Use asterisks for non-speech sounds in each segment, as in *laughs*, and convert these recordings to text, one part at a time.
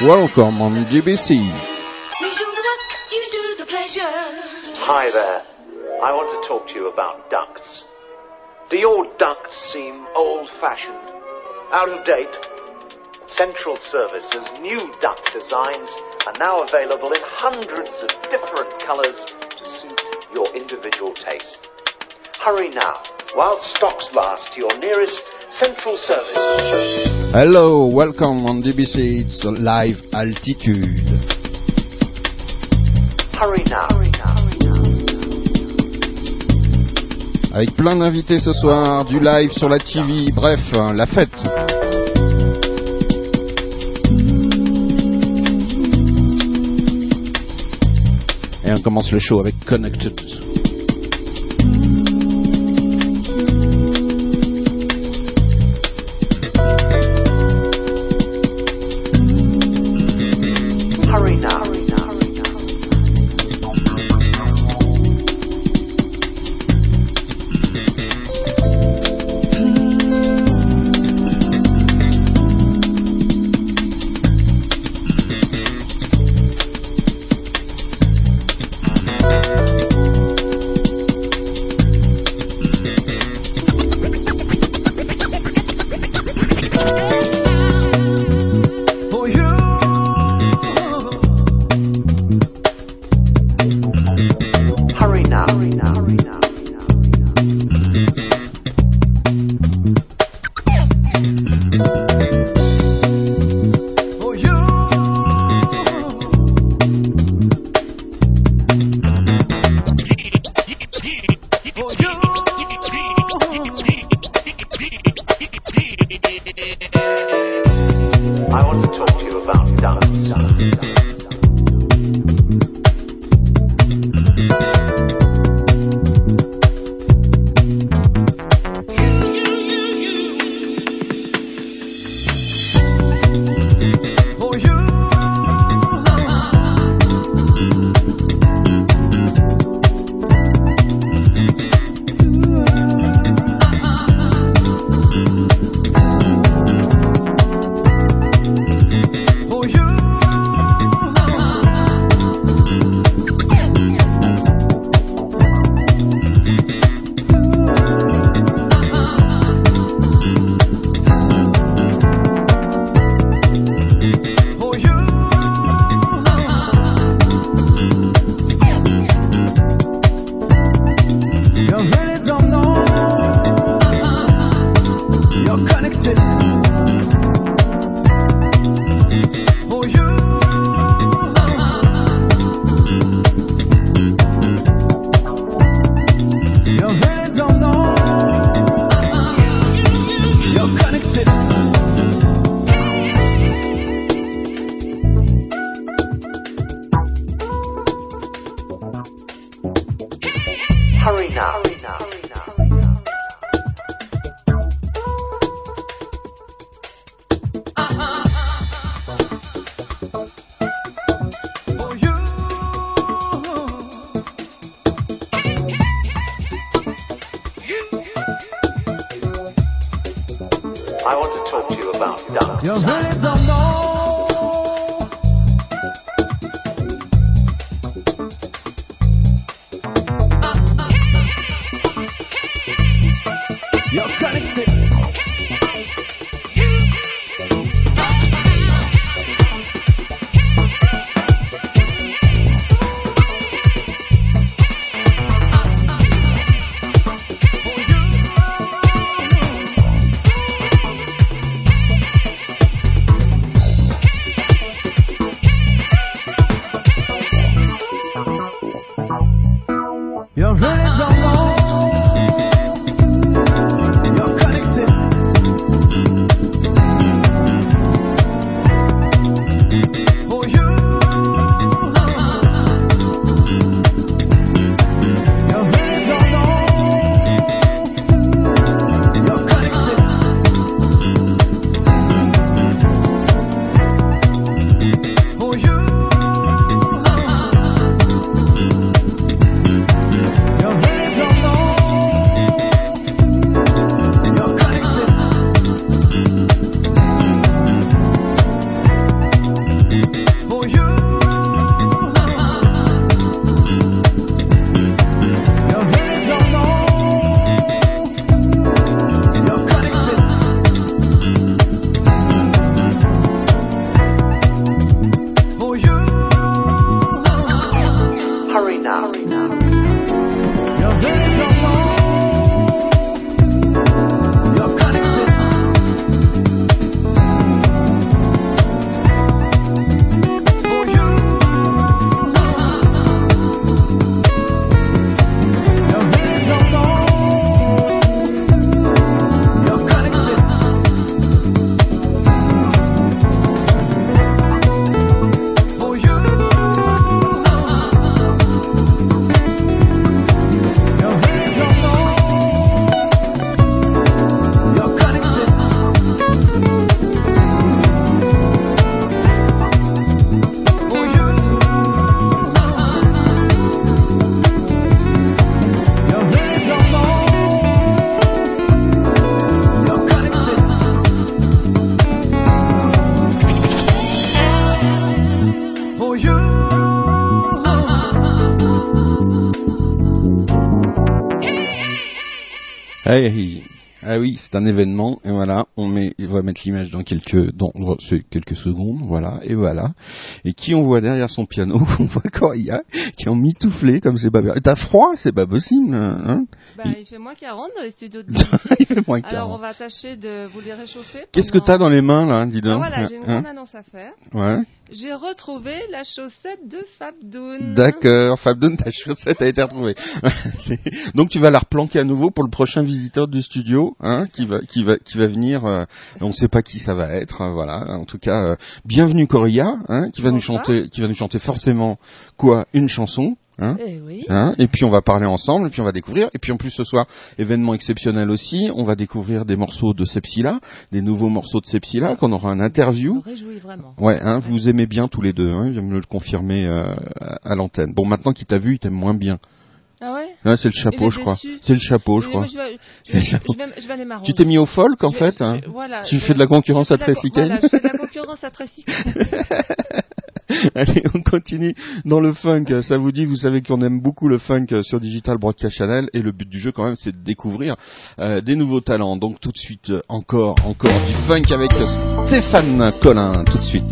Welcome on DBC. Hi there. I want to talk to you about ducts. Do your ducts seem old fashioned, out of date? Central Services new duct designs are now available in hundreds of different colours to suit your individual taste. Hurry now, while stocks last, to your nearest Central Service. Hello, welcome on DBC. It's live altitude. Hurry now. Avec plein d'invités ce soir, du live sur la TV, bref, la fête. Et on commence le show avec Connected. C'est un événement, et voilà, met, on va mettre l'image dans quelques, dans, quelques secondes, voilà, et voilà. Et qui on voit derrière son piano *laughs* On voit Coria, qui est en mitouflé, comme c'est pas bien. T'as froid C'est pas possible, hein Bah, il fait moins 40 dans les studios de *laughs* Il fait moins Alors, 40. on va tâcher de vous les réchauffer. Qu'est-ce que t'as dans les mains, là, dis Ah, voilà, j'ai une Hein? grande annonce à faire. Ouais. J'ai retrouvé la chaussette de Fabdoun. D'accord, Fabdoun, ta chaussette a été retrouvée. *laughs* Donc tu vas la replanquer à nouveau pour le prochain visiteur du studio, hein, qui va, qui va, qui va venir. euh, on ne sait pas qui ça va être, euh, voilà. En tout cas, euh, bienvenue Coria, hein, qui va nous chanter, qui va nous chanter forcément quoi, une chanson. Hein, Eh oui. Hein, et puis on va parler ensemble, et puis on va découvrir. Et puis en plus ce soir, événement exceptionnel aussi, on va découvrir des morceaux de Sepsila, des nouveaux morceaux de Sepsila, qu'on aura un Je interview. me réjouis vraiment. Ouais, hein, vous aimez bien tous les deux, hein, il vient me le confirmer euh, à à l'antenne. Bon, maintenant qu'il t'a vu, il t'aime moins bien. Ah ouais Là, c'est le chapeau, je crois. C'est le chapeau, je crois. je vais, je, C'est vais- chapeau. je vais, je vais aller m'arranger. Tu t'es mis au folk, en fait. hein. voilà, Tu fais de la concurrence à Tracy Voilà, je fais de la concurrence à Tracy. *laughs* Allez, on continue dans le funk. Ça vous dit, vous savez qu'on aime beaucoup le funk sur Digital Broadcast Channel et le but du jeu quand même, c'est de découvrir euh, des nouveaux talents. Donc tout de suite, encore, encore du funk avec Stéphane Collin. Tout de suite.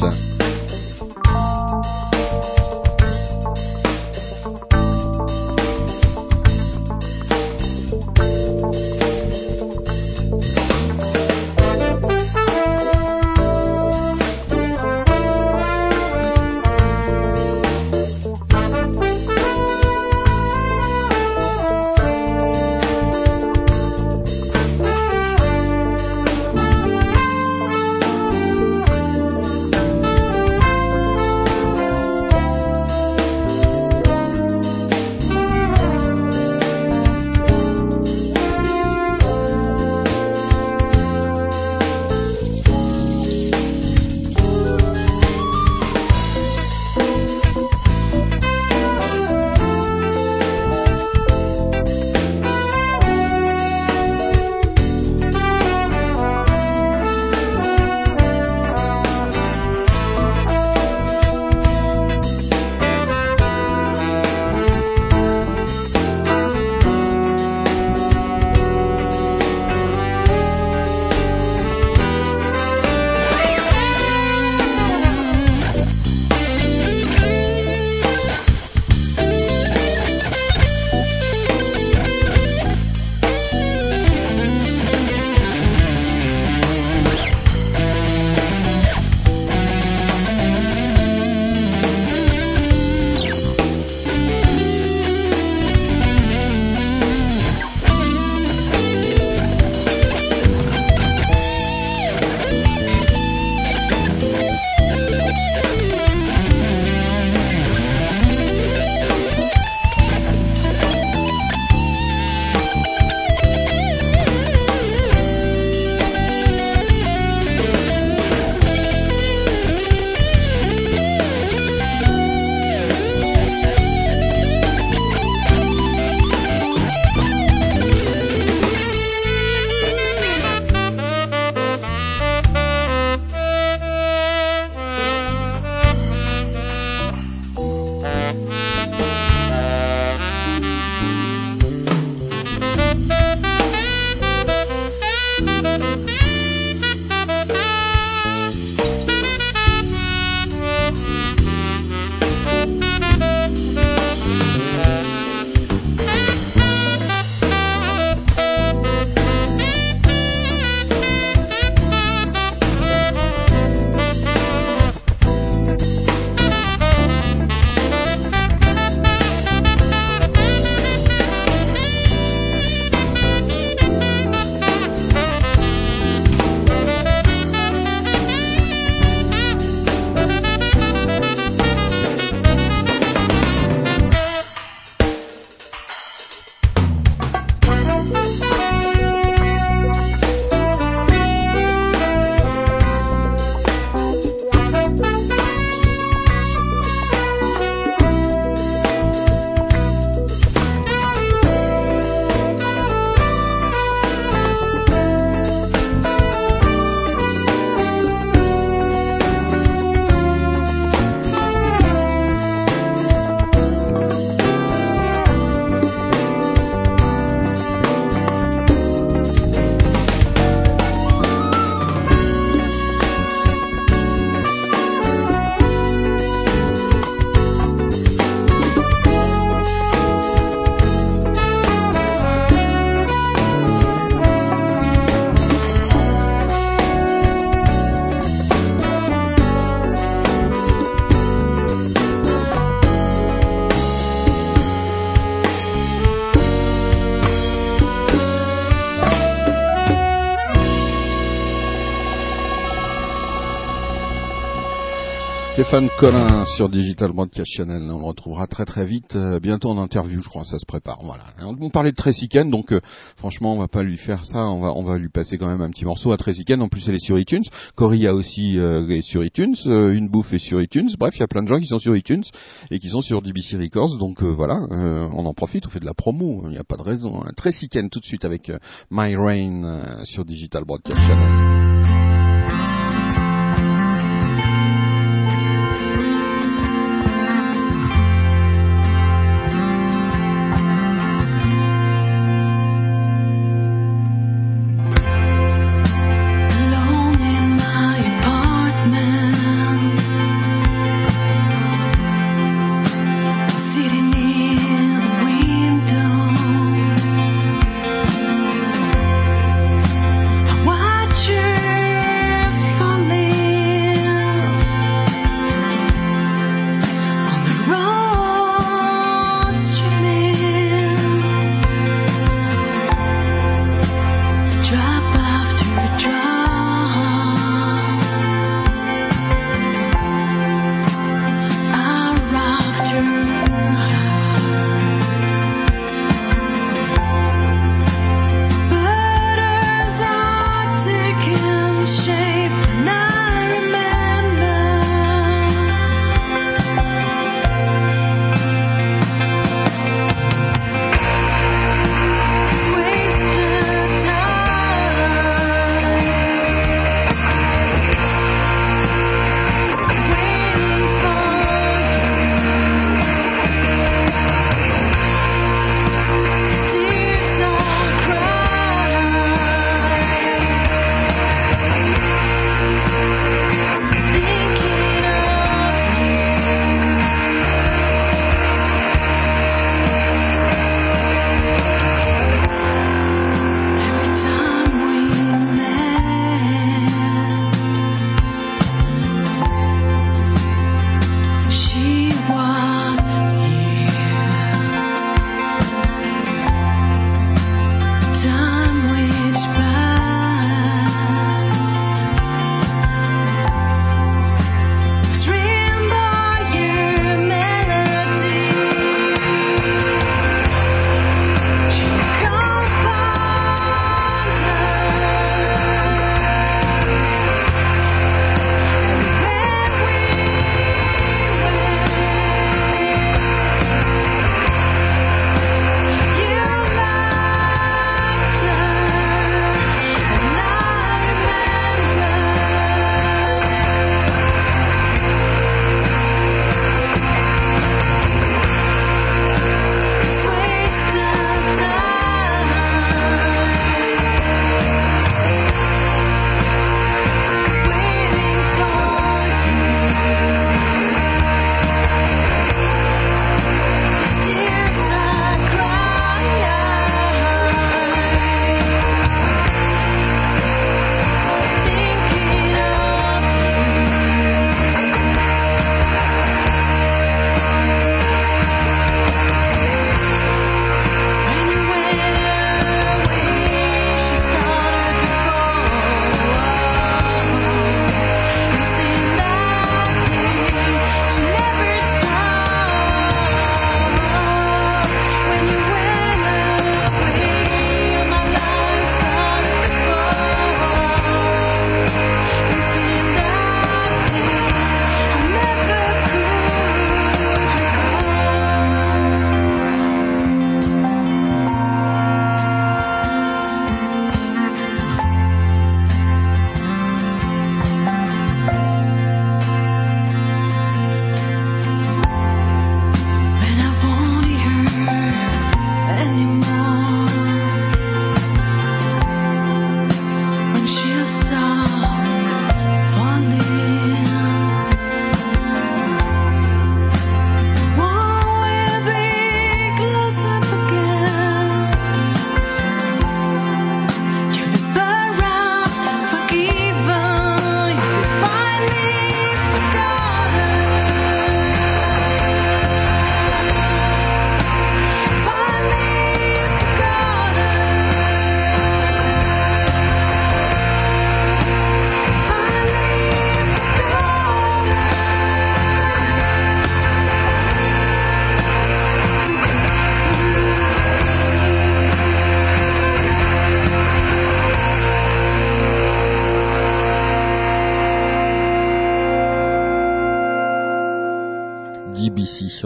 Stéphane Collin sur Digital Broadcast Channel. On le retrouvera très très vite, euh, bientôt en interview, je crois, ça se prépare. Voilà. On parlait de Tracy Ken, donc euh, franchement, on va pas lui faire ça. On va on va lui passer quand même un petit morceau à Tracy Ken. En plus, elle est sur iTunes. Cory a aussi euh, est sur iTunes. euh, une bouffe est sur iTunes. Bref, il y a plein de gens qui sont sur iTunes et qui sont sur DBC Records. Donc euh, voilà, euh, on en profite, on fait de la promo. Il n'y a pas de raison. hein. Tracy Ken tout de suite avec My Rain sur Digital Broadcast Channel.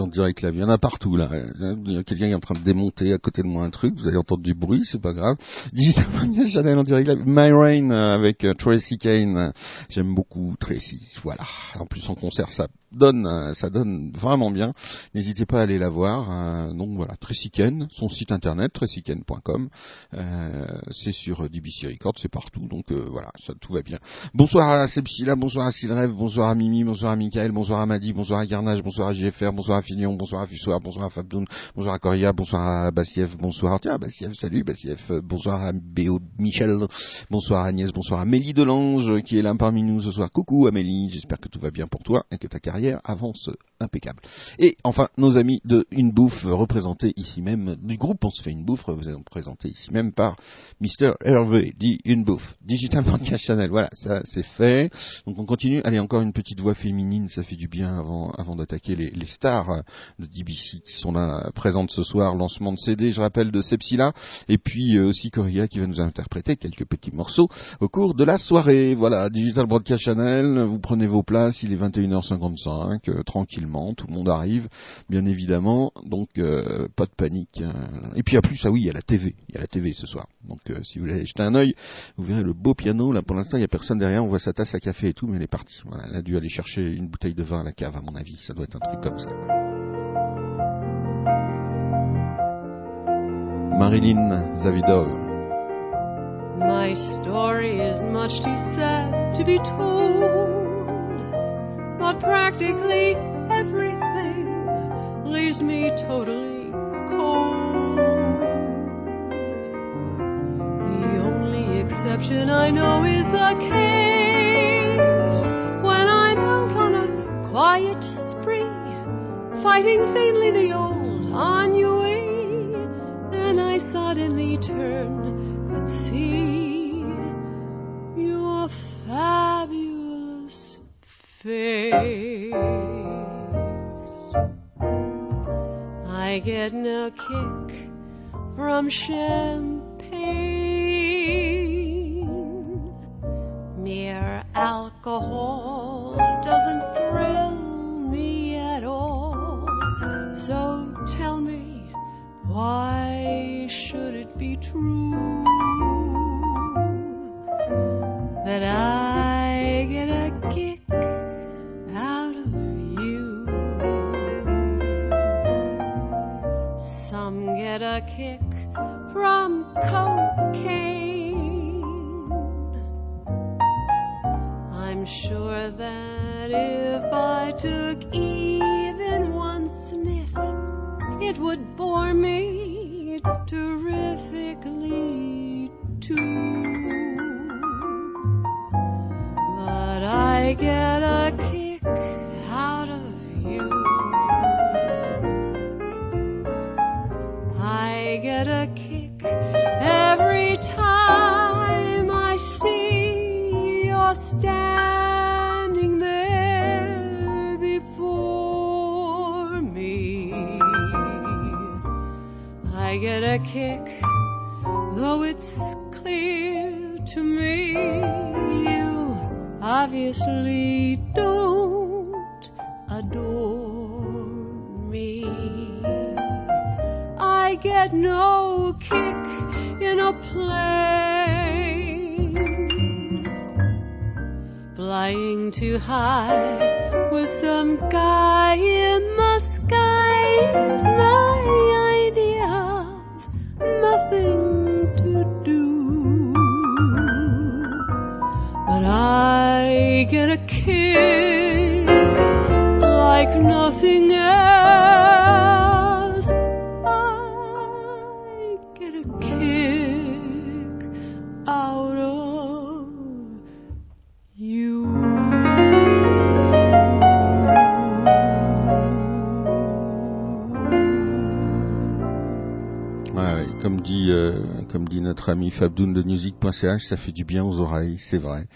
En direct live. Il y en a partout là. Quelqu'un qui est en train de démonter à côté de moi un truc. Vous allez entendre du bruit, c'est pas grave. *laughs* Digital Mania Channel en direct live. My Rain euh, avec euh, Tracy Kane. J'aime beaucoup Tracy. Voilà. En plus en concert, ça donne, euh, ça donne vraiment bien. N'hésitez pas à aller la voir. Donc voilà, Tracy Kane, son site internet tracykane.com. Euh, c'est sur DBC Records, c'est partout. Donc voilà, ça tout va bien. Bonsoir à Sepsila, bonsoir à Sylrève, bonsoir à Mimi, bonsoir à Michael, bonsoir à Madi, bonsoir à Garnage, bonsoir à JFR, bonsoir à Bonsoir à Fussoir, bonsoir à Fabdoun, bonsoir à Coria, bonsoir à Bassiev, bonsoir, tiens, Bassiev, salut Bassiev, bonsoir à Béo Michel, bonsoir à Agnès, bonsoir à Mélie Delange qui est là parmi nous ce soir. Coucou Amélie, j'espère que tout va bien pour toi et que ta carrière avance impeccable. Et enfin, nos amis de Une Bouffe, représentés ici même, du groupe On se fait une bouffe, représentés ici même par Mr. Hervé, dit Une Bouffe, Digital Broadcast Channel, voilà, ça c'est fait. Donc on continue, allez encore une petite voix féminine, ça fait du bien avant, avant d'attaquer les stars euh, de DBC qui sont là euh, présentes ce soir, lancement de CD, je rappelle, de Sepsila, et puis euh, aussi Coria qui va nous interpréter quelques petits morceaux au cours de la soirée. Voilà, Digital Broadcast Channel, vous prenez vos places, il est 21h55, euh, tranquillement, tout le monde arrive, bien évidemment, donc euh, pas de panique. Et puis à plus, ah oui, il y a la TV, il y a la TV ce soir. Donc euh, si vous voulez jeter un œil, vous verrez le beau piano, là pour l'instant il n'y a personne derrière, on voit sa tasse à café et tout, mais elle est partie. Voilà, elle a dû aller chercher une bouteille de vin à la cave à mon avis, ça doit être un truc comme ça. Marilyn Zavidov. My story is much too sad to be told, but practically everything leaves me totally cold. The only exception I know is the case when I'm out on a quiet spree, fighting vainly the old. Then I suddenly turn and see your fabulous face. I get no kick from champagne. Mere alcohol doesn't thrill me at all. So tell me, why should it be true that I get a kick out of you? Some get a kick from cocaine. I'm sure that if I took sniff, it would bore me terrifically too. But I get a get a kick, though it's clear to me you obviously don't adore me. I get no kick in a plane. Flying too high with some guy in the sky get a kick like nothing else. I get a kick out of you. Ouais, ouais, comme dit, euh, comme dit notre ami Fabdoun de music.ch, ça fait du bien aux oreilles, c'est vrai.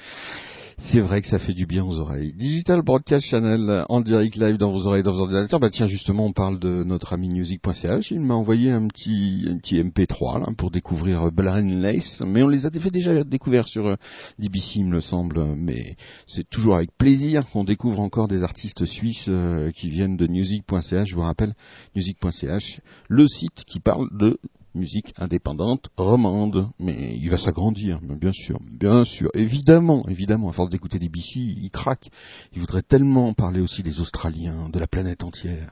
C'est vrai que ça fait du bien aux oreilles. Digital Broadcast Channel en direct live dans vos oreilles, dans vos ordinateurs. Bah tiens, justement, on parle de notre ami music.ch. Il m'a envoyé un petit, un petit MP3 là, pour découvrir Blind Lace. Mais on les a déjà découvert sur euh, DBC, il me semble. Mais c'est toujours avec plaisir qu'on découvre encore des artistes suisses euh, qui viennent de music.ch. Je vous rappelle, music.ch, le site qui parle de musique indépendante romande. Mais il va s'agrandir, bien sûr, bien sûr, évidemment, évidemment. À force d'écouter des BC, il craque. Il voudrait tellement parler aussi des Australiens, de la planète entière.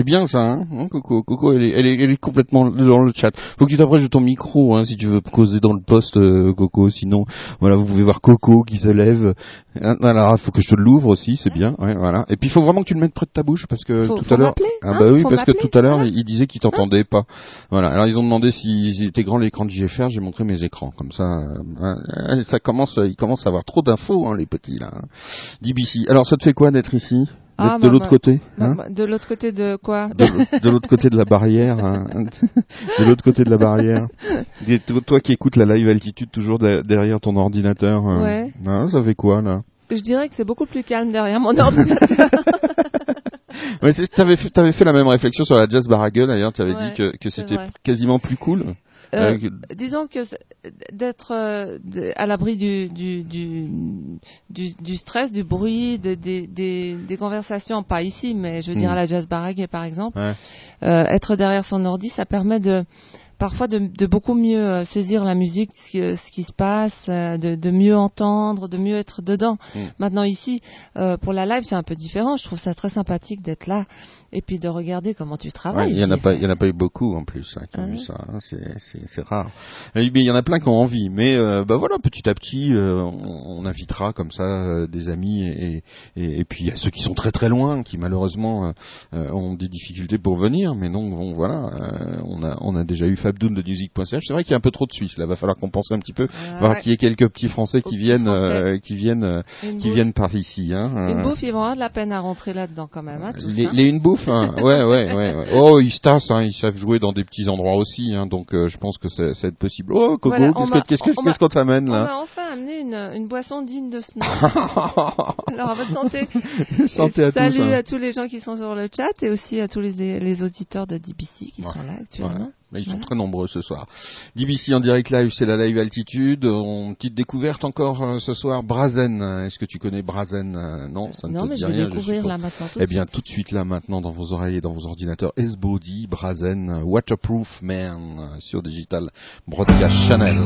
C'est bien ça, hein, hein, Coco. Coco, elle est, elle, est, elle est complètement dans le chat. Faut que tu t'approches de ton micro, hein, si tu veux causer dans le poste, euh, Coco. Sinon, voilà, vous pouvez voir Coco qui se lève. Hein, Voilà, faut que je te l'ouvre aussi, c'est bien. Ouais, voilà. Et puis, il faut vraiment que tu le mettes près de ta bouche parce que Faut- tout faut à l'heure. Ah hein, bah oui, parce que tout à l'heure, hein. il il disait qu'il t'entendait pas. Voilà. Alors ils ont demandé si si était grand l'écran de JFR. J'ai montré mes écrans. Comme ça, euh, ça commence, ils commencent à avoir trop d'infos, hein, les petits là. DBC. Alors, ça te fait quoi d'être ici? Ah, de bah, l'autre bah, côté hein Bah, De l'autre côté de quoi de l'autre- de l'autre côté de la barrière, hein. *laughs* de l'autre côté de la barrière. Et toi- Toi qui écoutes la live altitude toujours de- derrière ton ordinateur, hein. Ouais. Ah, ça fait quoi là? Je dirais que c'est beaucoup plus calme derrière mon *laughs* ordinateur. ouais, T'avais fait, t'avais fait la même réflexion sur la Jazz Barague d'ailleurs. Tu avais Ouais, dit que, c'était quasiment plus cool. Euh, Euh, disons que c'est- d'être euh, de- à l'abri du, du, du, du, du stress, du bruit, de- des, des, des conversations, pas ici, mais je veux dire Mm. à la Jazz Barague par exemple, Ouais. euh, être derrière son ordi, ça permet de parfois de, de beaucoup mieux euh, saisir la musique, ce qui, ce qui se passe, euh, de, de mieux entendre, de mieux être dedans. Mm. Maintenant ici, euh, pour la live, c'est un peu différent. Je trouve ça très sympathique d'être là et puis de regarder comment tu Ouais, travailles. il y en a pas, il y en a pas eu beaucoup en plus hein, qui ont Ah vu ouais. ça. hein, c'est, c'est, c'est rare. Il y en a plein qui ont envie. Mais euh, bah voilà, petit à petit, euh, on, on invitera comme ça euh, des amis et, et, et puis il y a ceux qui sont très très loin, qui malheureusement ont des difficultés pour venir. Mais non, bon voilà, euh, on a on a déjà eu Fabdoun de musique.ch. C'est vrai qu'il y a un peu trop de Suisses. Là, va falloir compenser un petit peu. Ah, voir ouais. qu'il y ait quelques petits Français qui viennent, euh, qui viennent, euh, Une qui bouffe. viennent par ici. Hein, Une bouffe, ils vont avoir de la peine à rentrer là-dedans quand même, hein, tous, Les, hein. les une bouffe, hein. *laughs* ouais, ouais, ouais, ouais. Oh, ils se tassent, hein. ils savent jouer dans des petits endroits aussi, donc euh, je pense que c'est ça va être possible. Oh, Coco, Voilà, on qu'est-ce on qu'on t'amène On là m'a enfin amené une, une boisson digne de ce nom. *laughs* Alors, à votre santé. *laughs* Santé à tous. Salut à tous les gens qui sont sur le chat et aussi à tous les, les auditeurs de DBC qui Ouais. sont là actuellement. Voilà. Mais ils sont très nombreux ce soir. DBC en direct live, c'est la live altitude. On, petite découverte encore euh, ce soir. Brazen, est-ce que tu connais Brazen Euh, Non, ça ne non, te mais dit je vais rien. découvrir là maintenant tout Eh bien, tout de suite là, maintenant, dans vos oreilles et dans vos ordinateurs, S-Body, Brazen, Waterproof Man sur Digital Broadcast Channel.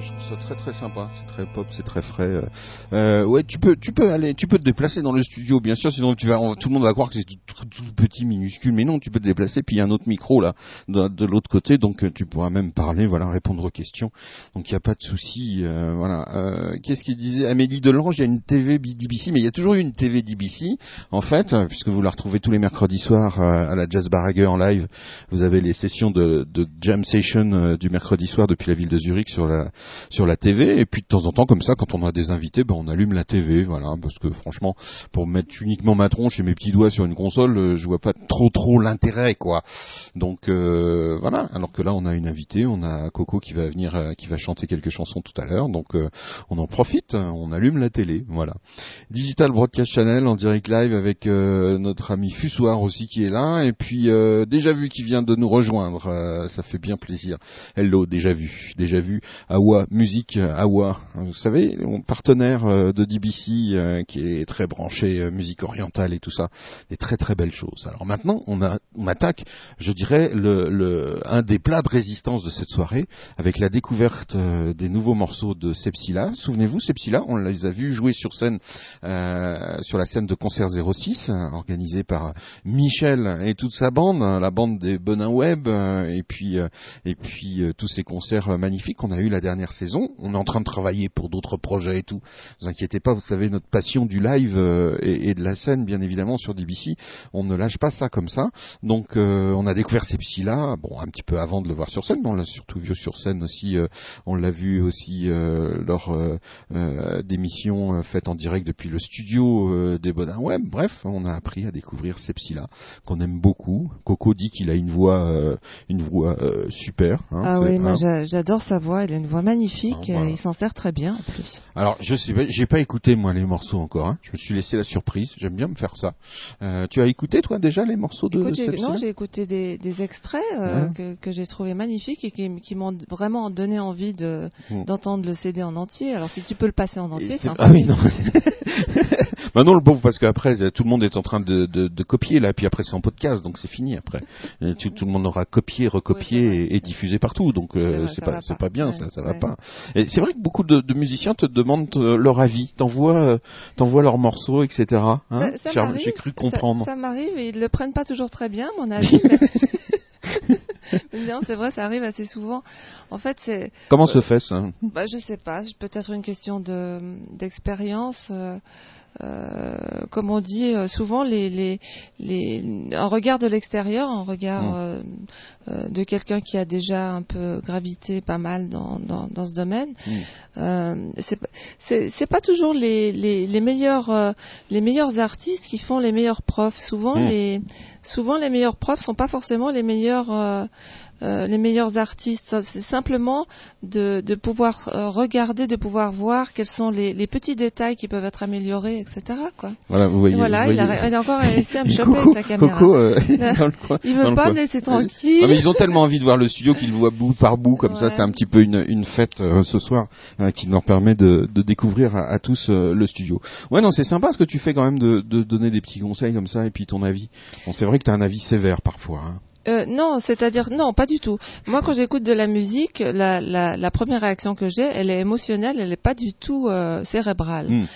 Je trouve ça très très sympa. C'est très pop, c'est très frais. euh. Ouais, tu peux, tu peux aller, tu peux te déplacer dans le studio, bien sûr. Sinon, tout le monde va croire que c'est tout, petit, minuscule. Mais non, tu peux te déplacer. Puis il y a un autre micro là, de, l'autre côté, donc euh, tu pourras même parler, voilà, répondre aux questions. Donc il n'y a pas de souci. euh, voilà. Euh, Qu'est-ce qu'il disait? Amélie Delange Il y a une TV DBC, mais il y a toujours eu une TV DBC en fait, euh, puisque vous la retrouvez tous les mercredis soirs euh, à la Jazz Barrager en live. Vous avez les sessions de, jam session du mercredi soir depuis la ville de Zurich sur la sur la TV. Et puis de temps en temps, comme ça, quand on a des invités, ben on allume la TV, voilà, parce que franchement, pour mettre uniquement ma tronche et mes petits doigts sur une console, euh, je vois pas trop trop l'intérêt, quoi. Donc euh, voilà. Alors que là, on a une invitée, on a Coco qui va venir, euh, qui va chanter quelques chansons tout à l'heure. Donc on en profite, hein, on allume la télé, voilà. Digital Broadcast Channel en direct live avec notre ami Fussoir aussi qui est là et puis déjà vu qui vient de nous rejoindre, ça fait bien plaisir. Hello, déjà vu, déjà vu. Awa Musique, euh, Awa, vous savez, partenaire euh, de DBC euh, qui est très branché musique orientale et tout ça, des très très belles choses. Alors maintenant, on, a, attaque, je dirais, un des plats de résistance de cette soirée avec la découverte des nouveaux morceaux de Sepsila. Souvenez-vous, Sepsila, on les a vus jouer sur scène sur la scène de concert 06 euh, organisée par Michel et toute sa bande, hein, la bande des Bonin Web et puis et puis tous ces concerts magnifiques qu'on a eu la dernière saison. On est en train de travailler pour d'autres projets et tout. Ne vous inquiétez pas, vous savez notre passion du live euh, et, et de la scène bien évidemment sur DBC, on ne lâche pas ça comme ça. Donc euh, on a découvert ces psy là, bon un petit peu avant de le voir sur scène, mais on l'a surtout vu sur scène aussi. euh, on l'a vu aussi lors d'émissions euh, faites en direct depuis le studio des Bodins Web. Bref, on a appris à découvrir ces psy là qu'on aime beaucoup. Coco dit qu'il a une voix, une voix super. hein, Ah oui, moi j'a- j'adore sa voix, il a une voix magnifique, Ah, voilà. il s'en sert très bien en plus. Alors, je sais pas, j'ai pas écouté moi les morceaux encore. hein. Je me suis laissé la surprise. J'aime bien me faire ça. Euh, tu as écouté toi déjà les morceaux de Écoute, cette non, j'ai écouté des, des extraits euh, Ouais. que, que j'ai trouvé magnifiques et qui, qui m'ont vraiment donné envie de Mm. d'entendre le CD en entier. Alors si tu peux le passer en entier, c'est- un ah oui, non. *laughs* bah non, le pauvre, parce qu'après, euh, tout le monde est en train de, de, de copier, là, puis après, c'est en podcast, donc c'est fini après. Et tout, tout le monde aura copié, recopié Ouais, et, et diffusé partout, donc C'est euh, c'est pas, pas. pas bien, Ouais, ça, ça va ouais. Et c'est vrai que beaucoup de, de musiciens te demandent euh, leur avis, t'envoient, euh, t'envoient leurs morceaux, etc. Hein Bah, ça J'ai- cru comprendre. Ça, m'arrive et ils le prennent pas toujours très bien, mon avis. *laughs* *laughs* non, c'est vrai, ça arrive assez souvent. En fait, c'est, Comment se fait ça? bah, je sais pas, peut-être une question de d'expérience. euh, euh, comme on dit euh, souvent, les, les, les, un regard de l'extérieur, un regard Mm. euh, euh, de quelqu'un qui a déjà un peu gravité pas mal dans, dans, dans ce domaine, Mm. euh, c'est pas- toujours les, les, les meilleurs les meilleurs artistes qui font les meilleurs profs. Souvent Mm. les souvent les meilleurs profs sont pas forcément les meilleurs euh, les meilleurs artistes. C'est simplement de, de pouvoir euh, regarder, de pouvoir voir quels sont les, les petits détails qui peuvent être améliorés, etc. Quoi. Voilà, vous voyez. Et voilà, vous il a, voyez. il a encore réussi à me *laughs* choper avec la caméra. Coco, euh, Là, *laughs* dans le coin, il dans veut le pas me laisser tranquille. Ah, mais ils ont tellement envie de voir le studio qu'ils le voient bout par bout, comme ça c'est un petit peu une, une fête ce soir euh, qui leur permet de, de découvrir à, à tous le studio. Ouais non c'est sympa ce que tu fais quand même de, de donner des petits conseils comme ça et puis ton avis. Bon c'est vrai que tu as un avis sévère parfois. Hein. Euh, non, c'est-à-dire non, pas du tout. Moi, quand j'écoute de la musique, la, la, la première réaction que j'ai, elle est émotionnelle, elle n'est pas du tout euh, cérébrale. Mm.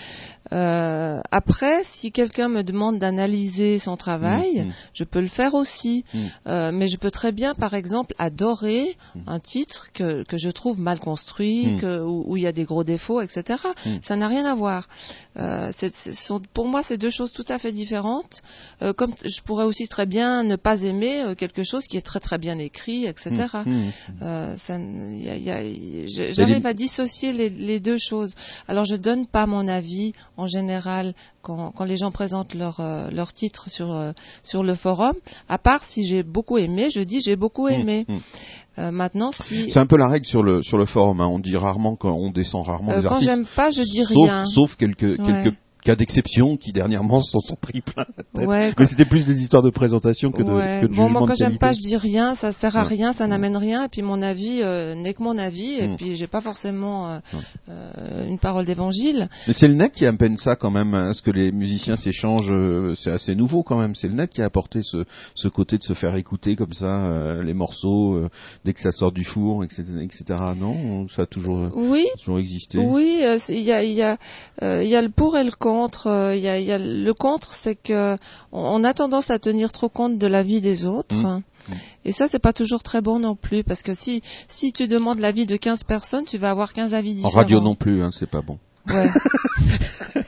Euh, après, si quelqu'un me demande d'analyser son travail, Mm, mm. je peux le faire aussi. Mm. Euh, mais je peux très bien, par exemple, adorer un titre que, que je trouve mal construit, que, où où il y a des gros défauts, etc. Ça n'a rien à voir. Euh, c'est- c'est- sont- pour moi, c'est deux choses tout à fait différentes. Euh, comme je pourrais aussi très bien ne pas aimer euh, quelque chose qui est très très bien écrit, etc. Euh, ça n- y a- y a- y- je- J'arrive à dissocier les, les deux choses. Alors je donne pas mon avis en général quand, quand les gens présentent leur, euh, leur titre sur, euh, sur le forum, à part si j'ai beaucoup aimé, je dis j'ai beaucoup aimé. Mm, mm. Euh, maintenant, si C'est un peu la règle sur le sur le forum. Hein. On dit rarement quand on descend rarement euh, les quand j'aime pas, je dis sauf, rien. Sauf quelques Ouais. quelques cas d'exception qui dernièrement *laughs* s'en sont pris plein la tête. Ouais, Mais c'était plus des histoires de présentation que de, Ouais. que de bon, jugement moi, quand j'aime pas, je dis rien, ça sert à Ouais. rien, ça n'amène rien, et puis mon avis euh, n'est que mon avis, et Mm. puis j'ai pas forcément euh, euh, une parole d'évangile. Mais c'est le net qui amène ça quand même, hein, ce que les musiciens s'échangent, euh, c'est assez nouveau quand même. C'est le net qui a apporté ce, ce côté de se faire écouter comme ça euh, les morceaux dès que ça sort du four, etc., etc. Non, ça a toujours, Oui, toujours existé. Oui, il y a, y, a, il y a le pour et le contre. Euh, Il y a, il y a le contre, c'est que on, a tendance à tenir trop compte de la vie des autres. Mm. Et ça, c'est pas toujours très bon non plus, parce que si si tu demandes l'avis de 15 personnes, tu vas avoir 15 avis En différents. radio non plus, hein, c'est pas bon. Ouais. *laughs*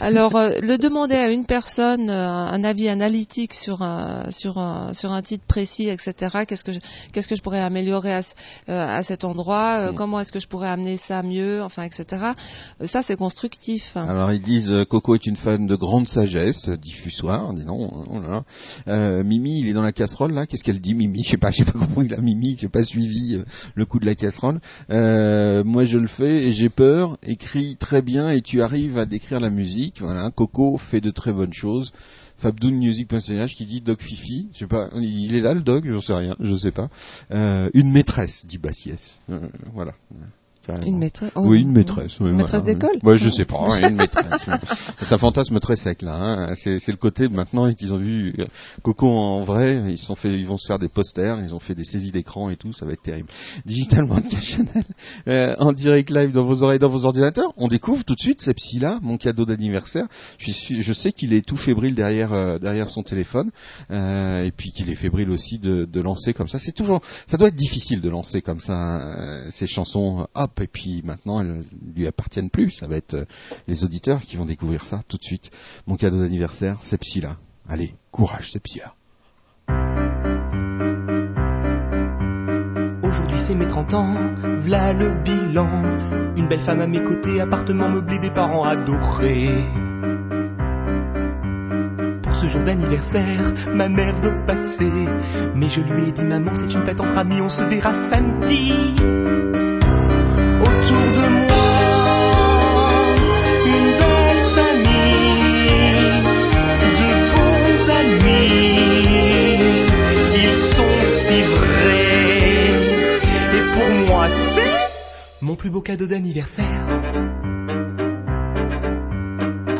Alors, euh, le demander à une personne euh, un avis analytique sur un sur un sur un titre précis, etc. Qu'est-ce que je, qu'est-ce que je pourrais améliorer à, euh, à cet endroit euh, Mm. Comment est-ce que je pourrais amener ça mieux Enfin, etc. Euh, ça, c'est constructif. Alors ils disent euh, Coco est une femme de grande sagesse, euh, diffusoire, dis non, oh là là. Euh, Mimi, il est dans la casserole là, qu'est-ce qu'elle dit Mimi? Je sais pas, j'ai pas compris la Mimi, j'ai pas suivi euh, le coup de la casserole. Euh, moi je le fais et j'ai peur, écris très bien et tu arrives à décrire la musique. Voilà, Coco fait de très bonnes choses. Fabdoonmusic.ch qui dit Dog Fifi, je sais pas, il est là le dog, j'en sais rien, je sais pas. Euh, une maîtresse, dit Bassiès. Euh, voilà. Carrément. Une maîtresse. oh, Oui, une maîtresse. oui, maîtresse voilà. d'école Ouais, je sais pas, ouais, une maîtresse. oui. *laughs* Ça fantasme très sec là. Hein. C'est, c'est le côté maintenant qu'ils ont vu euh, Coco en vrai. Ils sont fait, ils vont se faire des posters, ils ont fait des saisies d'écran et tout. Ça va être terrible. Digital Broadcast Channel euh, en direct live dans vos oreilles, dans vos ordinateurs. On découvre tout de suite cette psy-là, mon cadeau d'anniversaire. Je, suis, je sais qu'il est tout fébrile derrière euh, derrière son téléphone euh, et puis qu'il est fébrile aussi de, de lancer comme ça. C'est toujours, ça doit être difficile de lancer comme ça euh, ces chansons. Hop et puis maintenant elles lui appartiennent plus. Ça va être euh, les auditeurs qui vont découvrir ça tout de suite. Mon cadeau d'anniversaire, c'est psy-là. Allez, courage, c'est psy-là. Aujourd'hui c'est mes 30 ans, v'là le bilan. Une belle femme à mes côtés, appartement meublé, des parents adorés. Pour ce jour d'anniversaire, ma mère veut passer. Mais je lui ai dit, maman, c'est une fête entre amis, on se verra samedi. Mon plus beau cadeau d'anniversaire.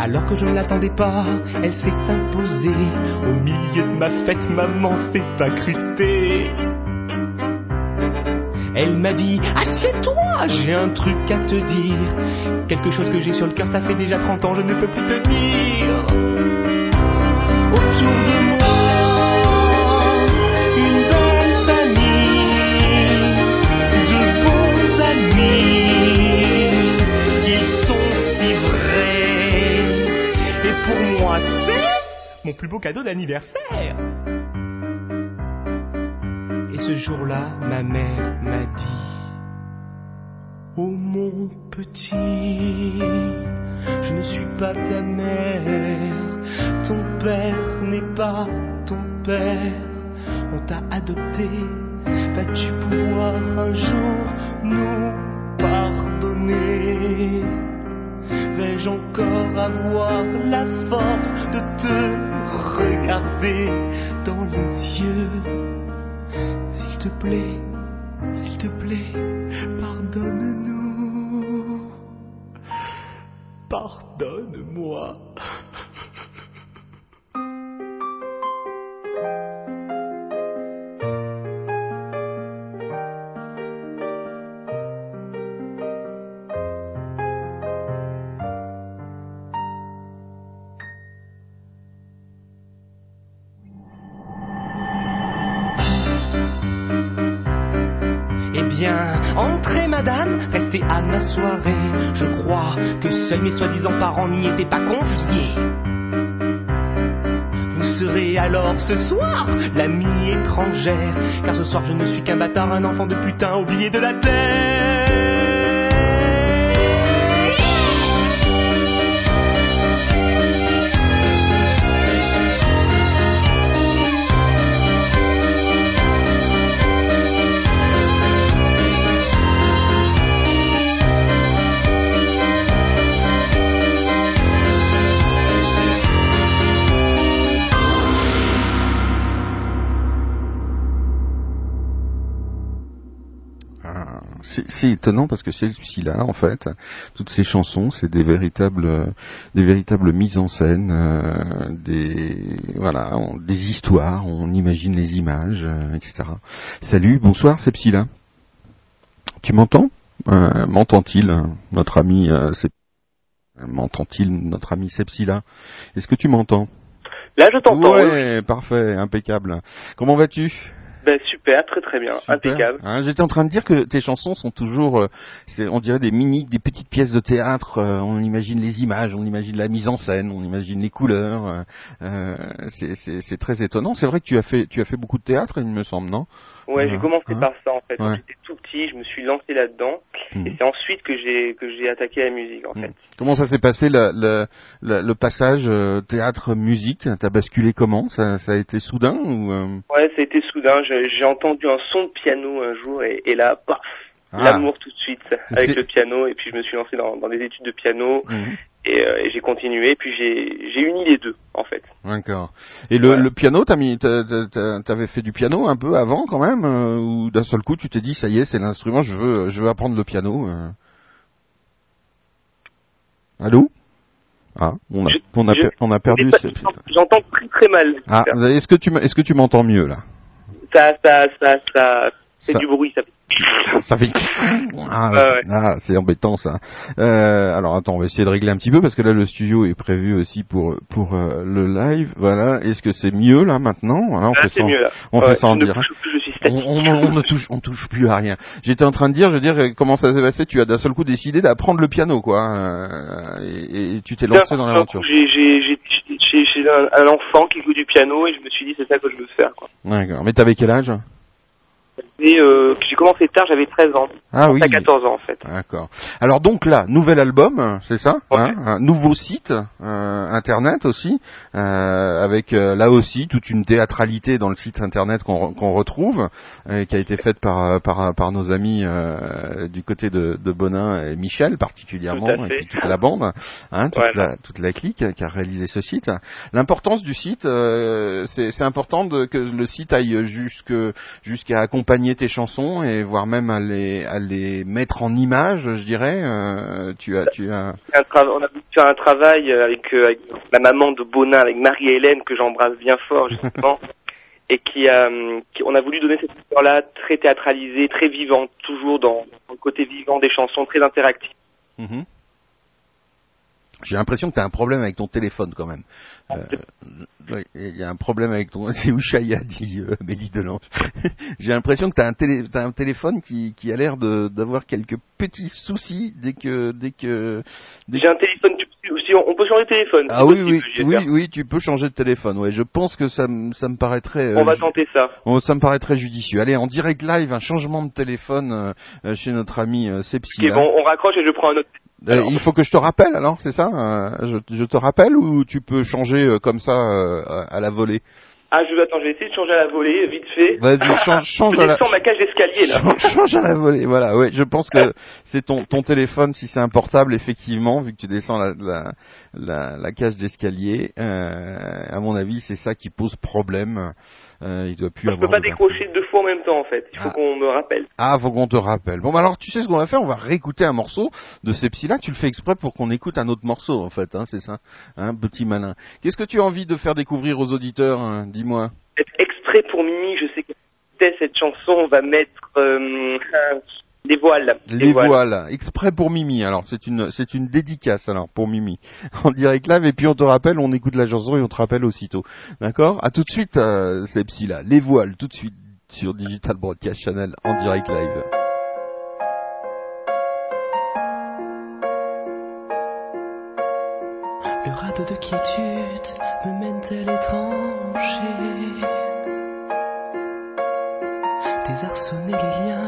Alors que je ne l'attendais pas, elle s'est imposée. Au milieu de ma fête, maman s'est incrustée. Elle m'a dit, assieds-toi, j'ai un truc à te dire. Quelque chose que j'ai sur le cœur, ça fait déjà 30 ans, je ne peux plus tenir. Autour de mon plus beau cadeau d'anniversaire. Et ce jour-là, ma mère m'a dit Oh mon petit, je ne suis pas ta mère, ton père n'est pas ton père, on t'a adopté, vas-tu pouvoir un jour nous pardonner? Vais-je encore avoir la force de te regarder dans les yeux s'il te plaît, s'il te plaît, pardonne-nous. Pardonne-moi. Je crois que seuls mes soi-disant parents n'y étaient pas conviés. Vous serez alors ce soir l'amie étrangère, car ce soir je ne suis qu'un bâtard, un enfant de putain oublié de la terre. Assez étonnant parce que celui-là, en fait, toutes ces chansons, c'est des véritables, euh, des véritables mises en scène, euh, des, voilà, on- des histoires, on imagine les images, euh, etc. Salut, bonsoir, c'est Psyla. Tu m'entends? Euh, M'entend-il, notre ami M'entend-il, notre ami Sepsila? Est-ce que tu m'entends? Là, je t'entends. oui. Ouais, parfait, impeccable. Comment vas-tu? Ben, super, très très bien, Super. impeccable. Hein, J'étais en train de dire que tes chansons sont toujours, euh, on dirait des mini, des petites pièces de théâtre. euh, on imagine les images, on imagine la mise en scène, on imagine les couleurs. euh, c'est très étonnant. C'est vrai que tu as fait, tu as fait beaucoup de théâtre, il me semble, non? Ouais, j'ai commencé hein. par ça en fait. Quand Ouais. j'étais tout petit, je me suis lancé là-dedans, Mhm. et c'est ensuite que j'ai que j'ai attaqué la musique en Mhm. fait. Comment ça s'est passé le, le, le, le passage euh, théâtre-musique T'as basculé comment? Ça, ça a été soudain ou euh, Ouais, ça a été soudain. J'ai j'ai entendu un son de piano un jour, et, et là, paf, Ah. l'amour tout de suite avec le piano. Et puis je me suis lancé dans, dans des études de piano, Mhm. et, euh, et j'ai continué. Puis j'ai uni les deux en fait. D'accord. Et le, piano, t'as mis, t'avais fait du piano un peu avant quand même, euh, ou d'un seul coup tu t'es dit ça y est, c'est l'instrument, je veux, je veux apprendre le piano. euh. Allô? Ah, on a, Je- on a, je- per- on a perdu. J'entends très très mal. Ah, est-ce que tu, est-ce que tu m'entends mieux là? Ça ça ça ça Ça- du bruit. Ça fait... Ça fait. *laughs* Ah, Ah ouais. ah, c'est embêtant ça. Euh, alors attends, on va essayer de régler un petit peu parce que là le studio est prévu aussi pour pour euh, le live. Voilà. Est-ce que c'est mieux là maintenant? Voilà, on Ah, fait c'est ça. mieux là. On Ouais, fait ça en direct. suis On, statique. on- on ne touche, on touche plus à rien. J'étais en train de dire, je veux dire, euh, comment ça s'est passé? Tu as d'un seul coup décidé d'apprendre le piano, quoi, et, et tu t'es lancé dans l'aventure. J'ai un, un enfant qui joue du piano et je me suis dit c'est ça que je veux faire quoi. D'accord. Mais t'avais quel âge? Euh, j'ai commencé tard, j'avais 13 ans. Ah oui. À 14 ans en fait. D'accord. Alors donc là, nouvel album, c'est ça hein, Un nouveau site euh, internet aussi, euh, avec euh, là aussi toute une théâtralité dans le site internet qu'on qu'on retrouve, euh, qui a été faite par euh, par, par nos amis euh, du côté de, de Bonin et Michel particulièrement, et puis toute la bande, hein, toute, Voilà. la, toute la clique qui a réalisé ce site. L'importance du site, euh, c'est c'est important de, que le site aille jusque jusqu'à accompagner tes chansons et voire même à les, à les mettre en image, je dirais. Euh, tu as, tu as. On a faire un travail euh, avec, euh, avec la maman de Bonin, avec Marie-Hélène que j'embrasse bien fort justement. *laughs* Et qui a, hum, qui- on a voulu donner cette histoire-là très théâtralisée, très vivante, toujours dans, dans le côté vivant des chansons, très interactive. Mhm. J'ai l'impression que tu as un problème avec ton téléphone quand même. Euh, ouais, Il y a un problème avec ton... *laughs* C'est Ouchaya, dit euh, Amélie Delange. *laughs* J'ai l'impression que tu as, un télé... t'as un téléphone qui, qui a l'air de- d'avoir quelques petits soucis dès que... Dès que... Dès J'ai un téléphone, tu- si on, on peut changer de téléphone. Ah oui, possible, oui, oui, oui, tu peux changer de téléphone. Ouais, je pense que ça, me- ça me paraîtrait... On euh, va ju- tenter ça. Oh, ça me paraît très judicieux. Allez, en direct live, un changement de téléphone euh, euh, chez notre ami euh, Sepsi. Ok, bon, on raccroche et je prends un autre. Euh, alors. il faut que je te rappelle, alors, c'est ça euh, je, je te rappelle ou tu peux changer euh, comme ça à la volée Ah, je vais vais essayer de changer à la volée, vite fait. Vas-y, change, *laughs* change Je à la... descends ma cage d'escalier là. Change, *laughs* change à la volée, voilà. Ouais, je pense que c'est ton ton téléphone, si c'est un portable, effectivement, vu que tu descends la la la, la cage d'escalier. Euh, à mon avis, c'est ça qui pose problème. Euh, il doit plus Je peux avoir. pas décrocher deux fois en même temps en fait. Il faut Ah. qu'on me rappelle. Ah, faut qu'on te rappelle. Bon, bah alors, tu sais ce qu'on va faire? On va réécouter un morceau de ces psy-là. Tu le fais exprès pour qu'on écoute un autre morceau, en fait, hein, c'est ça Hein, petit malin. Qu'est-ce que tu as envie de faire découvrir aux auditeurs hein Dis-moi? Extrait pour Mimi, je sais que cette chanson, on va mettre euh, les voiles. Les voiles. Exprès pour Mimi. Alors, c'est une, c'est une dédicace, alors, pour Mimi. En direct live, et puis on te rappelle, on écoute la chanson et on te rappelle aussitôt. D'accord? À tout de suite, euh, ces psy-là. Les voiles, tout de suite, sur Digital Broadcast Channel, en direct live. Le radeau de quiétude me mène à l'étranger. Désarçonner les liens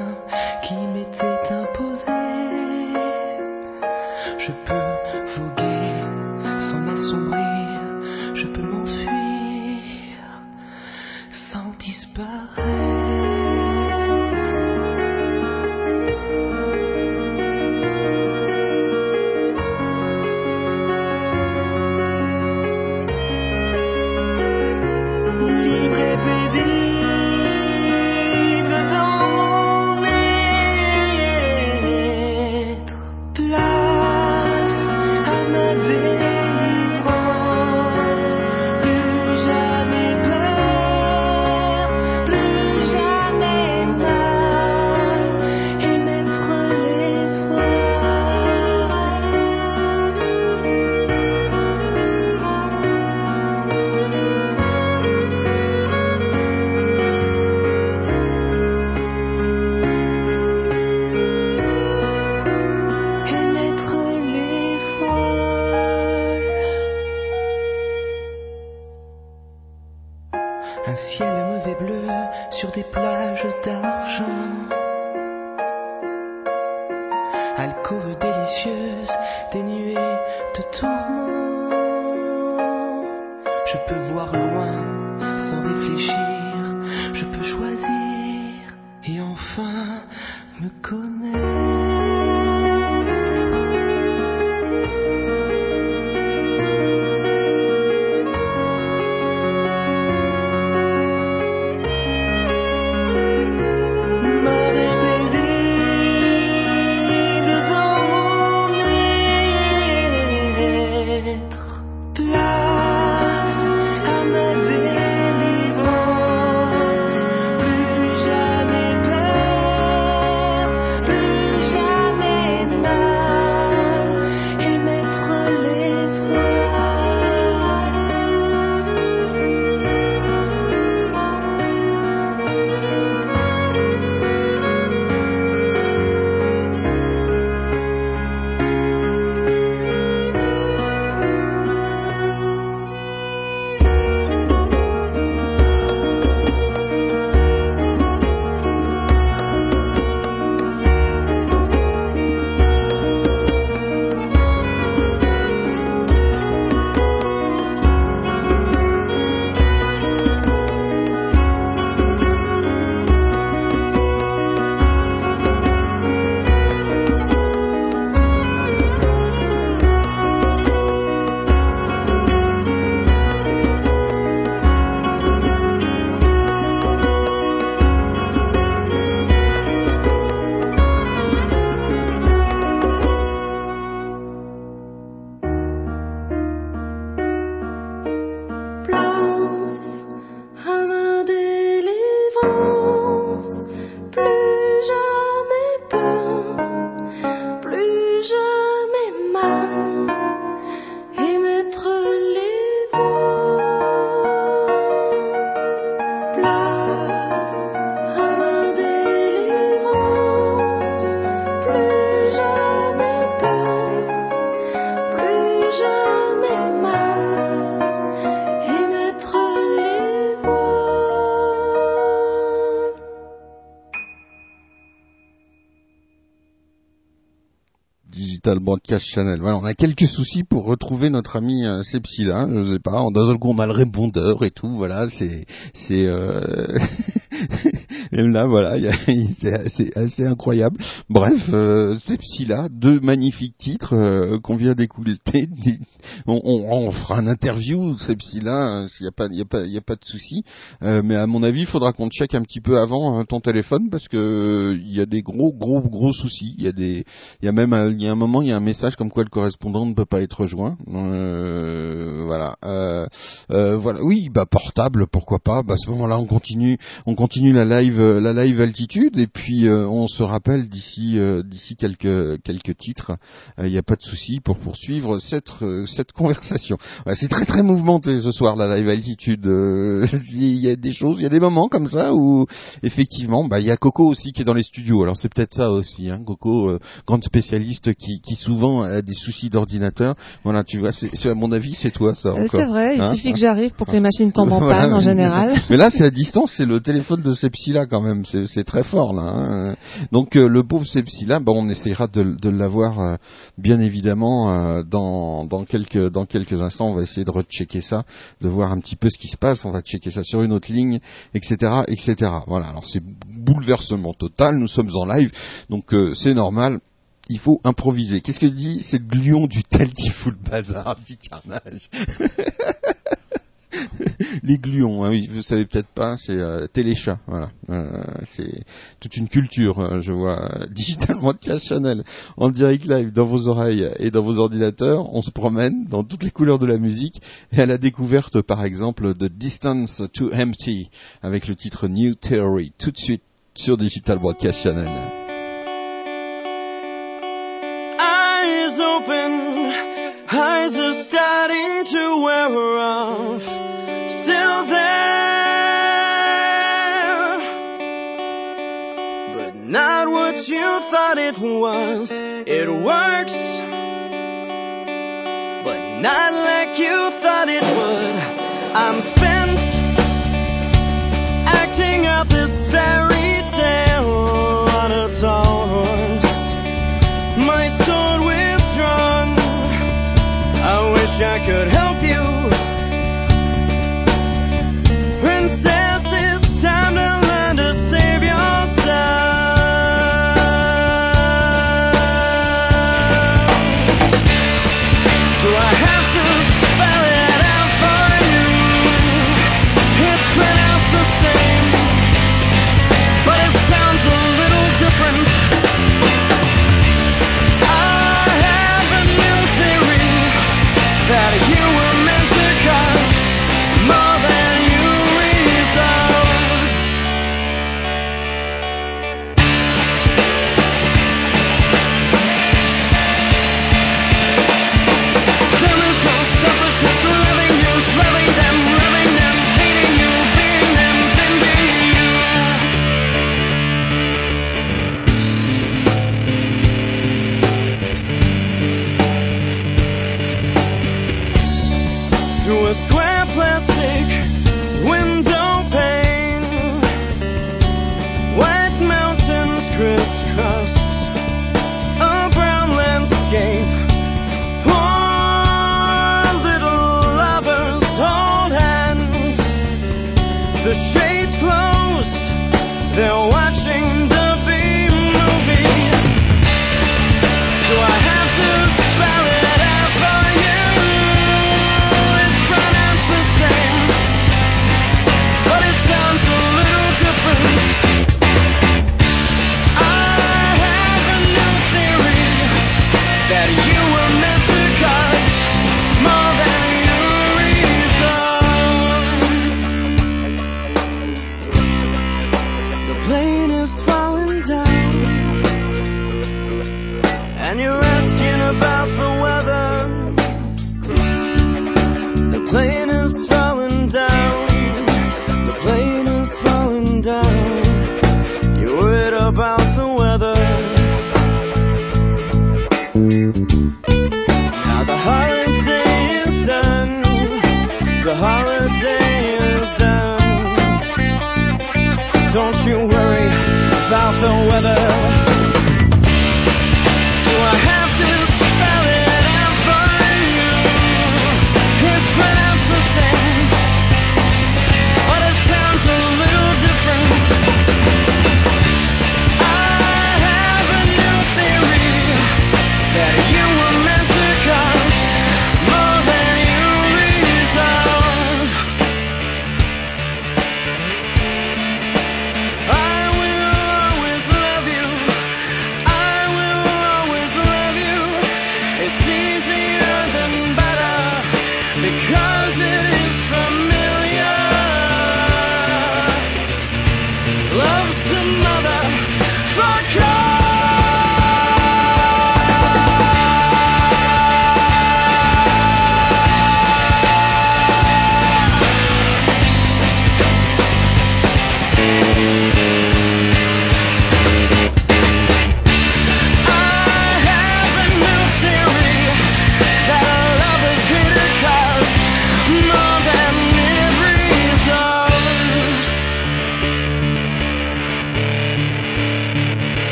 Broadcast Channel. Voilà, on a quelques soucis pour retrouver notre ami euh, Sepsila, je sais pas. D'un seul coup, on a le répondeur et tout. Voilà, c'est c'est euh... *laughs* et là, voilà, il *laughs* c'est assez, incroyable. Bref, euh, Sepsila, deux magnifiques titres euh, qu'on vient d'écouter. *laughs* On, on, on fera un interview Sepsila, s'il y a pas, il y a pas, il a pas de souci. Euh, mais à mon avis, il faudra qu'on check un petit peu avant hein, ton téléphone parce que euh, il y a des gros, gros, gros soucis. Il y a des il y a même il y a un moment, il y a un message comme quoi le correspondant ne peut pas être rejoint. Euh, voilà. Euh, voilà. Oui, bah portable, pourquoi pas. Bah, à ce moment-là, on continue, on continue la live, la live altitude, et puis euh, on se rappelle d'ici, euh, d'ici quelques quelques titres. Euh, Il n'y a pas de souci pour poursuivre cette euh, cette conversation. Ouais, c'est très très mouvementé ce soir la live altitude. Euh, *laughs* Il y a des choses, il y a des moments comme ça où effectivement, bah il y a Coco aussi qui est dans les studios. Alors c'est peut-être ça aussi, hein, Coco. euh, grande spécialiste qui, qui souvent a des soucis d'ordinateur. Voilà, tu vois, c'est à mon avis, c'est toi ça. Euh. C'est vrai, il Hein suffit que j'arrive pour que les machines tombent en Voilà. panne en général. *laughs* Mais là, c'est à distance, c'est le téléphone de Sepsila quand même, c'est très fort là. hein. Donc euh, le pauvre Sepsila, bah, on essayera de, de l'avoir euh, bien évidemment euh, dans, dans quelques dans quelques instants. On va essayer de rechecker ça, de voir un petit peu ce qui se passe. On va checker ça sur une autre ligne, etc., etc. Voilà. Alors c'est bouleversement total. Nous sommes en live, donc euh, c'est normal. Il faut improviser. Qu'est-ce que dit C'est le lion du tel qui bazar, petit carnage. *laughs* *laughs* Les gluons, hein, oui, vous savez peut-être pas, c'est euh, téléchat, voilà. Euh, c'est toute une culture, euh, je vois. euh, *laughs* Digital Broadcast Channel, en direct live dans vos oreilles et dans vos ordinateurs. On se promène dans toutes les couleurs de la musique et à la découverte, par exemple, de Distance to Empty avec le titre New Theory, tout de suite sur Digital Broadcast Channel. it once, it works. But not like you thought it would. I'm spent acting out this fairy tale on a tall horse. My sword withdrawn. I wish I could help.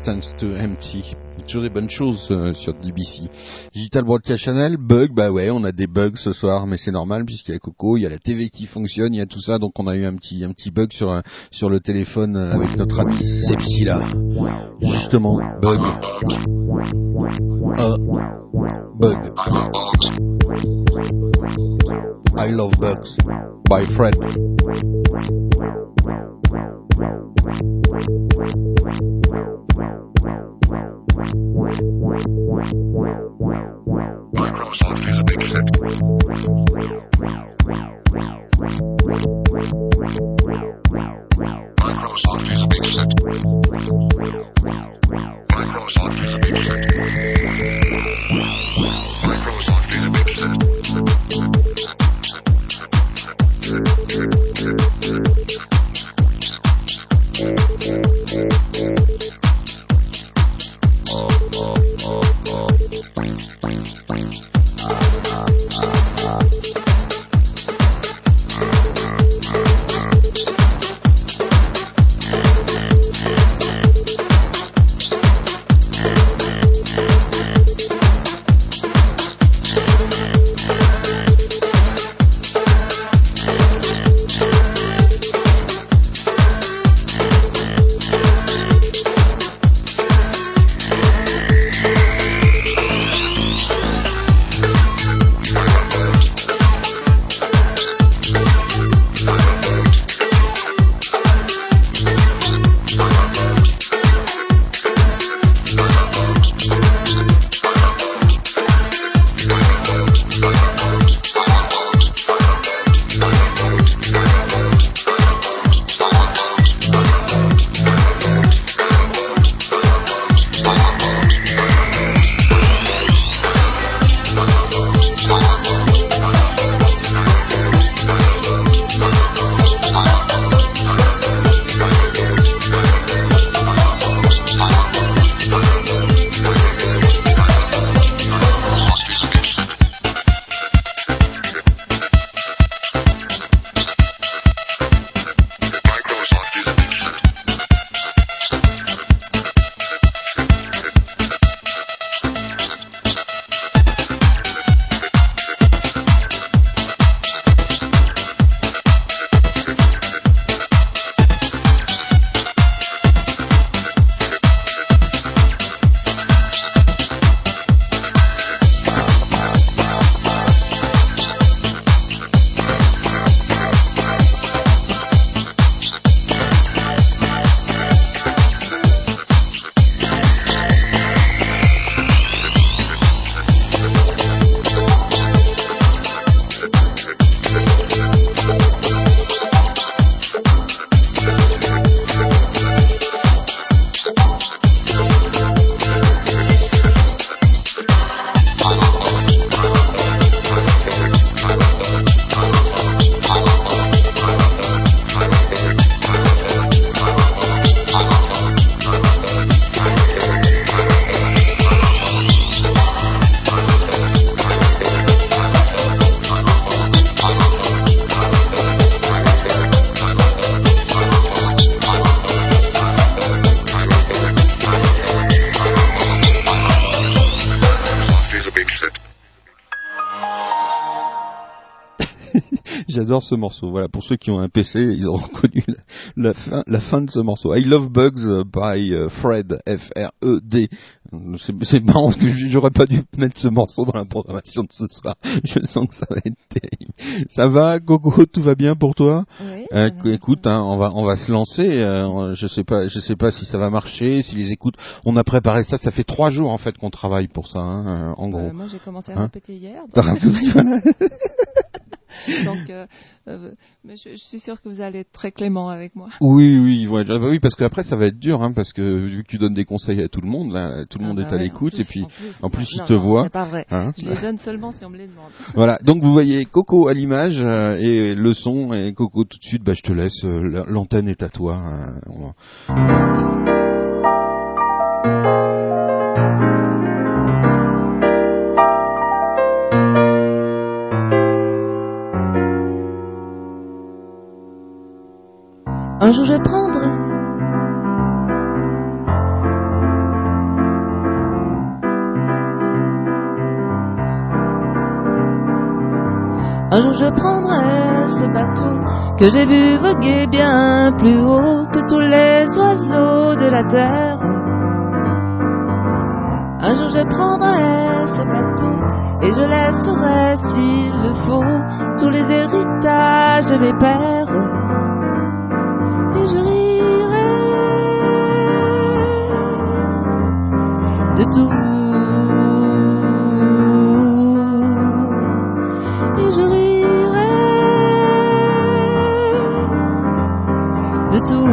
Distance to Empty. Toujours des bonnes choses euh, sur DBC. Digital Broadcast Channel, bug, bah ouais, on a des bugs ce soir, mais c'est normal puisqu'il y a Coco, il y a la TV qui fonctionne, il y a tout ça, donc on a eu un petit un petit bug sur euh, sur le téléphone euh, avec notre ami Sepsi là. Justement, bug. Ah, bug. I love bugs. By Fred. Microsoft is a big hit. Microsoft is a big hit. Microsoft is a big hit. Microsoft is a big hit. Thanks, thanks, thanks. J'adore ce morceau. Voilà, pour ceux qui ont un PC, ils ont reconnu *laughs* la, la fin, la fin de ce morceau. I Love Bugs by euh, Fred, F-R-E-D. C'est marrant j'aurais pas dû mettre ce morceau dans la programmation de ce soir. *laughs* Je sens que ça va être terrible. Ça va, Coco, tout va bien pour toi? Oui. Euh, écoute, hein, on va on va se lancer. euh, je sais pas, je sais pas si ça va marcher, si les écoutes. On a préparé ça. Ça fait trois jours en fait qu'on travaille pour ça, hein, en gros. Euh, moi, j'ai commencé à Hein? répéter hier. *laughs* *laughs* Donc, euh, euh, mais je, je suis sûre que vous allez être très clément avec moi. Oui, oui, ouais, bah oui, parce qu'après ça va être dur, hein, parce que vu que tu donnes des conseils à tout le monde, là, tout le Ah monde bah est à l'écoute, et puis en plus, en plus non, il te voit. C'est pas vrai. hein. Je les donne seulement si on me les demande. *laughs* Voilà, donc vous voyez Coco à l'image euh, et le son, et Coco tout de suite, bah je te laisse, la- l'antenne est à toi. hein, on va- Un jour je prendrai Un jour je prendrai ce bateau que j'ai vu voguer bien plus haut que tous les oiseaux de la terre. Un jour je prendrai ce bateau et je laisserai, s'il le faut, tous les héritages de mes pères. De tout. Et je rirai de tout.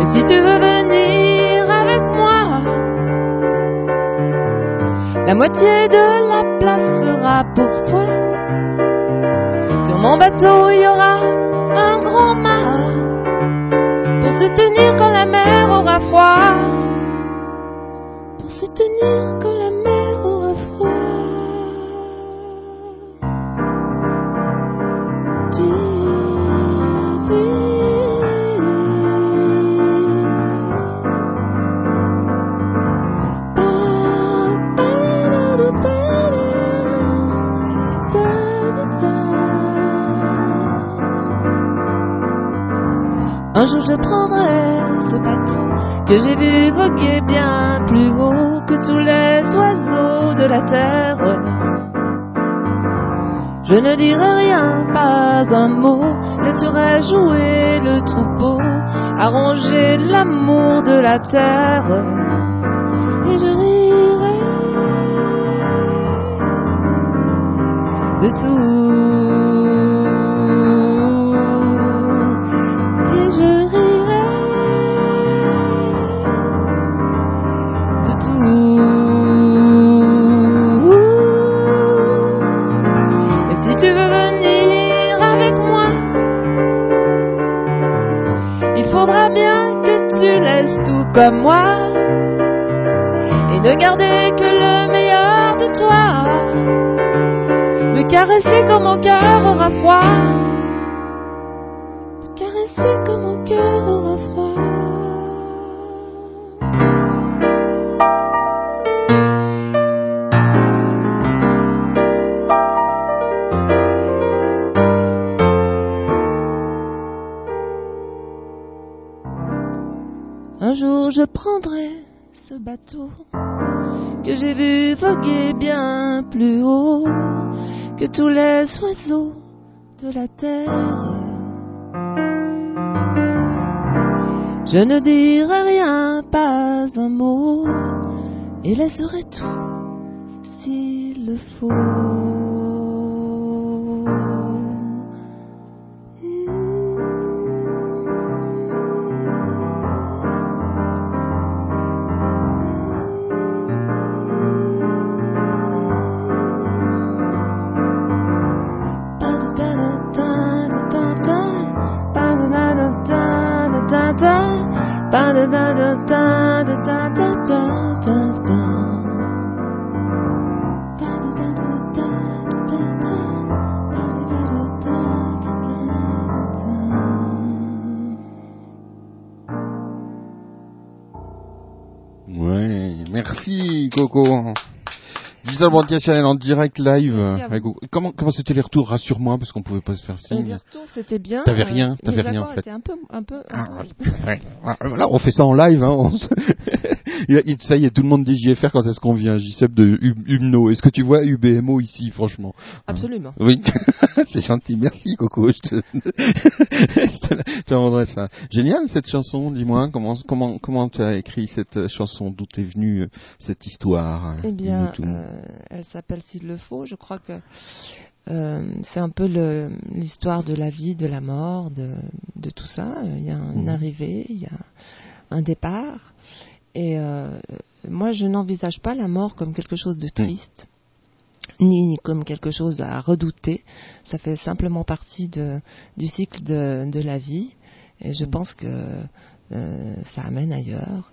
Et si tu veux venir avec moi, la moitié de la place sera pour toi. Sur mon bateau, froid. Pour se tenir quand la mer aura froid. Un jour je bateau que j'ai vu voguer bien plus haut que tous les oiseaux de la terre. Je ne dirai rien, pas un mot, laisserai jouer le troupeau, arranger l'amour de la terre. Et je rirai de tout. Comme moi et ne garder que le meilleur de toi. Me caresser quand mon cœur aura froid. Bateau que j'ai vu voguer bien plus haut que tous les oiseaux de la terre. Je ne dirai rien, pas un mot, et laisserai tout s'il le faut. Digital Broadcast Channel en direct live. À vous. avec- Comment comment c'était les retours? Rassure-moi parce qu'on pouvait pas se faire signe. Les retours, c'était bien. T'avais Euh, rien, t'avais rien, en fait. un peu, un peu, un peu- Ouais. Ah, Là, on fait ça en live. Hein. on se- *laughs* ça y est, tout le monde dit JFR quand est-ce qu'on vient? JCEP de U- Umno. Est-ce que tu vois UBMO ici, franchement? Absolument. Oui, *laughs* c'est gentil. Merci, Coco. Je te, *laughs* je te, rendrai ça. Génial cette chanson. Dis-moi comment comment comment tu as écrit cette chanson? D'où est venue euh, cette histoire euh, Eh bien, euh, elle s'appelle S'il le faut. Je crois que euh, c'est un peu l'histoire de la vie, de la mort, de, de tout ça. Il y a une Mhm. arrivée, il y a un départ. Et euh, moi, je n'envisage pas la mort comme quelque chose de triste, ni comme quelque chose à redouter. Ça fait simplement partie de, du cycle de, de la vie. Et je pense que euh, ça amène ailleurs.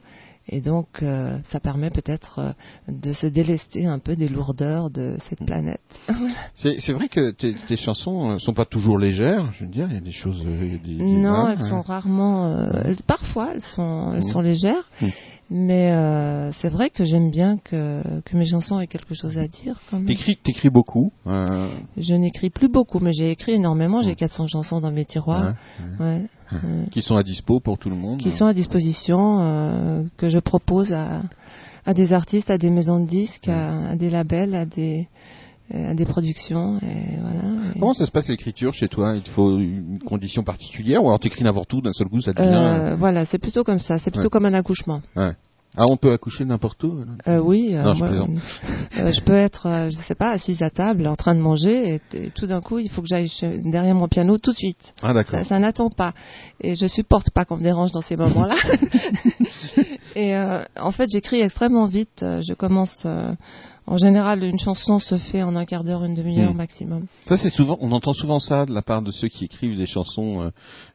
Et donc, euh, ça permet peut-être euh, de se délester un peu des lourdeurs de cette planète. *laughs* C'est c'est vrai que tes, tes chansons euh, sont pas toujours légères. Je veux dire, il y a des choses. il y a des- des- Non, elles hein. sont rarement. euh, parfois, elles sont, elles sont légères, Mhm. Mais euh, c'est vrai que j'aime bien que, que mes chansons aient quelque chose à dire. T'écris, t'écris beaucoup. euh, Je n'écris plus beaucoup, mais j'ai écrit énormément. J'ai Mhm. 400 chansons dans mes tiroirs, ouais, ouais, ouais, qui sont à dispo pour tout le monde. qui sont à disposition, euh, que je propose à, à des artistes, à des maisons de disques, à, à des labels, à des, à des productions. Et voilà. Et- Comment ça se passe l'écriture chez toi? Il te faut une condition particulière ou alors t'écris n'importe où d'un seul coup ça devient. Euh, voilà, c'est plutôt comme ça. C'est plutôt Ouais. comme un accouchement. Ah, on peut accoucher n'importe où. Euh, oui, euh, je moi, plaisante. *laughs* euh, je peux être, euh, je sais pas, assise à table, en train de manger, et, et tout d'un coup, il faut que j'aille derrière mon piano tout de suite. Ah d'accord. Ça, ça n'attend pas. Et je supporte pas qu'on me dérange dans ces moments-là. *laughs* *laughs* et euh, en fait, j'écris extrêmement vite. Euh, Je commence. En général, une chanson se fait en un quart d'heure, une demi-heure Hmm. maximum. Ça c'est souvent, on entend souvent ça de la part de ceux qui écrivent des chansons, euh,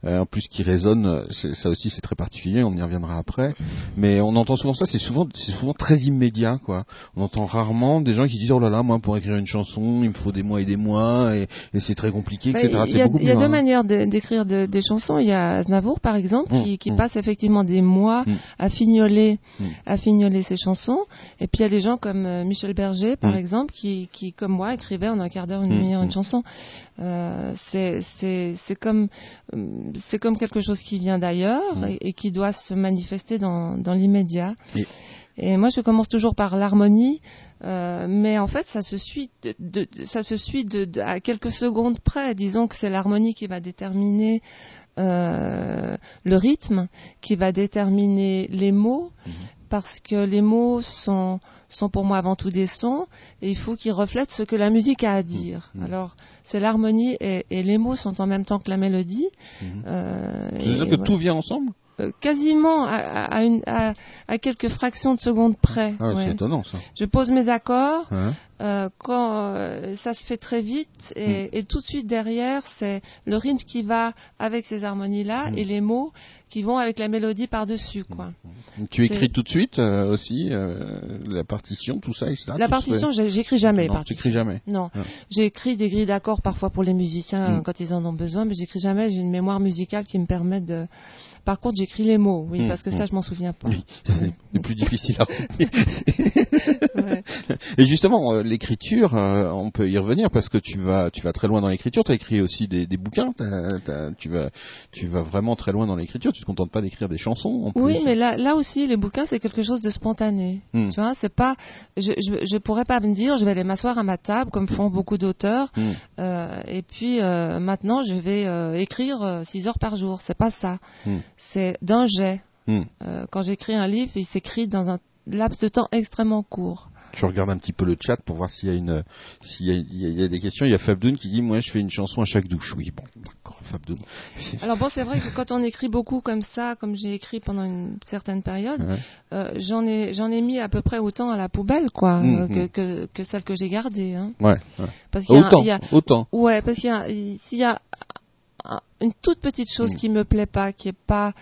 euh, en plus qui résonnent. Ça aussi c'est très particulier, on y reviendra après. Mais on entend souvent ça, c'est souvent, c'est souvent très immédiat quoi. On entend rarement des gens qui disent oh là là, moi pour écrire une chanson, il me faut des mois et des mois et, et c'est très compliqué, Bah, etc. Il y a, y deux rare. manières d'écrire de- des chansons. Il y a Aznavour, par exemple, Mm, qui, qui mm. passe effectivement des mois à fignoler, à fignoler ses chansons. Et puis il y a des gens comme euh, Michel Berger, par Mm. exemple, qui, qui, comme moi, écrivait en un quart d'heure, une Mm, demi-heure, mm. une chanson. Euh, c'est c'est c'est comme euh, c'est comme quelque chose qui vient d'ailleurs Mm. et, et qui doit se manifester dans, dans l'immédiat. Et- Et moi, je commence toujours par l'harmonie, euh, mais en fait, ça se suit, de, de- ça se suit de, à quelques secondes près. Disons que c'est l'harmonie qui va déterminer euh, le rythme, qui va déterminer les mots, Mhm. Parce que les mots sont sont pour moi avant tout des sons, et il faut qu'ils reflètent ce que la musique a à dire. Mhm. Alors, c'est l'harmonie et, et les mots sont en même temps que la mélodie. Mhm. Euh, Tu veux et dire que voilà. tout vient ensemble? Euh, quasiment à, une, à, à quelques fractions de secondes près. Ah, ouais. c'est étonnant ça. Je pose mes accords Hein euh, quand euh, ça se fait très vite Hmm. et, et tout de suite derrière c'est le rythme qui va avec ces harmonies là Mm. et les mots qui vont avec la mélodie par dessus quoi. Tu écris tout de suite euh, aussi euh, la partition, tout ça, etc. la partition fait- j'écris jamais Non, t'écris jamais. Non, Ah. j'ai écrit des grilles d'accords parfois pour les musiciens euh, quand ils en ont besoin, mais j'écris jamais. J'ai une mémoire musicale qui me permet de. Par contre, j'écris les mots, oui, Mm, parce que mm. ça, je m'en souviens pas. Oui, *laughs* c'est le plus difficile à. Ouais. *laughs* Et justement, euh, l'écriture, euh, on peut y revenir parce que tu vas, tu vas très loin dans l'écriture. Tu as écrit aussi des, des bouquins. tu vas, tu vas vraiment très loin dans l'écriture. Tu te contentes pas d'écrire des chansons. En plus. Oui, mais là, là aussi, les bouquins, c'est quelque chose de spontané. Mm. Tu vois, c'est pas. Je, je, je pourrais pas me dire, je vais aller m'asseoir à ma table, comme font beaucoup d'auteurs, euh, et puis maintenant, je vais écrire 6 heures par jour. C'est pas ça. C'est d'un jet. Mm. Euh, quand j'écris un livre, il s'écrit dans un laps de temps extrêmement court. Je regarde un petit peu le chat pour voir s'il y a une, s'il y a, il y a- il y a des questions. Il y a Fabdoun qui dit, moi, je fais une chanson à chaque douche. Oui, bon, d'accord, Fabdoun. *laughs* Alors bon, c'est vrai que quand on écrit beaucoup comme ça, comme j'ai écrit pendant une certaine période, Ouais. euh, j'en ai j'en ai mis à peu près autant à la poubelle, quoi, Mm, euh, que, mm. que que celle que j'ai gardée. Hein. Ouais, ouais. Parce qu'il y a, Autant, y a- autant. ouais, parce qu'il y a il- s'il y a un- une toute petite chose Mm. qui me plaît pas, qui est pas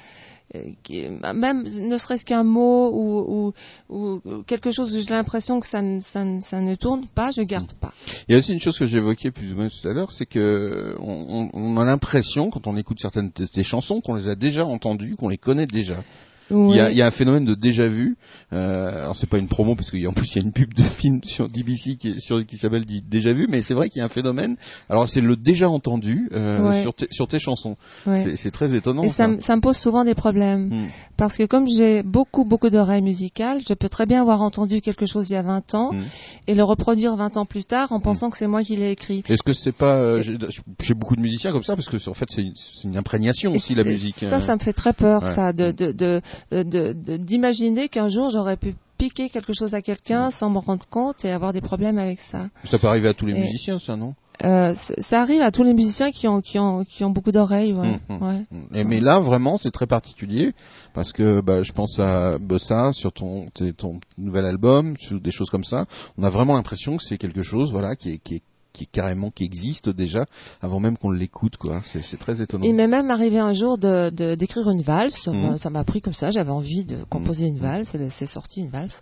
euh, qui est- même ne serait-ce qu'un mot ou, ou, ou quelque chose où j'ai l'impression que ça ne, ça, ne, ça ne tourne pas, je garde pas. Il y a aussi une chose que j'évoquais plus ou moins tout à l'heure, c'est que on, on- on a l'impression, quand on écoute certaines de tes chansons, qu'on les a déjà entendues, qu'on les connaît déjà. Il y, a, y un phénomène de déjà vu. Euh, alors c'est pas une promo parce qu'en plus il y a une pub de film *laughs* sur DBC qui, est- sur, qui s'appelle déjà vu, mais c'est vrai qu'il y a un phénomène. Alors c'est le déjà entendu euh, Ouais. sur, tes- sur tes chansons. Ouais. C'est- très étonnant. Et ça, me- ça me pose souvent des problèmes. Hmm. Parce que comme j'ai beaucoup, beaucoup d'oreilles musicales, je peux très bien avoir entendu quelque chose il y a 20 ans Hmm. et le reproduire 20 ans plus tard en pensant que c'est moi qui l'ai écrit. Est-ce que c'est pas euh, j'ai beaucoup de musiciens comme ça parce que en fait c'est une, imprégnation aussi la musique. Ça, euh. ça me fait très peur, ça, de de- de- de- de- d'imaginer qu'un jour j'aurais pu piquer quelque chose à quelqu'un sans m'en rendre compte et avoir des problèmes avec ça. Ça peut arriver à tous les Et- musiciens, ça non? Euh, ça arrive à tous les musiciens qui ont qui ont qui ont beaucoup d'oreilles. Ouais. Ouais. Et mais là vraiment c'est très particulier parce que bah, je pense à Bossa sur ton ton nouvel album, sur des choses comme ça. On a vraiment l'impression que c'est quelque chose voilà qui est qui est qui carrément qui existe déjà avant même qu'on l'écoute quoi. C'est très étonnant. Il m'est même arrivé un jour de d'écrire une valse. Mhm. Ça m'a pris comme ça. J'avais envie de composer une valse. et C'est sorti une valse.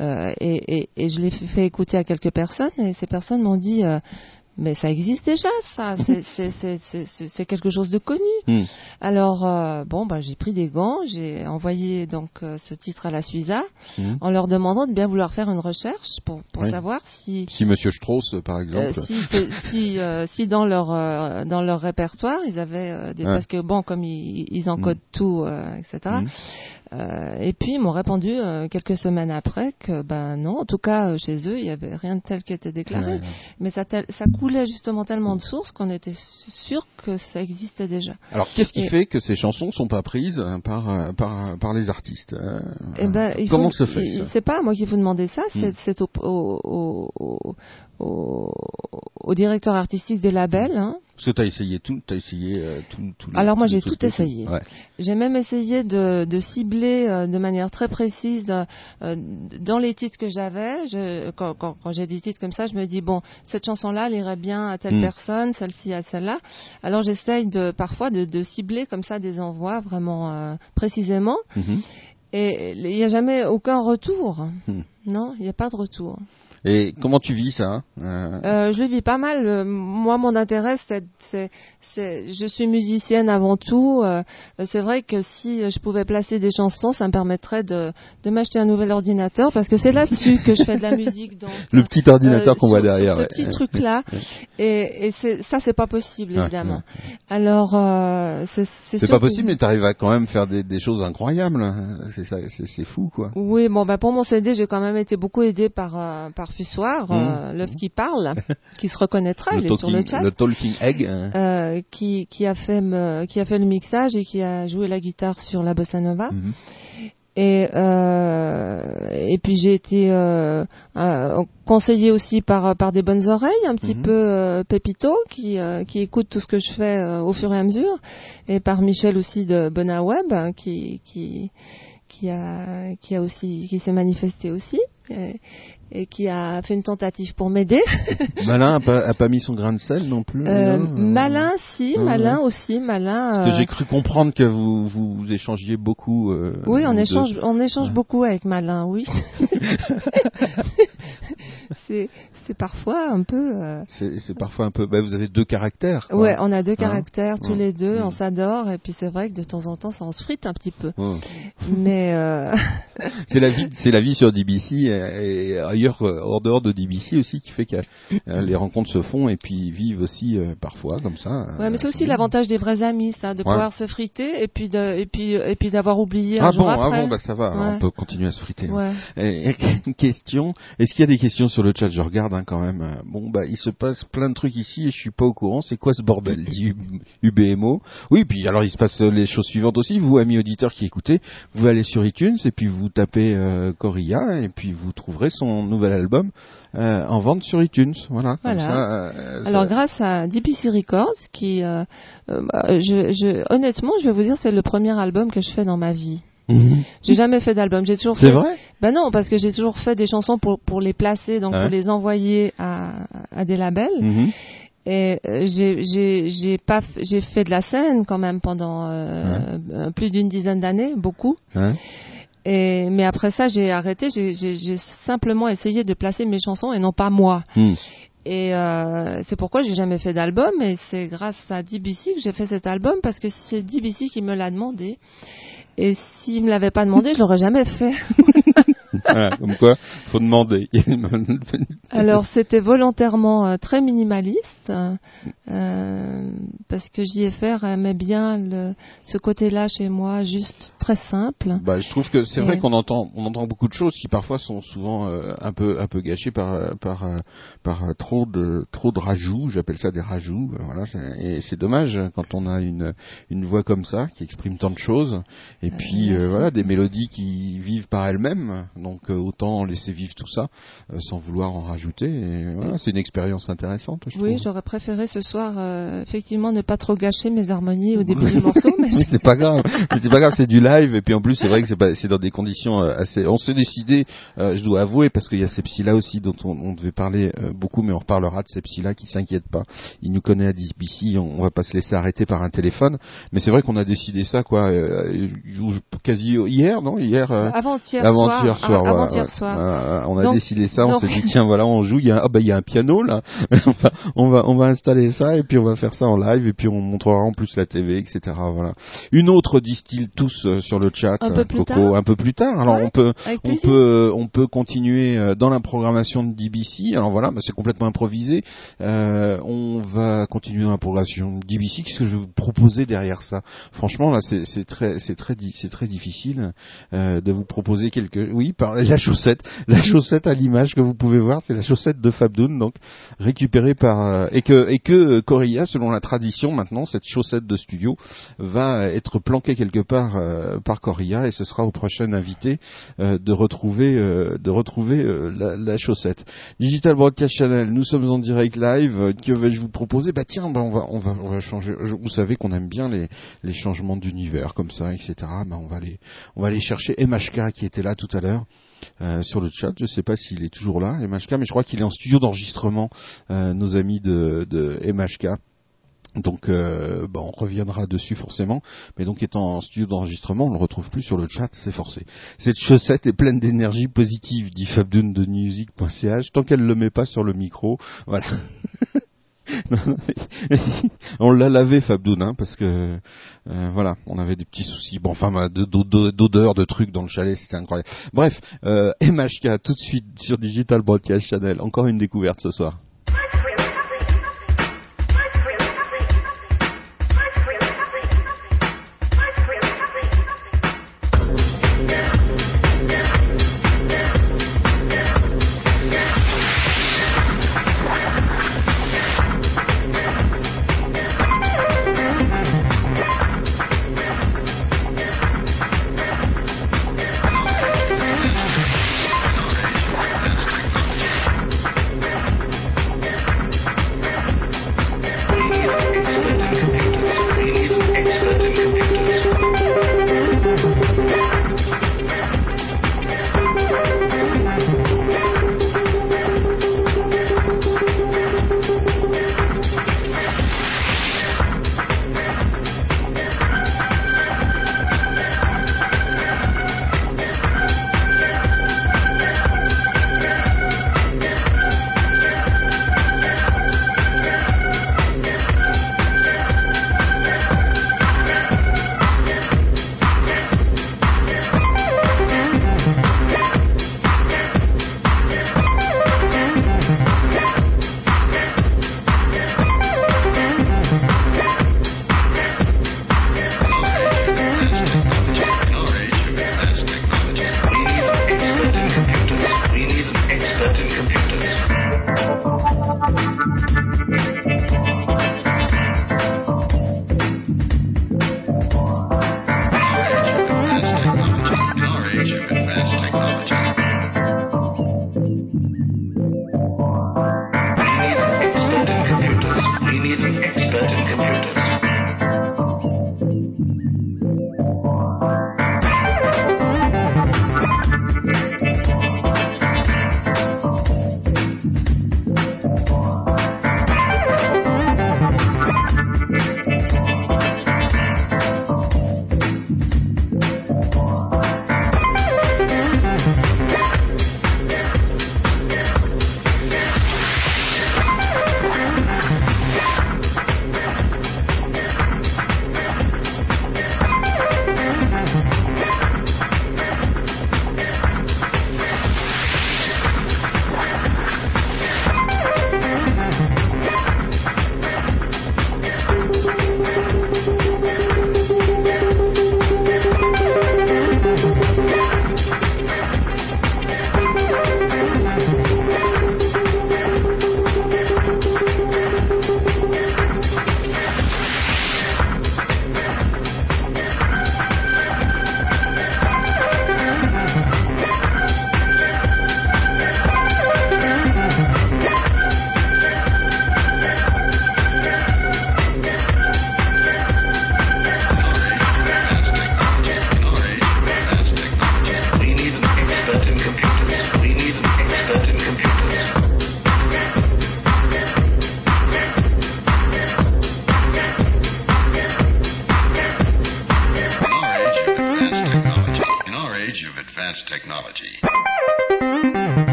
Euh, et, et, et je l'ai fait fait écouter à quelques personnes et ces personnes m'ont dit. euh, mais ça existe déjà, ça. *laughs* C'est- quelque chose de connu. Mhm. Alors euh, bon, bah, j'ai pris des gants, j'ai envoyé donc euh, ce titre à la Suiza Mhm. en leur demandant de bien vouloir faire une recherche pour, pour Oui. savoir si Si Monsieur Strauss par euh, exemple. si, c'est- *laughs* si, si dans leur dans leur répertoire ils avaient des Ouais. parce que bon comme ils, ils encodent tout euh, etc. Euh, et puis ils m'ont répondu euh, quelques semaines après que ben non en tout cas euh, chez eux il y avait rien de tel qui était déclaré Ouais. mais ça tel- ça coulait justement tellement de sources qu'on était sûr que ça existait déjà Alors qu'est-ce qui Et- fait que ces chansons sont pas prises euh, par euh, par par les artistes euh, Eh ben, il Comment faut, se fait C'est pas moi qu'il faut demander ça, c'est Hmm. c'est au, au, au, au, au- au directeur artistique des labels. Hein. Parce que t'as essayé tout, t'as essayé euh, tout, tout. Alors moi, j'ai tout essayé. Ouais. J'ai même essayé de, de cibler euh, de manière très précise euh, dans les titres que j'avais. Je- Quand, quand, quand j'ai des titres comme ça, je me dis bon, cette chanson-là, elle irait bien à telle Hmm. personne, celle-ci à celle-là. Alors j'essaye de parfois de, de cibler comme ça des envois vraiment précisément. Mhm. Et il n'y a jamais aucun retour. Hmm. Non, il n'y a pas de retour. Et comment tu vis ça euh, Euh, je le vis pas mal. Euh, Moi, mon intérêt, c'est, je suis musicienne avant tout. C'est vrai que si je pouvais placer des chansons, ça me permettrait de, de m'acheter un nouvel ordinateur parce que c'est là-dessus que je fais de la musique. Donc, *laughs* Le petit ordinateur euh, qu'on voit derrière. sur ouais. ce petit truc-là. *laughs* Et, et ça, c'est pas possible, Ouais, évidemment. Alors, euh, c'est, c'est, pas que- possible, mais t'arrives à quand même faire des, des choses incroyables. hein. C'est ça, c'est fou quoi. Oui, bon, bah pour mon CD, j'ai quand même été beaucoup aidé par par Fussoir, Mmh. euh, l'œuf qui parle, *laughs* qui se reconnaîtra, il est sur le chat. le talking egg. hein. euh, qui, qui a fait me- qui a fait le mixage et qui a joué la guitare sur la bossa nova. Mhm. Et euh, et puis j'ai été euh, euh, conseillé aussi par par des bonnes oreilles, un petit Mhm. peu Pépito qui qui écoute tout ce que je fais au fur et à mesure, et par Michel aussi de Bonaweb hein, qui qui qui a qui a aussi qui s'est manifesté aussi et, et qui a fait une tentative pour m'aider. *laughs* Malin a pas, a pas mis son grain de sel non plus. Euh, non malin, si, Ouais, malin ouais. aussi, malin. Parce que euh, j'ai cru comprendre que vous vous échangiez beaucoup. euh, Oui, on deux. échange, on échange Ouais. beaucoup avec Malin, oui. *laughs* *laughs* c'est, c'est parfois un peu. euh, C'est parfois un peu. Bah, vous avez deux caractères. quoi. Ouais, on a deux Hein caractères tous Ouais. les deux, Mm. on s'adore, et puis c'est vrai que de temps en temps, ça on se frite un petit peu. Ouais. Mais euh, *laughs* C'est la vie, c'est la vie sur DBC et, et ailleurs euh, hors dehors de DBC aussi qui fait que les rencontres se font et puis vivent aussi euh, parfois comme ça. ouais, mais c'est aussi l'avantage des vrais amis, ça, de pouvoir se friter et puis de, et puis et puis d'avoir oublié un Ah jour bon, ah bon, bah ça va, on peut continuer à se friter. hein. Et, et *laughs* une question, est-ce qu'il y a des questions sur le chat? Je regarde hein, quand même. Bon, bah il se passe plein de trucs ici et je suis pas au courant. C'est quoi ce bordel dit UBMO. Oui, puis alors il se passe euh, les choses suivantes aussi. Vous, amis auditeurs qui écoutez, vous allez sur iTunes et puis vous tapez euh, Corilla et puis vous trouverez son nouvel album euh, en vente sur iTunes. Voilà. comme Voilà. ça, euh, Alors ça- grâce à DPC Records, qui, bah, je, je, honnêtement, je vais vous dire, c'est le premier album que je fais dans ma vie. Mhm. J'ai jamais fait d'album. J'ai toujours C'est fait. vrai? Ben non, parce que j'ai toujours fait des chansons pour pour les placer, donc Ouais. pour les envoyer à à des labels. Mhm. Et euh, j'ai j'ai j'ai pas j'ai fait de la scène quand même pendant euh, euh, plus d'une dizaine d'années, beaucoup. Et mais après ça, j'ai arrêté. J'ai simplement essayé de placer mes chansons et non pas moi. Mhm. Et euh, c'est pourquoi j'ai jamais fait d'album et c'est grâce à DBC que j'ai fait cet album parce que c'est DBC qui me l'a demandé. Et s'il me l'avait pas demandé, je l'aurais jamais fait. *laughs* Voilà, comme quoi, faut demander. *laughs* Alors c'était volontairement euh, très minimaliste euh, parce que JFR aimait bien le, ce côté-là chez moi, juste très simple. Bah, je trouve que c'est vrai qu'on entend, on entend beaucoup de choses qui parfois sont souvent euh, un peu, un peu gâchées par, euh, par, euh, par trop de, trop de rajouts. J'appelle ça des rajouts. Voilà, c'est- et c'est dommage euh, quand on a une, une voix comme ça qui exprime tant de choses. Et puis euh, voilà, des mélodies qui vivent par elles-mêmes. Donc euh, autant laisser vivre tout ça euh, sans vouloir en rajouter. Et voilà, c'est une expérience intéressante. Je Oui, j'aurais préféré ce soir euh, effectivement ne pas trop gâcher mes harmonies au début du morceau, mais *laughs* Mais c'est pas grave, Mais c'est pas grave, c'est du live et puis en plus c'est vrai que c'est pas, c'est dans des conditions assez. On s'est décidé, euh, je dois avouer, parce qu'il y a là aussi dont on, on devait parler euh, beaucoup, mais on reparlera de là qui s'inquiètent pas. Il nous connaît à DBC, on, on va pas se laisser arrêter par un téléphone. Mais c'est vrai qu'on a décidé ça quoi, quasi hier, non? Hier. avant-hier soir, soir, ouais. soir. On a Donc- décidé ça, on s'est dit *laughs* tiens voilà on joue, il y a ah bah il y a un piano là, *laughs* on va on va on va installer ça et puis on va faire ça en live et puis on montrera en plus la TV etc voilà. Une autre disent-ils tous euh, sur le chat, Un peu plus Coco, tard un peu plus tard. Alors Ouais, on peut on peut on peut continuer euh, dans la programmation de DBC. Alors voilà, bah, c'est complètement improvisé. Euh, on va continuer dans la programmation de DBC. Qu'est-ce que je vais vous proposer derrière ça? Franchement là c'est très c'est très c'est très difficile euh, de vous proposer quelque oui par la chaussette. La chaussette à l'image que vous pouvez voir c'est la chaussette de Fabdoun donc récupérée par euh, et que et que euh, Corilla selon la tradition maintenant cette chaussette de studio va être planquée quelque part euh, par Corilla et ce sera au prochain invité euh, de retrouver euh, de retrouver euh, la, la chaussette. Digital Broadcast Channel nous sommes en direct live. Euh, que vais-je vous proposer? Bah tiens bah, on va on va on va changer. Je- vous savez qu'on aime bien les les changements d'univers comme ça etc bah on va aller on va aller chercher MHK qui était là tout à l'heure euh, sur le chat. Je sais pas s'il est toujours là, MHK, mais je crois qu'il est en studio d'enregistrement, euh, nos amis de, de MHK. Donc, euh, bah, on reviendra dessus forcément, mais donc étant en studio d'enregistrement, on le retrouve plus sur le chat, c'est forcé. Cette chaussette est pleine d'énergie positive, dit Fabdoun de music.ch, tant qu'elle le met pas sur le micro, voilà. *laughs* *laughs* On l'a lavé Fabdoun, hein, parce que euh, voilà, on avait des petits soucis. Bon, enfin, de- d'o- d'odeur, de trucs dans le chalet, c'était incroyable. Bref, euh, *laughs* MHK tout de suite sur Digital Broadcast Channel. Encore une découverte ce soir.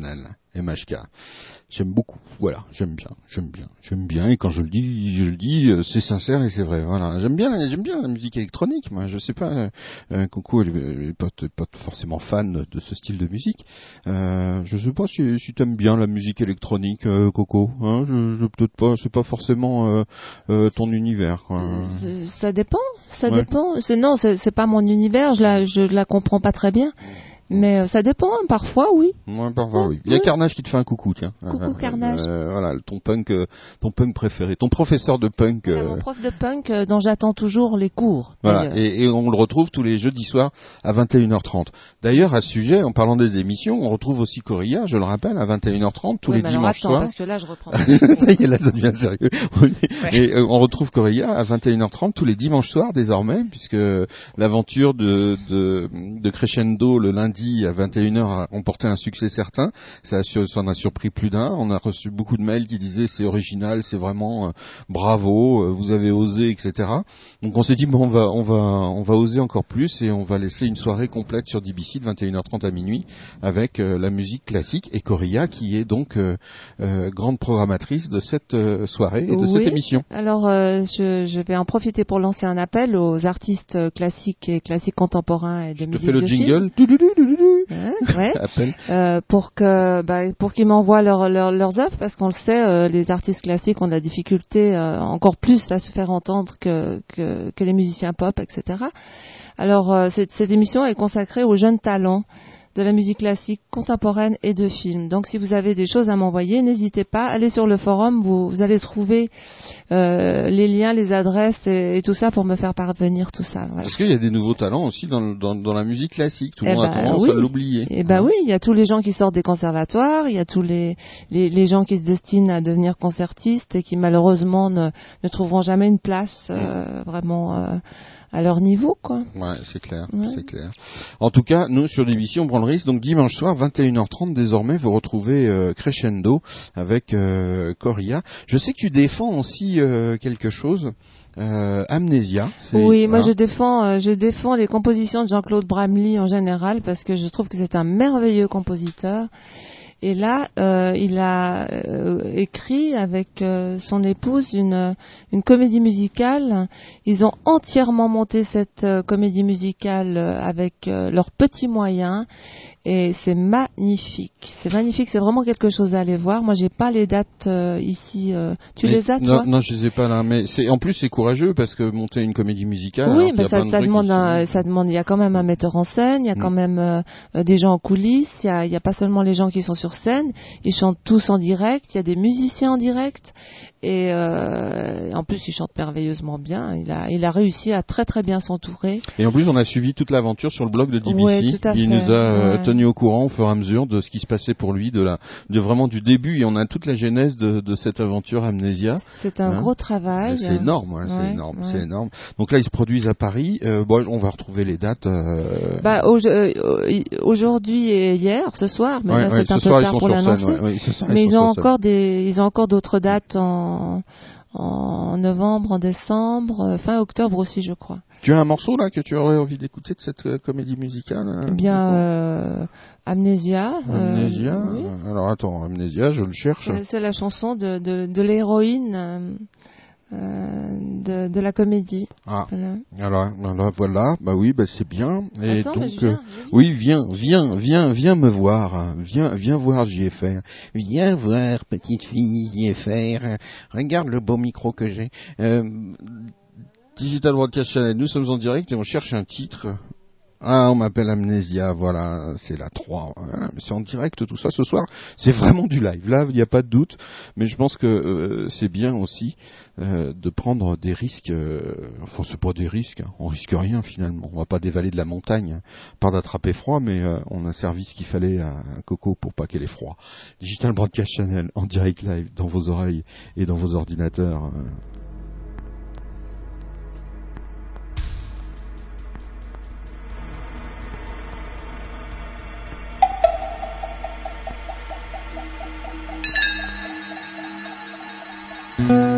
MHK. J'aime beaucoup. Voilà, j'aime bien, j'aime bien, j'aime bien. Et quand je le dis, je le dis, euh, c'est sincère et c'est vrai. Voilà, j'aime bien, j'aime bien la musique électronique. Moi, je sais pas. Euh, euh, Coco, elle, elle est pas, pas forcément fan de ce style de musique. Euh, je sais pas si, si t'aimes bien la musique électronique, euh, Coco. Hein, je, je peut-être pas. C'est pas forcément euh, ton univers. Quoi. Ça dépend, ça Ouais. dépend. Non, c'est c'est pas mon univers. Je la, je la comprends pas très bien. Mais euh, ça dépend. hein, Parfois, oui. Ouais, parfois, oui. Il y a. Carnage qui te fait un coucou, tiens. Coucou, Euh, Carnage. euh, voilà, ton punk, ton punk préféré, ton professeur de punk. Voilà, euh, mon prof de punk dont j'attends toujours les cours. Voilà, et, et on le retrouve tous les jeudis soirs à 21h30. D'ailleurs, à ce sujet, en parlant des émissions, on retrouve aussi Corilla, je le rappelle, à 21h30 tous Oui, les mais dimanches soirs. parce que là, je reprends. *laughs* *laughs* ça y est, là, ça devient sérieux. *laughs* Oui. Et euh, on retrouve Corilla à 21h30 tous les dimanches soirs désormais, puisque l'aventure de, de, de Crescendo le lundi à 21h a remporté un succès certain. Ça, ça en a surpris plus d'un. On a reçu beaucoup de mails qui disaient c'est original, c'est vraiment euh, bravo, euh, vous avez osé, etc. Donc on s'est dit bon, on va, on va, on va oser encore plus et on va laisser une soirée complète sur DBC de 21h30 à minuit avec euh, la musique classique et Corilla qui est donc grande programmatrice de cette soirée et de cette émission. Alors, je, je vais en profiter pour lancer un appel aux artistes classiques et classiques contemporains et de Je te fais le film. jingle. Ouais. Appel. Euh, pour que bah, pour qu'ils m'envoient leur, leur- leurs œuvres parce qu'on le sait euh, les artistes classiques ont de la difficulté euh, encore plus à se faire entendre que, que, que les musiciens pop etc alors euh, cette, cette émission est consacrée aux jeunes talents de la musique classique contemporaine et de film. Donc si vous avez des choses à m'envoyer, n'hésitez pas, allez sur le forum, vous, vous allez trouver euh, les liens, les adresses et, et tout ça pour me faire parvenir tout ça. Voilà. Parce qu'il y a des nouveaux talents aussi dans, le- dans, dans la musique classique? Tout le Eh monde a ben, tendance oui. à l'oublier. Et ben oui, il y a tous les gens qui sortent des conservatoires, il y a tous les, les, les gens qui se destinent à devenir concertistes et qui malheureusement ne, ne trouveront jamais une place euh, vraiment euh, à leur niveau, quoi. Ouais, c'est clair, Ouais. c'est clair. En tout cas, nous sur l'émission on prend le risque. Donc dimanche soir, 21h30 désormais, vous retrouvez euh, Crescendo avec euh, Coria. Je sais que tu défends aussi euh, quelque chose. Euh, Amnésia. Oui, moi je défends, euh, je défends les compositions de Jean-Claude Bramley en général parce que je trouve que c'est un merveilleux compositeur. Et là, euh, il a euh, écrit avec euh, son épouse une, comédie musicale. Ils ont entièrement monté cette comédie musicale avec leurs petits moyens. Et c'est magnifique. C'est magnifique. C'est vraiment quelque chose à aller voir. Moi, j'ai pas les dates euh, ici. euh. Tu mais- les as, non, toi Non, je les ai pas là. Mais c'est en plus c'est courageux parce que monter une comédie musicale. Oui, mais ça, de ça demande, un- sont- ça demande. Il y a quand même un metteur en scène. Il y a Mm. quand même euh, des gens en coulisses. Il y a, il y a pas seulement les gens qui sont sur scène. Ils chantent tous en direct. Il y a des musiciens en direct. Et euh, en plus, il chante merveilleusement bien. Il a, il a réussi à très très bien s'entourer. Et en plus, on a suivi toute l'aventure sur le blog de DBC. Ouais, tout à Il fait. nous a. tenu au courant au fur et à mesure de ce qui se passait pour lui, de la, de vraiment du début. Et on a toute la genèse de, de cette aventure Amnésia. C'est un Hein gros travail. C'est énorme, ouais, c'est Ouais, énorme, ouais. c'est énorme. Donc là, ils se produisent à Paris. Euh, bon, on va retrouver les dates. euh, Bah, au- euh, aujourd'hui et hier, ce soir, mais ouais, c'est ce un peu tard pour l'annoncer. Mais ils ont encore des, ils ont encore d'autres dates en, en novembre, en décembre, euh, fin octobre aussi, je crois. Tu as un morceau là que tu aurais envie d'écouter de cette euh, comédie musicale euh, Eh bien, euh, Amnésia. euh, Amnésia. oui. Alors attends, Amnésia, je le cherche. C'est- la chanson de, de, de l'héroïne de, de la comédie. Ah, Voilà. alors, alors, voilà, bah oui, bah c'est bien. Et Attends, donc, viens, euh, oui, viens, viens, viens, viens me voir, viens, viens voir JFR. Viens voir, petite fille JFR. Regarde le beau micro que j'ai. Euh, Digital Broadcast Channel, nous sommes en direct et on cherche un titre. Ah, on m'appelle Amnésia, voilà, c'est la 3. Voilà, mais c'est en direct tout ça ce soir. C'est vraiment du live. Là, il n'y a pas de doute. Mais je pense que euh, c'est bien aussi euh, de prendre des risques. euh, enfin, c'est pas des risques. hein. On risque rien finalement. On va pas dévaler de la montagne, hein. pas d'attraper froid, mais euh, on a servi ce qu'il fallait à Coco pour pas qu'elle ait froid. Digital Broadcast Channel en direct live dans vos oreilles et dans vos ordinateurs. Thank pas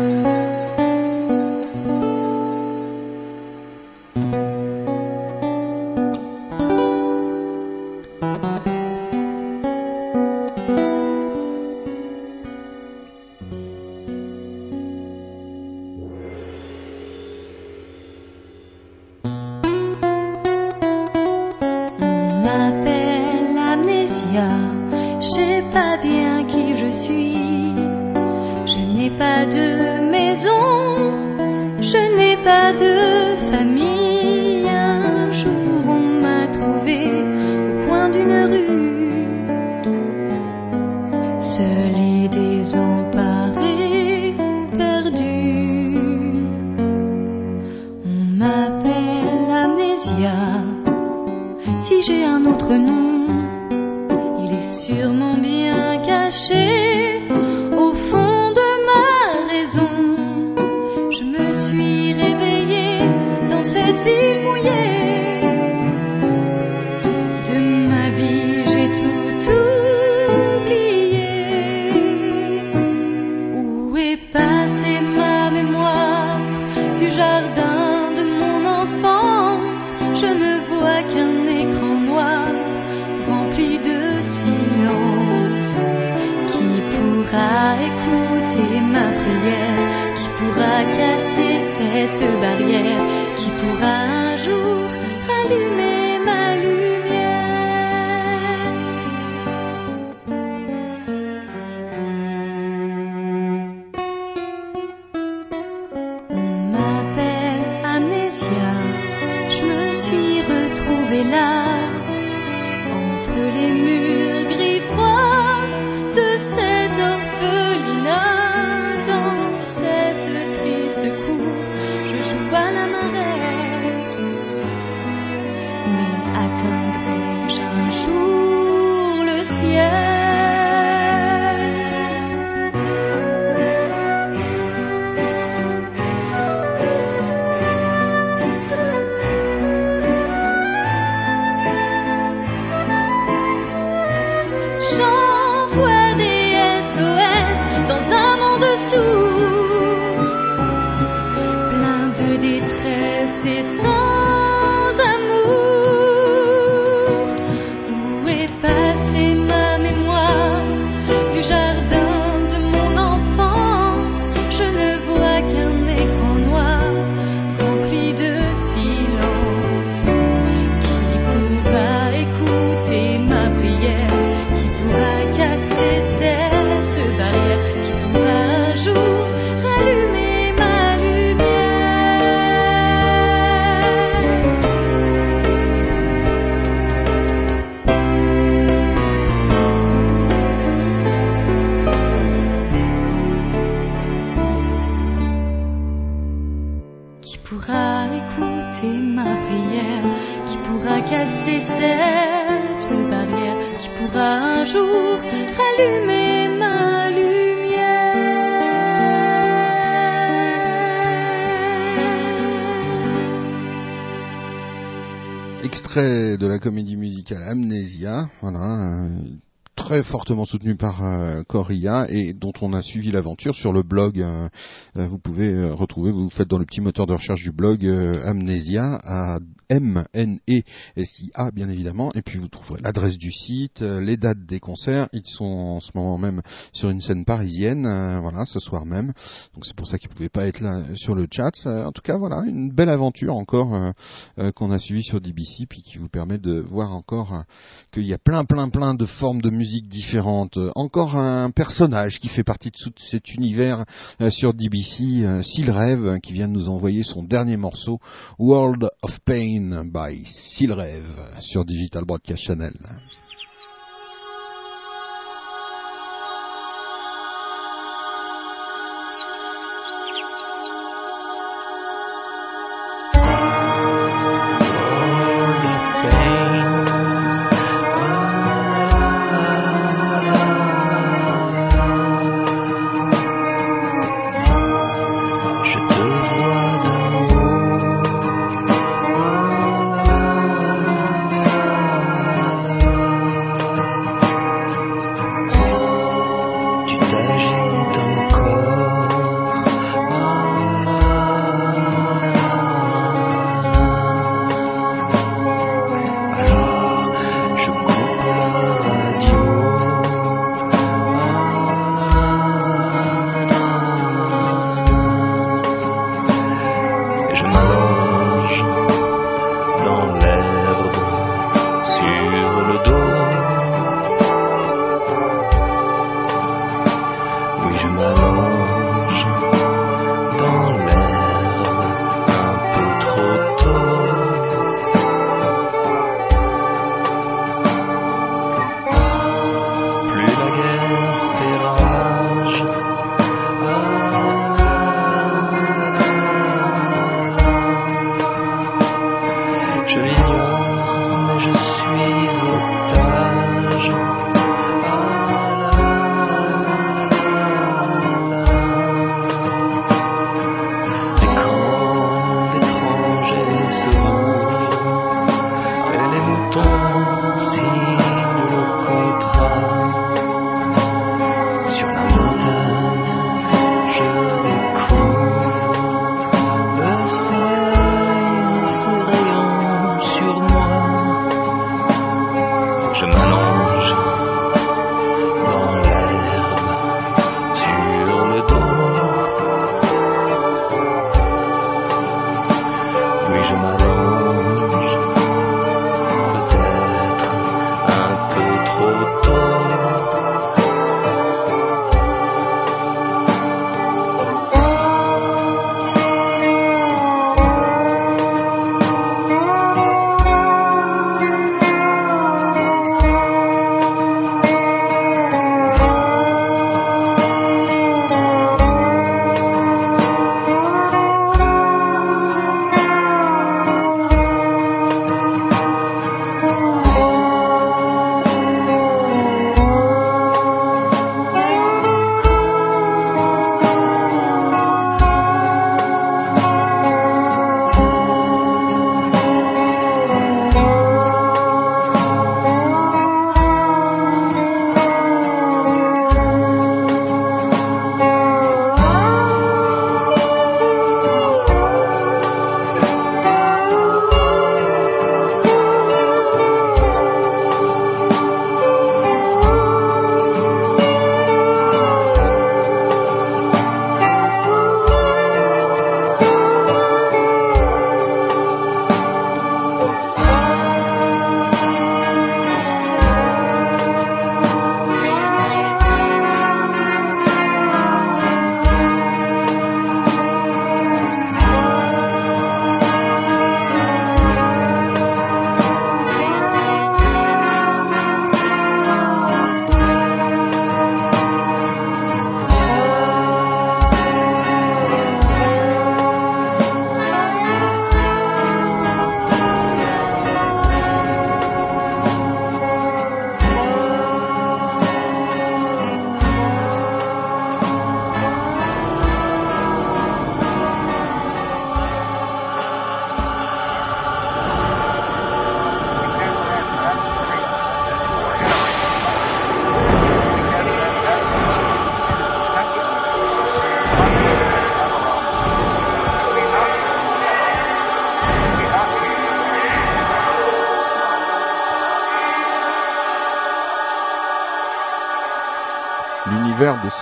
seul musicale euh, fortement soutenu par euh, Coria et dont on a suivi l'aventure sur le blog. euh, euh, vous pouvez retrouver, vous faites dans le petit moteur de recherche du blog Amnésia à M N E S I A bien évidemment, et puis vous trouverez l'adresse du site, les dates des concerts. Ils sont en ce moment même sur une scène parisienne, voilà, ce soir même. Donc c'est pour ça qu'ils pouvaient pas être là sur le chat. En tout cas, voilà, une belle aventure encore qu'on a suivie sur DBC, puis qui vous permet de voir encore qu'il y a plein, plein, plein de formes de musique différentes. Euh, Encore un personnage qui fait partie de tout cet univers euh, sur DBC, euh, Seal Rêve, euh, qui vient de nous envoyer son dernier morceau, World of Pain by Seal Rêve, sur Digital Broadcast Channel.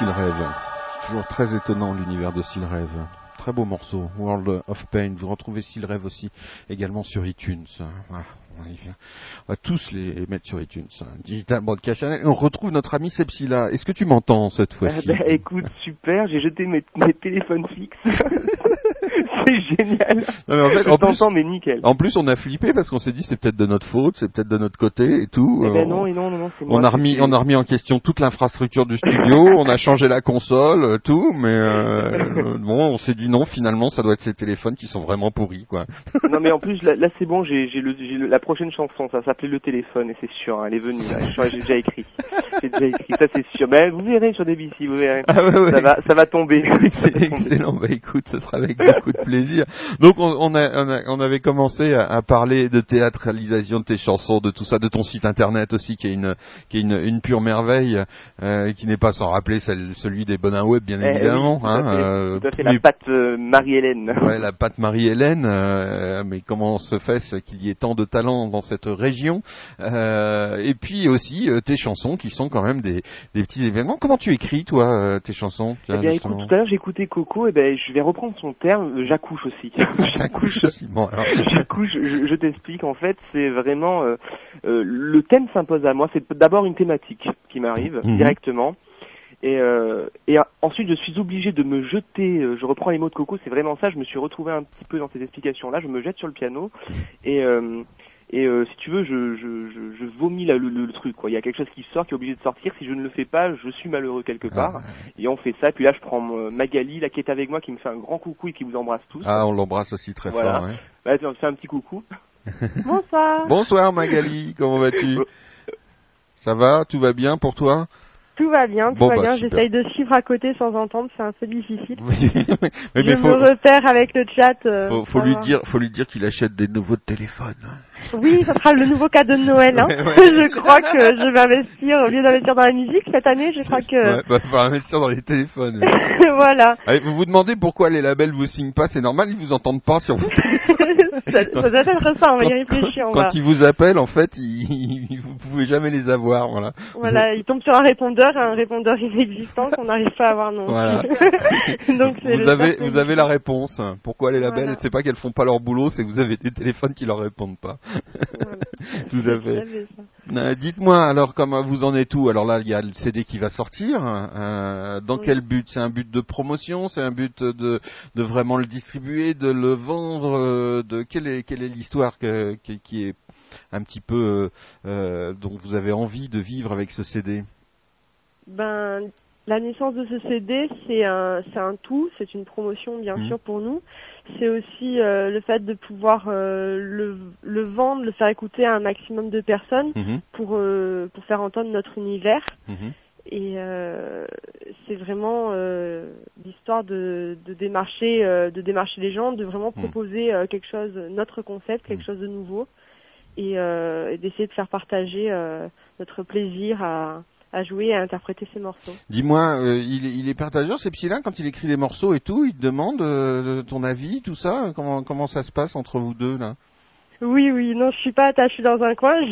Rêve. Toujours très étonnant l'univers de Rêve. Très beau morceau, World of Pain. Vous retrouvez Rêve aussi également sur iTunes. Voilà. On va tous les mettre sur iTunes. Digital Broadcast Channel. Et on retrouve notre ami Sepsila. Est-ce que tu m'entends cette fois-ci? bah, Écoute, super. J'ai jeté mes, mes téléphones fixes. *laughs* c'est génial. Non, mais en fait, Je en plus, mais nickel. en plus, on a flippé parce qu'on s'est dit c'est peut-être de notre faute, c'est peut-être de notre côté et tout. Ben non, et non, non, non, c'est moi. on a remis, on a remis en question toute l'infrastructure du studio, *laughs* on a changé la console, euh, tout, mais euh, bon, on s'est dit non, finalement, ça doit être ces téléphones qui sont vraiment pourris, quoi. *laughs* Non, mais en plus, là, là, c'est bon, j'ai j'ai le, j'ai le- la prochaine chanson, ça s'appelait Le téléphone, et c'est sûr, hein, elle est venue, là. J'ai déjà écrit. J'ai déjà écrit, ça c'est sûr. Ben, vous verrez sur DBC, vous verrez. Ah ouais. Ça va, *laughs* ça va tomber. Excellent. Bah écoute, ce sera avec beaucoup de plaisir. Donc on, on, a, on, a- on avait commencé à, à parler de théâtralisation de tes chansons, de tout ça, de ton site internet aussi, qui est une, qui est une, une pure merveille, euh, qui n'est pas sans rappeler celle, celui des Bonins Web, bien Eh oui, évidemment. à hein, fait, euh, fait, la patte euh, Marie-Hélène. *laughs* Ouais, la patte Marie-Hélène, euh, mais comment se fait-ce qu'il y ait tant de talent dans cette région Euh, Et puis aussi euh, tes chansons qui sont quand même des, des petits événements. Comment tu écris toi euh, tes chansons Eh bien, écoute, tout à l'heure, écouté Coco, et ben, je vais reprendre son terme, j'accouche aussi. *laughs* *laughs* J'accouche aussi. Bon, alors. J'accouche, je, je t'explique, en fait, c'est vraiment, euh, euh, le thème s'impose à moi, c'est d'abord une thématique qui m'arrive Mhm. directement, et, euh, et euh, ensuite je suis obligé de me jeter, euh, je reprends les mots de Coco, c'est vraiment ça, je me suis retrouvé un petit peu dans ces explications-là, je me jette sur le piano, et... et euh, si tu veux, je, je, je, je vomis là, le, le, le truc. Quoi. Il y a quelque chose qui sort, qui est obligé de sortir. Si je ne le fais pas, je suis malheureux quelque part. Et on fait ça. Puis là, je prends Magali, là, qui est avec moi, qui me fait un grand coucou et qui vous embrasse tous. Ah, on l'embrasse aussi très Voilà. fort. ouais. Bah, tiens, fais un petit coucou. *laughs* Bonsoir. Bonsoir Magali, comment vas-tu? *laughs* Ça va? Tout va bien pour toi? Tout va bien, tout Bon, va bah, bien. J'essaye de suivre à côté sans entendre, c'est un peu difficile. *laughs* Mais je faut, me repère avec le chat. euh, faut, lui dire, faut lui dire qu'il achète des nouveaux téléphones. Oui, ça sera le nouveau cadeau de Noël. Hein. *laughs* Ouais, *laughs* ouais. je crois que je vais investir, au lieu d'investir dans la musique cette année, je crois que... Ouais, bah, faut investir dans les téléphones. voilà. Allez, vous vous demandez pourquoi les labels vous signent pas, c'est normal, ils vous entendent pas sur vos ça, ça doit être ça, on va y réfléchir. Quand va... ils vous appellent, en fait, ils, ils- vous pouvez jamais les avoir, voilà. Voilà, il tombe sur un répondeur, un répondeur inexistant qu'on n'arrive pas à avoir non Voilà. *laughs* Donc vous avez, cercle vous avez la réponse. Pourquoi les labels, Voilà. c'est pas qu'elles font pas leur boulot, c'est que vous avez des téléphones qui leur répondent pas. Tout à fait. Euh, Dites-moi alors comment vous en êtes où? Alors là, il y a le CD qui va sortir. euh, dans quel but? C'est un but de promotion? C'est un but de, de vraiment le distribuer, de le vendre euh, De quelle est quelle est l'histoire qui, est un petit peu euh, dont vous avez envie de vivre avec ce CD Ben, la naissance de ce CD, c'est un, c'est un tout, c'est une promotion bien Mhm. sûr pour nous. C'est aussi euh, le fait de pouvoir euh, le, le vendre, le faire écouter à un maximum de personnes Mhm. pour, euh, pour faire entendre notre univers. Mhm. Et euh, c'est vraiment euh, l'histoire de, de démarcher, euh, de démarcher les gens, de vraiment Mhm. proposer euh, quelque chose, notre concept, quelque chose de nouveau, et, euh, et d'essayer de faire partager euh, notre plaisir à, à jouer et à interpréter ces morceaux. Dis-moi, euh, il, est- il est partageur, c'est Psylin, quand il écrit les morceaux et tout, il te demande euh, ton avis, tout ça Comment, comment ça se passe entre vous deux là? Oui, oui, non, je suis pas attachée dans un coin. *laughs*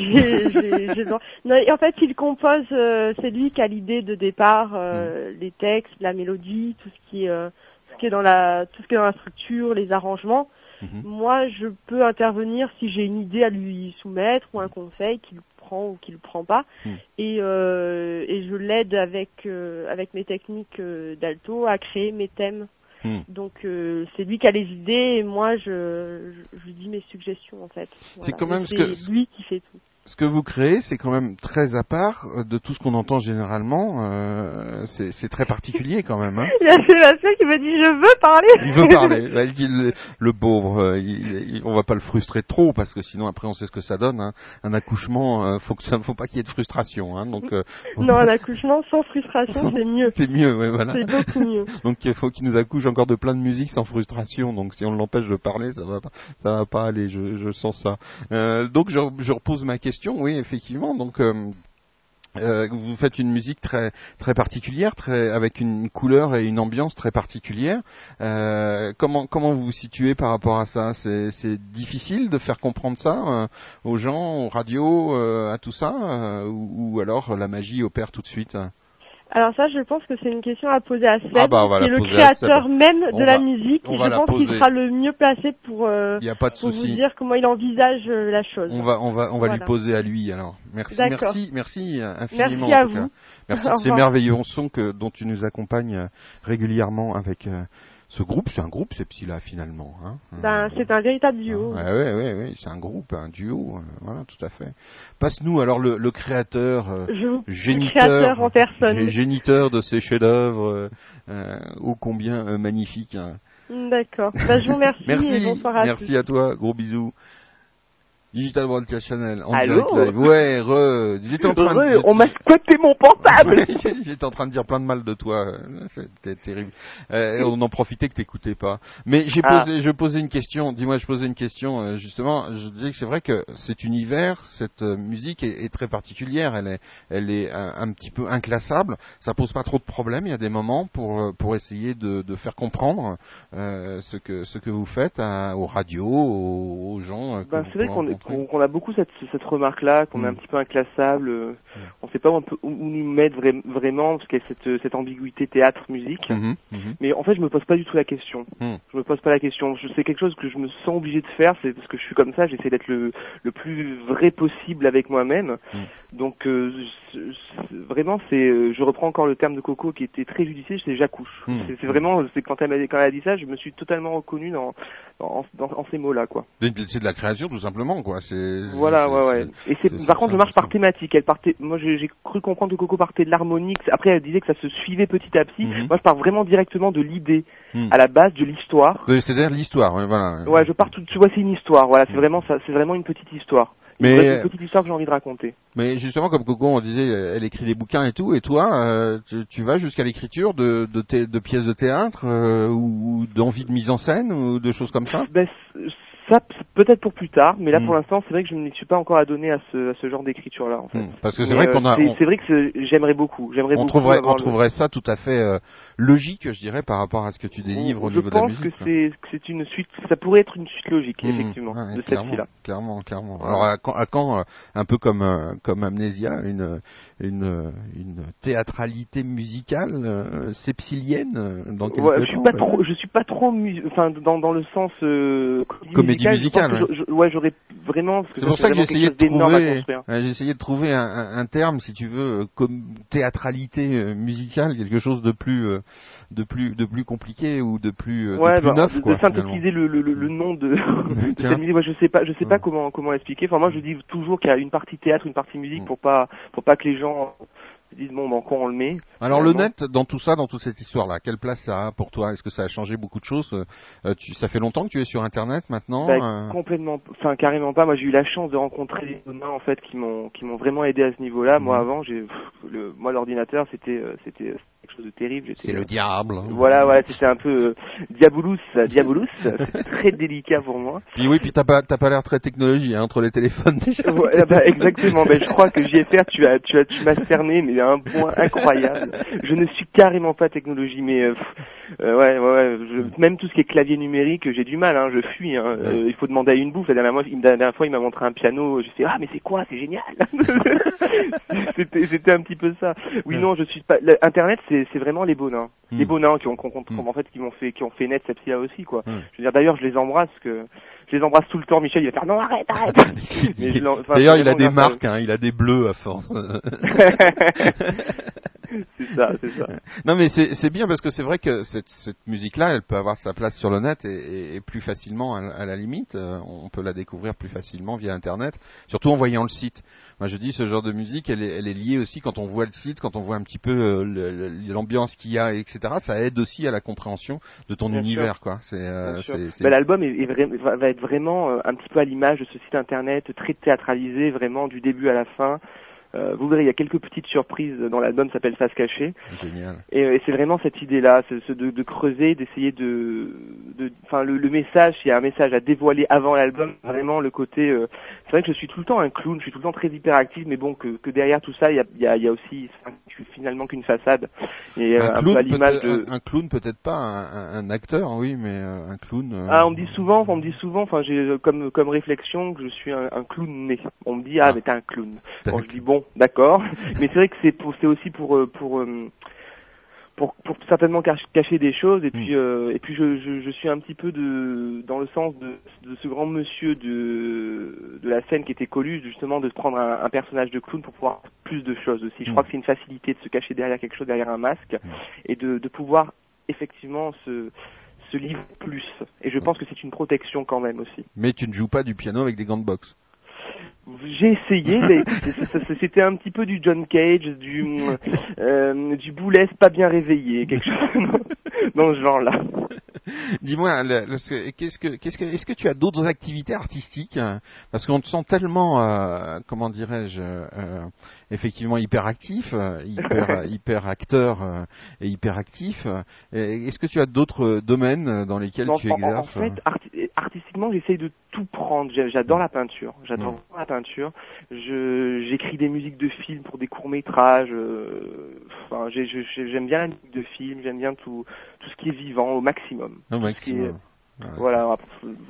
Non, en fait, il compose, euh, c'est lui qui a l'idée de départ, euh, les textes, la mélodie, tout ce qui, est, euh, tout ce qui est dans la, tout ce qui est dans la structure, les arrangements. Mhm. Moi, je peux intervenir si j'ai une idée à lui soumettre ou un conseil qu'il prend ou qu'il prend pas, Mhm. et, euh, et je l'aide avec euh, avec mes techniques euh, d'alto à créer mes thèmes. Mhm. Donc euh, c'est lui qui a les idées et moi je, je, je lui dis mes suggestions en fait. C'est quand même ce que- c'est lui qui fait tout. Ce que vous créez, c'est quand même très à part euh, de tout ce qu'on entend généralement. euh, c'est très particulier quand même. Hein Il y a Sébastien qui me dit je veux parler. il veut parler. Bah, il dit, le, le pauvre, euh, il- il- on va pas le frustrer trop parce que sinon après on sait ce que ça donne. hein. Un accouchement, euh, faut que ça, faut pas qu'il y ait de frustration. Hein. Donc euh, non, un accouchement sans frustration c'est mieux. c'est mieux, ouais, voilà. C'est beaucoup mieux. *laughs* Donc il faut qu'il nous accouche encore de plein de musique sans frustration. Donc si on l'empêche de parler, ça va pas, ça va pas aller. Je, je sens ça. Euh, donc je, je repose ma question. Oui, effectivement. Donc euh, euh, vous faites une musique très particulière, très avec une couleur et une ambiance très particulière. Euh, comment comment vous vous situez par rapport à ça? C'est difficile de faire comprendre ça aux gens, aux radios, à tout ça, ou alors la magie opère tout de suite? Alors ça, je pense que c'est une question à poser à Seb, Ah bah, qui est le créateur même de On la va- musique. et je pense qu'il sera le mieux placé pour, euh, Il n'y a pas de pour vous dire comment il envisage euh, la chose. On va, on va, on va lui poser à lui alors. Merci, merci, merci infiniment. Merci en à tout cas. vous. Merci *laughs* de ces merveilleux sons que, dont tu nous accompagnes euh, régulièrement avec euh, ce groupe. C'est un groupe, c'est Psyla finalement. Hein Ben, c'est un véritable duo. Ouais, ouais, ouais, ouais, c'est un groupe, un duo, euh, voilà, tout à fait. Passe-nous alors le, le créateur, euh, Je vous- le géniteur, créateur en personne. gé- géniteur de ces chefs-d'œuvre, euh, euh, ô combien euh, magnifiques. hein. D'accord. Ben, je vous remercie, *laughs* Merci, et bonsoir à merci tous. à toi, gros bisous. Digital Broadcast Channel, en Allô direct live. Ouais, re, j'étais en train de... On m'a squatté mon portable *laughs* J'étais en train de dire plein de mal de toi, c'était terrible. Euh, on en profitait que t'écoutais pas. Mais j'ai Ah. posé, je posais une question. Dis-moi, je posais une question. euh, justement, je disais que c'est vrai que cet univers, cette euh, musique est, est très particulière. Elle est, elle est un, un petit peu inclassable. Ça pose pas trop de problèmes. Il y a des moments pour pour essayer de, de faire comprendre euh, ce que ce que vous faites à- aux radios, aux, aux gens. que vous c'est qu'on- qu'on a beaucoup cette, cette remarque-là, qu'on est un Mm. petit peu inclassable. euh, On sait pas où, un peu- où nous mettre vra- vraiment, parce qu'il y a cette, cette ambiguïté théâtre-musique. Mhm, mhm. Mais en fait, je me pose pas du tout la question. Mm. Je me pose pas la question. Je sais quelque chose que je me sens obligé de faire, c'est parce que je suis comme ça. J'essaie d'être le, le plus vrai possible avec moi-même. Donc, euh, vraiment, c'est. euh, Je reprends encore le terme de Coco qui était très judicieux. C'est j'accouche. Mm. C'est vraiment. C'est quand elle m'a quand elle a dit ça, je me suis totalement reconnu dans dans, dans- ces mots-là, quoi. C'est de la création tout simplement, quoi. C'est Voilà, ouais, ouais. Et c'est, par contre, je marche par thématique. Elle partait, moi, j'ai, cru comprendre que Coco partait de l'harmonique. Après, elle disait que ça se suivait petit à petit. Mhm. Moi, je pars vraiment directement de l'idée, Mhm. à la base de l'histoire. C'est- C'est-à-dire l'histoire, ouais, voilà. Ouais, je pars tout, tu vois, c'est une histoire. Voilà, c'est vraiment ça, c'est vraiment une petite histoire. Mais- vraie- une petite histoire que j'ai envie de raconter. Mais justement, comme Coco, on disait, euh, elle écrit des bouquins et tout, et toi, euh, tu, tu vas jusqu'à l'écriture de, de, de pièces de théâtre euh, ou d'envie de mise en scène ou de choses comme ça? Ben, ça, peut-être pour plus tard, mais là, pour l'instant, c'est vrai que je ne suis pas encore adonné à ce, à ce genre d'écriture-là, en fait. Hmm, Parce que c'est vrai qu'on a, c'est, vrai que j'aimerais beaucoup. J'aimerais on beaucoup trouverait, on le- trouverait ça tout à fait euh, logique, je dirais, par rapport à ce que tu délivres au je niveau de la pense musique. que quoi. c'est que c'est une suite, ça pourrait être une suite logique, Mhm, effectivement, ouais, de clairement, celle-ci-là. Clairement, clairement. Alors à quand, à quand, euh, un peu comme euh, comme Amnesia, une une une théâtralité musicale euh, sepsilienne euh, dans Ouais, je suis temps, pas ouais. trop, je suis pas trop, enfin dans dans le sens euh, comédie, musicale. je- je- ouais, j'aurais vraiment. C'est pour ça que j'ai essayé de trouver, ouais, j'ai essayé de trouver un, un- un terme, si tu veux, euh, comme théâtralité euh, musicale, quelque chose de plus, euh, de plus, de plus compliqué ou de plus, euh, de Ouais, plus bah, neuf, de, quoi. synthétiser le, le, le, nom de, *laughs* de Tiens. cette musique. Moi, je sais pas, je sais pas Ouais. comment comment expliquer. Enfin, moi, je dis toujours qu'il y a une partie théâtre, une partie Mm. musique, pour pas pour pas que les gens se disent bon, ben quoi on le met. Alors le net, dans tout ça, dans toute cette histoire-là, quelle place ça a pour toi? Est-ce que ça a changé beaucoup de choses? Euh, tu, Ça fait longtemps que tu es sur Internet maintenant Bah, euh, complètement, enfin carrément pas. Moi, j'ai eu la chance de rencontrer des humains en fait qui m'ont qui m'ont vraiment aidé à ce niveau-là. Moi, Mhm. avant, j'ai moi l'ordinateur, c'était euh, c'était euh, quelque chose de terrible. C'est le diable. hein. Voilà, voilà, c'était un peu euh, diabolus, euh, diabolus. *laughs* C'était très délicat pour moi. Puis oui, puis t'as pas, t'as pas l'air très technologie hein, entre les téléphones *laughs* déjà. Ouais, bah, exactement. Ben, je crois que JFR, tu as, tu as, tu m'as cerné, mais à un point incroyable. Je ne suis carrément pas technologie, mais euh, euh, ouais, ouais, ouais. je- même tout ce qui est clavier numérique, j'ai du mal. Hein, je fuis. Hein. Euh, il faut demander à une bouffe. La dernière, fois, il- la dernière fois, il m'a montré un piano. J'ai fait ah, mais c'est quoi? C'est génial. *laughs* c'était, c'était un petit peu ça. Oui, non, je suis pas. Internet, c'est, vraiment les bonins. Les bonins qui ont, qui ont- Mm. en fait, qui m'ont fait, qui ont fait naître cette là aussi, quoi. Mm. Je veux dire, d'ailleurs, je les embrasse que. Je les embrasse tout le temps, Michel, il va faire non arrête, *laughs* arrête. D'ailleurs, il a des marques, hein, il a des bleus à force. *laughs* c'est ça, c'est ça. Non mais c'est bien parce que c'est vrai que cette, cette musique-là, elle peut avoir sa place sur le net et, plus facilement à, à la limite, euh, on peut la découvrir plus facilement via Internet, surtout en voyant le site. Moi je dis ce genre de musique, elle est, elle est liée aussi quand on voit le site, quand on voit un petit peu euh, l'ambiance qu'il y a, etc. Ça aide aussi à la compréhension de ton Bien univers, quoi. C'est euh, sûr. Bah, L'album va être vraiment euh, un petit peu à l'image de ce site internet, très théâtralisé, vraiment du début à la fin. Euh, vous verrez, il y a quelques petites surprises dans l'album, ça s'appelle Face cachée. génial. Et, euh, et c'est vraiment cette idée-là, ce de, de creuser, d'essayer de, de, enfin le, le message, s'il y a un message à dévoiler avant l'album, vraiment le côté. euh, c'est vrai que je suis tout le temps un clown, je suis tout le temps très hyperactif, mais bon que, que derrière tout ça, il y a, il y a, il y a aussi je suis finalement qu'une façade. Et euh, un, un, clown peu à l'image peut-être- de. un, un clown peut-être pas, un, un- acteur, oui, mais euh, un clown. euh, Ah, on me dit souvent, on me dit souvent, enfin j'ai euh, comme comme réflexion que je suis un, un clown né. On me dit ah, Ah. mais t'es un clown. Bon, je dis bon, bon, d'accord. *laughs* Mais c'est vrai que c'est pour, c'est aussi pour, euh, pour, euh, pour, pour certainement cach- cacher des choses. Et puis, euh, et puis je, je, je suis un petit peu de, dans le sens de, de ce grand monsieur de, de la scène qui était Coluche, justement, de prendre un, un personnage de clown pour pouvoir plus de choses aussi. Je crois que c'est une facilité de se cacher derrière quelque chose, derrière un masque, et de, de pouvoir effectivement se, se livrer plus. Et je pense que c'est une protection quand même aussi. Mais tu ne joues pas du piano avec des gants de boxe. J'ai essayé, mais *laughs* c'était un petit peu du John Cage, du euh, du Boulez pas bien réveillé, quelque chose *laughs* dans, dans ce genre-là. *laughs* Dis-moi, qu'est-ce que, qu'est-ce que, est-ce que tu as d'autres activités artistiques hein Parce qu'on te sent tellement, euh, comment dirais-je, euh, effectivement hyperactif, euh, hyper, *laughs* hyper acteur euh, et hyperactif. Euh, Est-ce que tu as d'autres domaines dans lesquels Non, tu en- en, exerces fait, arti- artistiquement, j'essaye de tout prendre. J'adore la peinture. J'adore Mm. la peinture. Je j'écris des musiques de films pour des courts métrages. Enfin, j'aime bien la musique de film. J'aime bien tout tout ce qui est vivant au maximum. Maximum. Ouais. Voilà,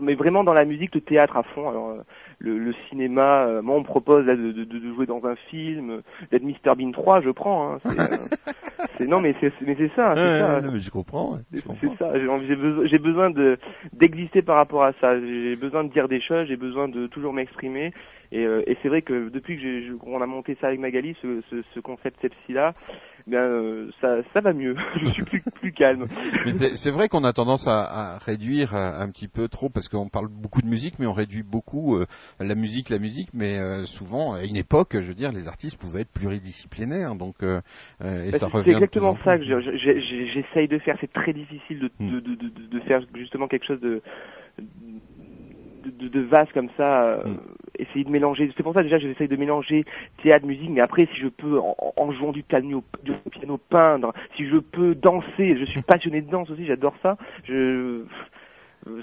mais vraiment dans la musique, le théâtre à fond. Alors, euh, le, le cinéma, euh, moi on me propose là, de, de, de jouer dans un film, euh, d'être Mr Bean 3, je prends. Hein. C'est, euh, *laughs* non mais c'est mais c'est ça, c'est Ouais, ça. ouais, mais je comprends. ouais, C'est ça, j'ai besoin, j'ai besoin de d'exister par rapport à ça. J'ai besoin de dire des choses, j'ai besoin de toujours m'exprimer. Et, euh, et c'est vrai que depuis que j'ai- qu'on a monté ça avec Magali, ce, ce, ce concept Sepsi là, ben euh, ça ça va mieux. *laughs* je suis plus plus calme. Mais c'est c'est vrai qu'on a tendance à, à réduire euh, un petit peu trop parce qu'on parle beaucoup de musique, mais on réduit beaucoup euh, la musique, la musique. Mais euh, souvent, à une époque, je veux dire, les artistes pouvaient être pluridisciplinaires, donc euh, euh, et Bah, ça c'est- exactement en ça que je- je- je- j'essaye de faire. C'est très difficile de, Mm. de, de, de, de faire justement quelque chose de de, de, vaste comme ça. euh, Mm. Essayer de mélanger. C'est pour ça déjà que j'essaye de mélanger théâtre, musique. Mais après, si je peux, en, en jouant du piano, du piano peindre, si je peux danser, je suis passionné de danse aussi. J'adore ça. Je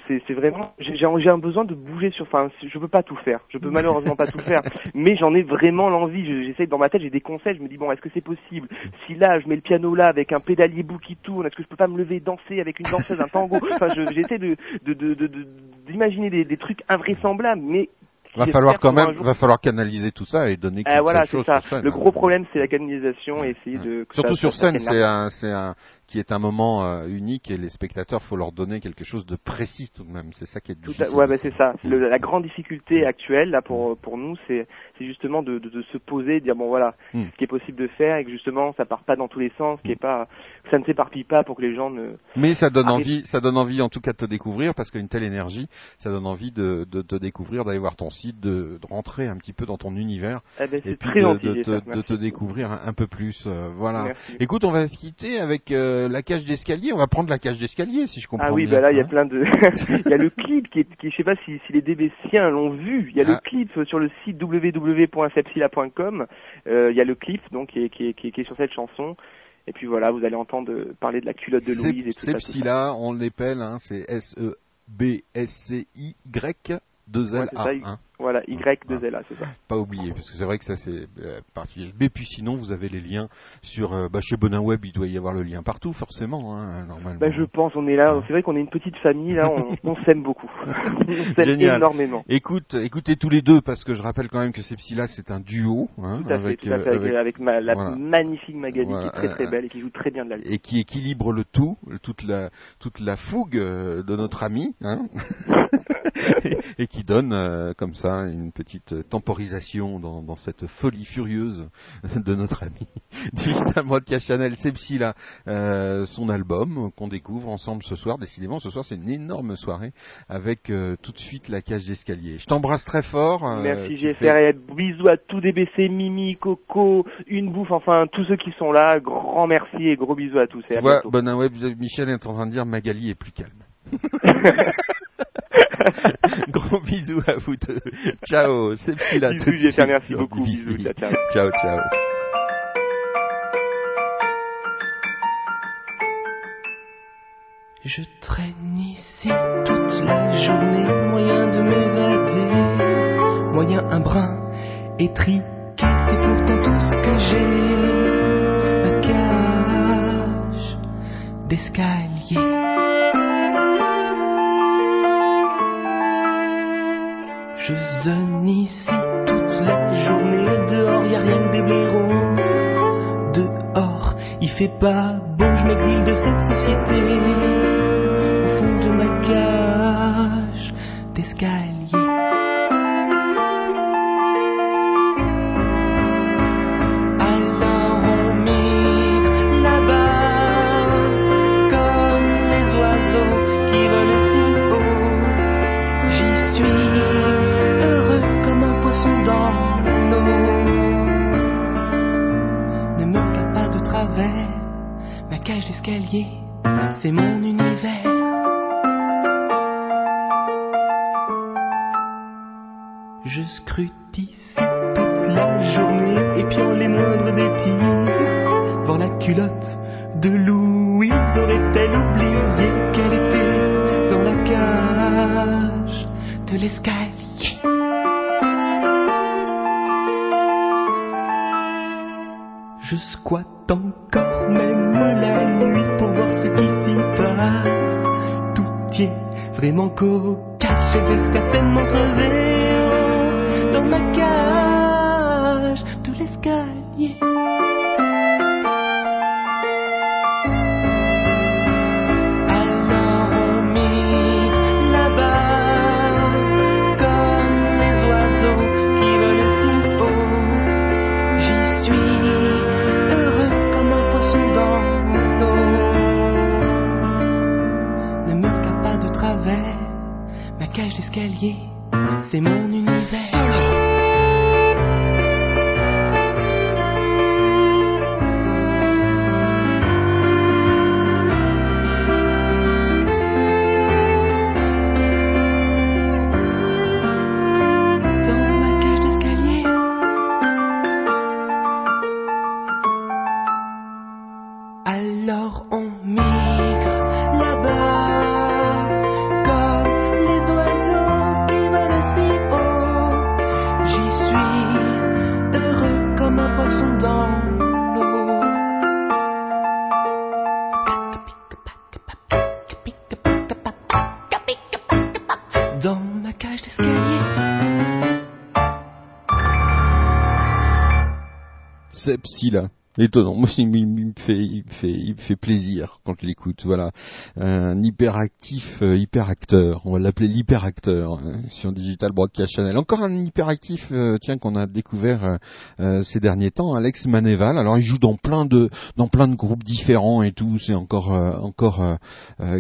c'est vraiment j'ai un besoin de bouger sur enfin je peux pas tout faire. Je peux malheureusement pas tout faire *laughs* mais j'en ai vraiment l'envie. Je- j'essaie dans ma tête j'ai des conseils. Je me dis bon est-ce que c'est possible? Si là je mets le piano là avec un pédalier bout qui tourne est-ce que je peux pas me lever et danser avec une danseuse un tango? *laughs* Enfin je- j'essaie de de de de- de- d'imaginer des, des trucs invraisemblables mais Va falloir quand même, jour- va falloir canaliser tout ça et donner quelque Ah, voilà chose ça sur scène. le hein. gros problème c'est la canalisation et essayer de Surtout ça- sur scène, un, c'est un, qui est un moment euh, unique et les spectateurs, faut leur donner quelque chose de précis tout de même. C'est ça qui est Tout difficile. à- ouais, bah, c'est ça. Le- la grande difficulté actuelle là pour pour nous, c'est c'est justement de, de, de se poser, de dire bon voilà, Mm. ce qui est possible de faire et que justement ça part pas dans tous les sens, qui est pas, que ça ne s'éparpille pas pour que les gens ne. Mais ça donne envie, ça donne envie en tout cas de te découvrir parce qu'une telle énergie, ça donne envie de, de te découvrir, d'aller voir ton site, de, de rentrer un petit peu dans ton univers Eh ben, et puis très de, gentil, te, de te découvrir un, un peu plus. euh, voilà. Merci. Écoute, on va se quitter avec euh, la cage d'escalier. On va prendre la cage d'escalier si je comprends Ah oui, bien. bah là il y a hein. plein de, *laughs* il y a le *laughs* clip qui est, qui, je sais pas si, si les DBciens l'ont vu. Il y a Ah. le clip sur le site www.sepsila.com. Euh, il y a le clip donc qui est, qui est, qui est, qui est sur cette chanson. Et puis voilà, vous allez entendre parler de la culotte de Louise et tout ça. tout ça. Sepsila, on l'épelle, hein, c'est S-E-B-S-C-Y, 2 L Voilà, A. ça, hein. Voilà, Y2L, c'est ça. Pas oublier, parce que c'est vrai que ça c'est euh, particulier. Mais puis sinon, vous avez les liens sur euh, bah, chez Bonin Web, il doit y avoir le lien partout, forcément, hein, normalement. Bah, je pense, on est là, c'est vrai qu'on est une petite famille, là, on, *laughs* on s'aime beaucoup. *laughs* on s'aime énormément. Écoute, écoutez tous les deux, parce que je rappelle quand même que Sepsila, c'est un duo. Hein, Tout à fait, avec, tout à fait, avec, avec- avec ma, la voilà. magnifique Magali Voilà, qui est très très euh, belle et qui joue très bien de la et qui équilibre le tout, toute la toute la fougue euh, de notre ami, hein, *laughs* *laughs* et, qui donne euh, comme ça une petite temporisation dans, dans cette folie furieuse de notre ami *laughs* Digital Broadcast Channel Sepsila, euh, son album qu'on découvre ensemble ce soir. Décidément, ce soir c'est une énorme soirée avec euh, tout de suite la cage d'escalier. Je t'embrasse très fort. euh, Merci tu GFR fais- bisous à tous DBC, Mimi, Coco, Une Bouffe, enfin tous ceux qui sont là, grand merci et gros bisous à tous et Tu à vois, bientôt. Bonin Web, Michel est en train de dire Magali est plus calme. *laughs* *laughs* Gros bisous à vous deux. Ciao, c'est le fil à Bisous, tout de GFR, suite merci beaucoup, bisous, ciao, ciao. Ciao, ciao. Je traîne ici toute la journée, moyen de m'évader, moyen un brin étriqué, c'est pourtant tout ce que j'ai, ma cage d'escalier. Je zone ici toute la journée. Dehors, y a rien que des blaireaux. Dehors, il fait pas beau, je m'exile de cette société. Au fond de ma cage d'escalier. Là. Étonnant. Moi, il, me- fait, il me fait, il me fait plaisir quand je l'écoute. Voilà, un hyperactif, euh, hyperacteur. On va l'appeler l'hyperacteur hein, sur Digital Broadcast Channel. Encore un hyperactif, euh, tiens, qu'on a découvert euh, ces derniers temps, Alex Manéval. Alors, il joue dans plein de, dans plein de groupes différents et tout. C'est encore, encore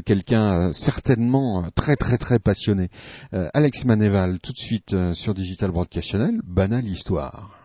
quelqu'un certainement très, très, très passionné. Alex Manéval, tout de suite sur Digital Broadcast Channel. Banale histoire.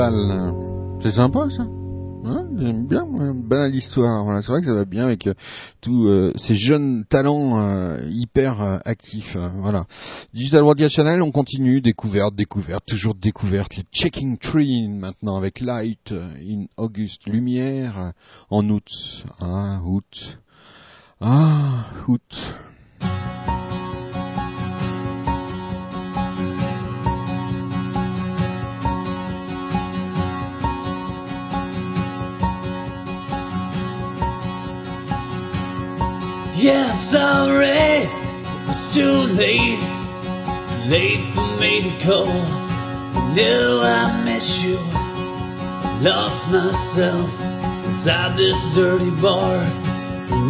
Maneval. C'est sympa ça J'aime bien, moi, banale histoire. Voilà, c'est vrai que ça va bien avec euh, tous euh, ces jeunes talents euh, hyper euh, actifs. euh, voilà. Digital Broadcast Channel, on continue, découverte, découverte, toujours découverte. Les Checking Tree maintenant avec Light euh, in August, lumière euh, en août. Ah, août. Ah, août. Yeah, I'm sorry, it's too late. It's late for me to go. I knew I miss you. Lost myself inside this dirty bar.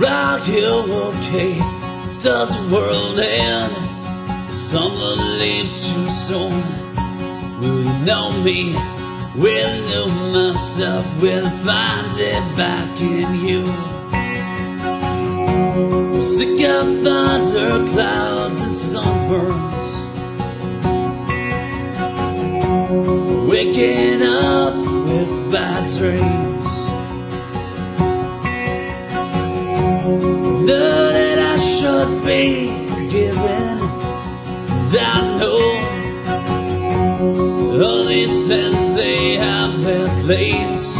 Rock Hill, okay. Does the world end? Summer leaves too soon. Will you know me? Will I know myself? Will I find it back in you? Sick of thunder clouds and sunburns. Waking up with bad dreams. Know that I should be. And I know all these sins they have their place.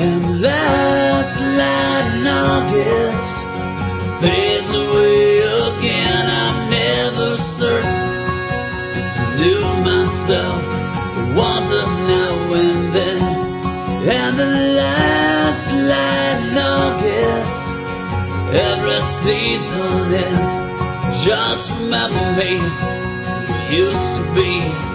And last light in August fades away again. I'm never certain knew myself now and then. And the last light in August, every season ends. Just remember me, we used to be,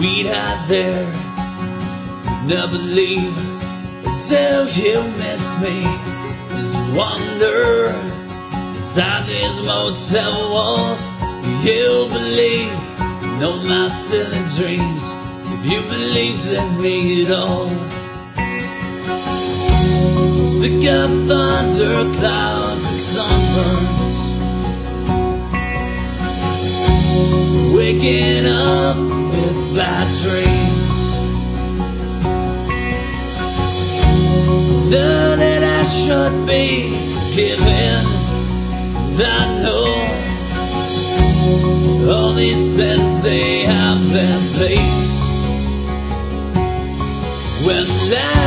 We'd hide there, never leave until you miss me. This wonder inside these motel walls. You believe, know my silly dreams. If you believed in me at all. Sick of thunder clouds and sunburns. Waking up bad dreams. Know that I should be given. I know all these sins they have their place. When last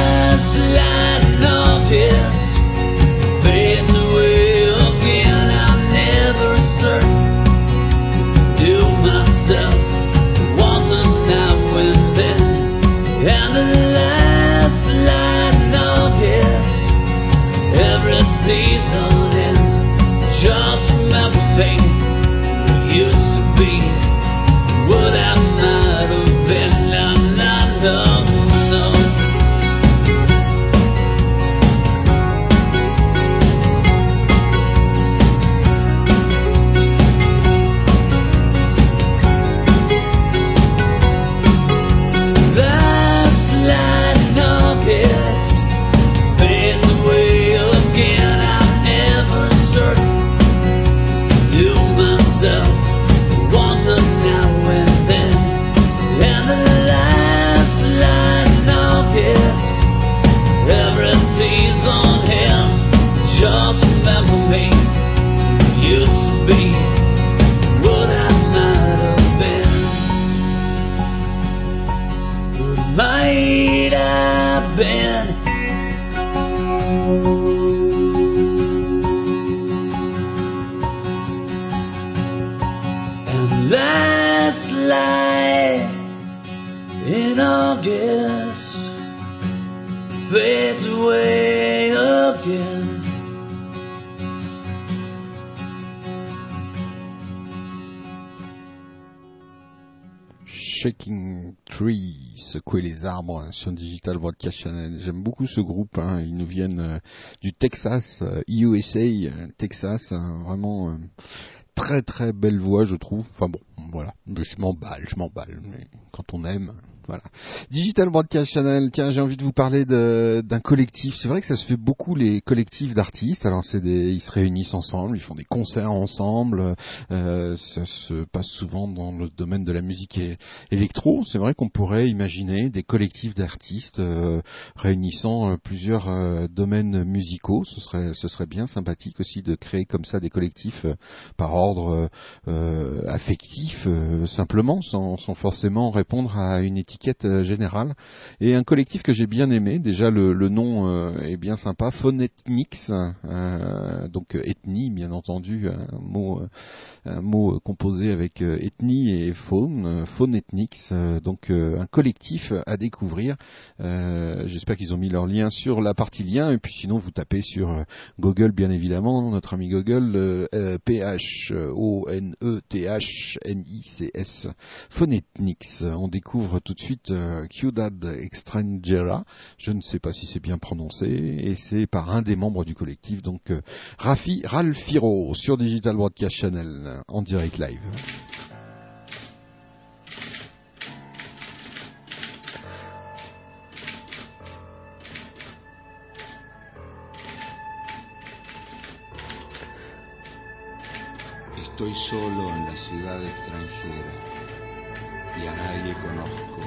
arbres hein, sur Digital Broadcast Channel. J'aime beaucoup ce groupe, hein, ils nous viennent euh, du Texas, euh, USA, euh, Texas, hein, vraiment euh, très très belle voix, je trouve. Enfin bon, voilà, je m'emballe, je m'emballe, mais quand on aime, voilà. Digital Broadcast Channel, tiens, j'ai envie de vous parler d'un collectif. C'est vrai que ça se fait beaucoup les collectifs d'artistes. Alors c'est des, ils se réunissent ensemble, ils font des concerts ensemble. Euh, ça se passe souvent dans le domaine de la musique électro. C'est vrai qu'on pourrait imaginer des collectifs d'artistes euh, réunissant euh, plusieurs euh, domaines musicaux. Ce serait, ce serait bien sympathique aussi de créer comme ça des collectifs euh, par ordre affectif, simplement, sans, sans forcément répondre à une étiquette euh, générale. Et un collectif que j'ai bien aimé, déjà le, le nom euh, est bien sympa, Phonethnix, euh, donc ethnie bien entendu, un mot, un mot composé avec ethnie et faune, Phonethnix, donc un collectif à découvrir. J'espère qu'ils ont mis leur lien sur la partie lien, et puis sinon vous tapez sur Google bien évidemment, notre ami Google, P-H-O-N-E-T-H-N-I-C-S, Phonethnix. On découvre tout de suite euh, Ciudad Extranjera, je ne sais pas si c'est bien prononcé, et c'est par un des membres du collectif, donc euh, Rafi Ralfiro sur Digital Broadcast Channel en direct live. Estoy solo en la ciudad extranjera. Y a nadie conozco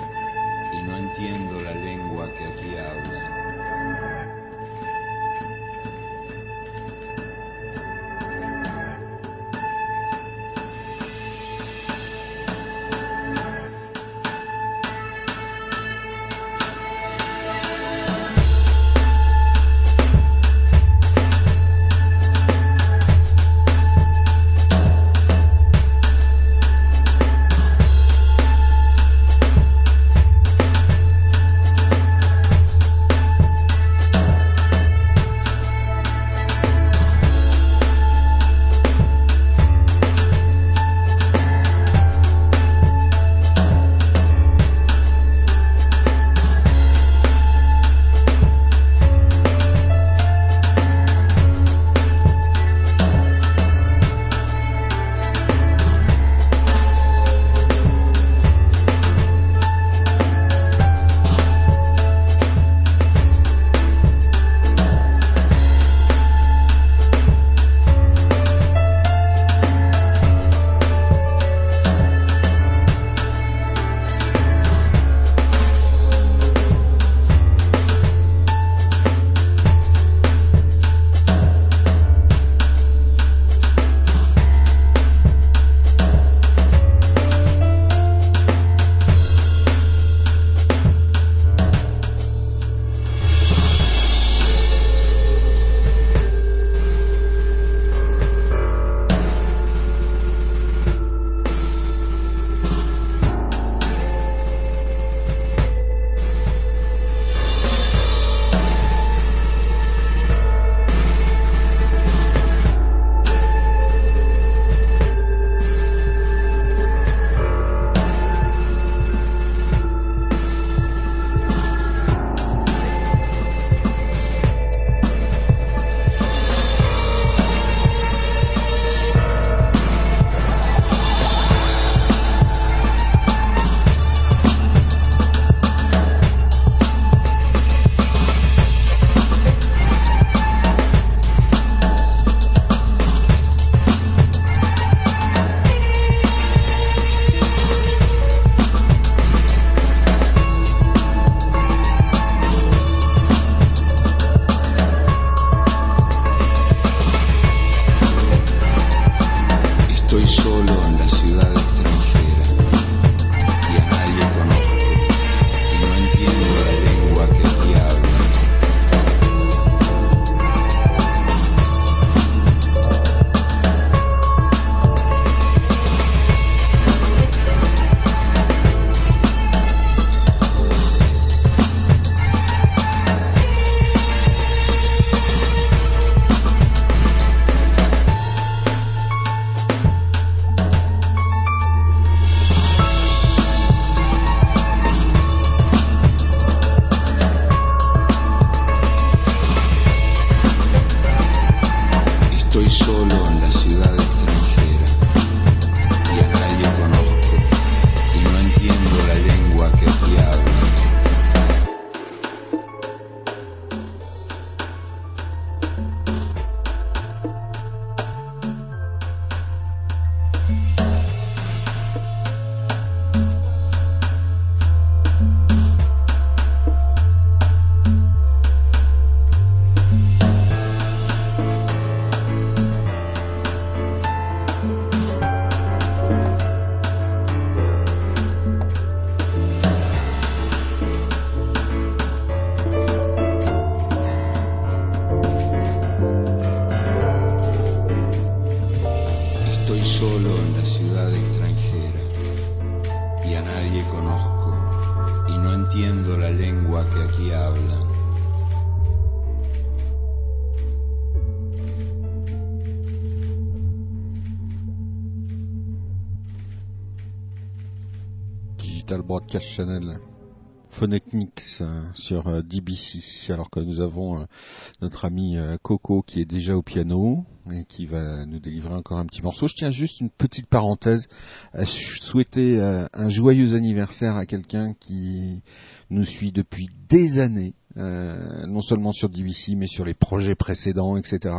y no entiendo la lengua que aquí hablan. Channel. Phonetics euh, sur euh, DBC, alors que nous avons euh, notre ami euh, Coco qui est déjà au piano qui va nous délivrer encore un petit morceau. Je tiens juste une petite parenthèse à ch- souhaiter euh, un joyeux anniversaire à quelqu'un qui nous suit depuis des années, euh, non seulement sur DBC mais sur les projets précédents, etc.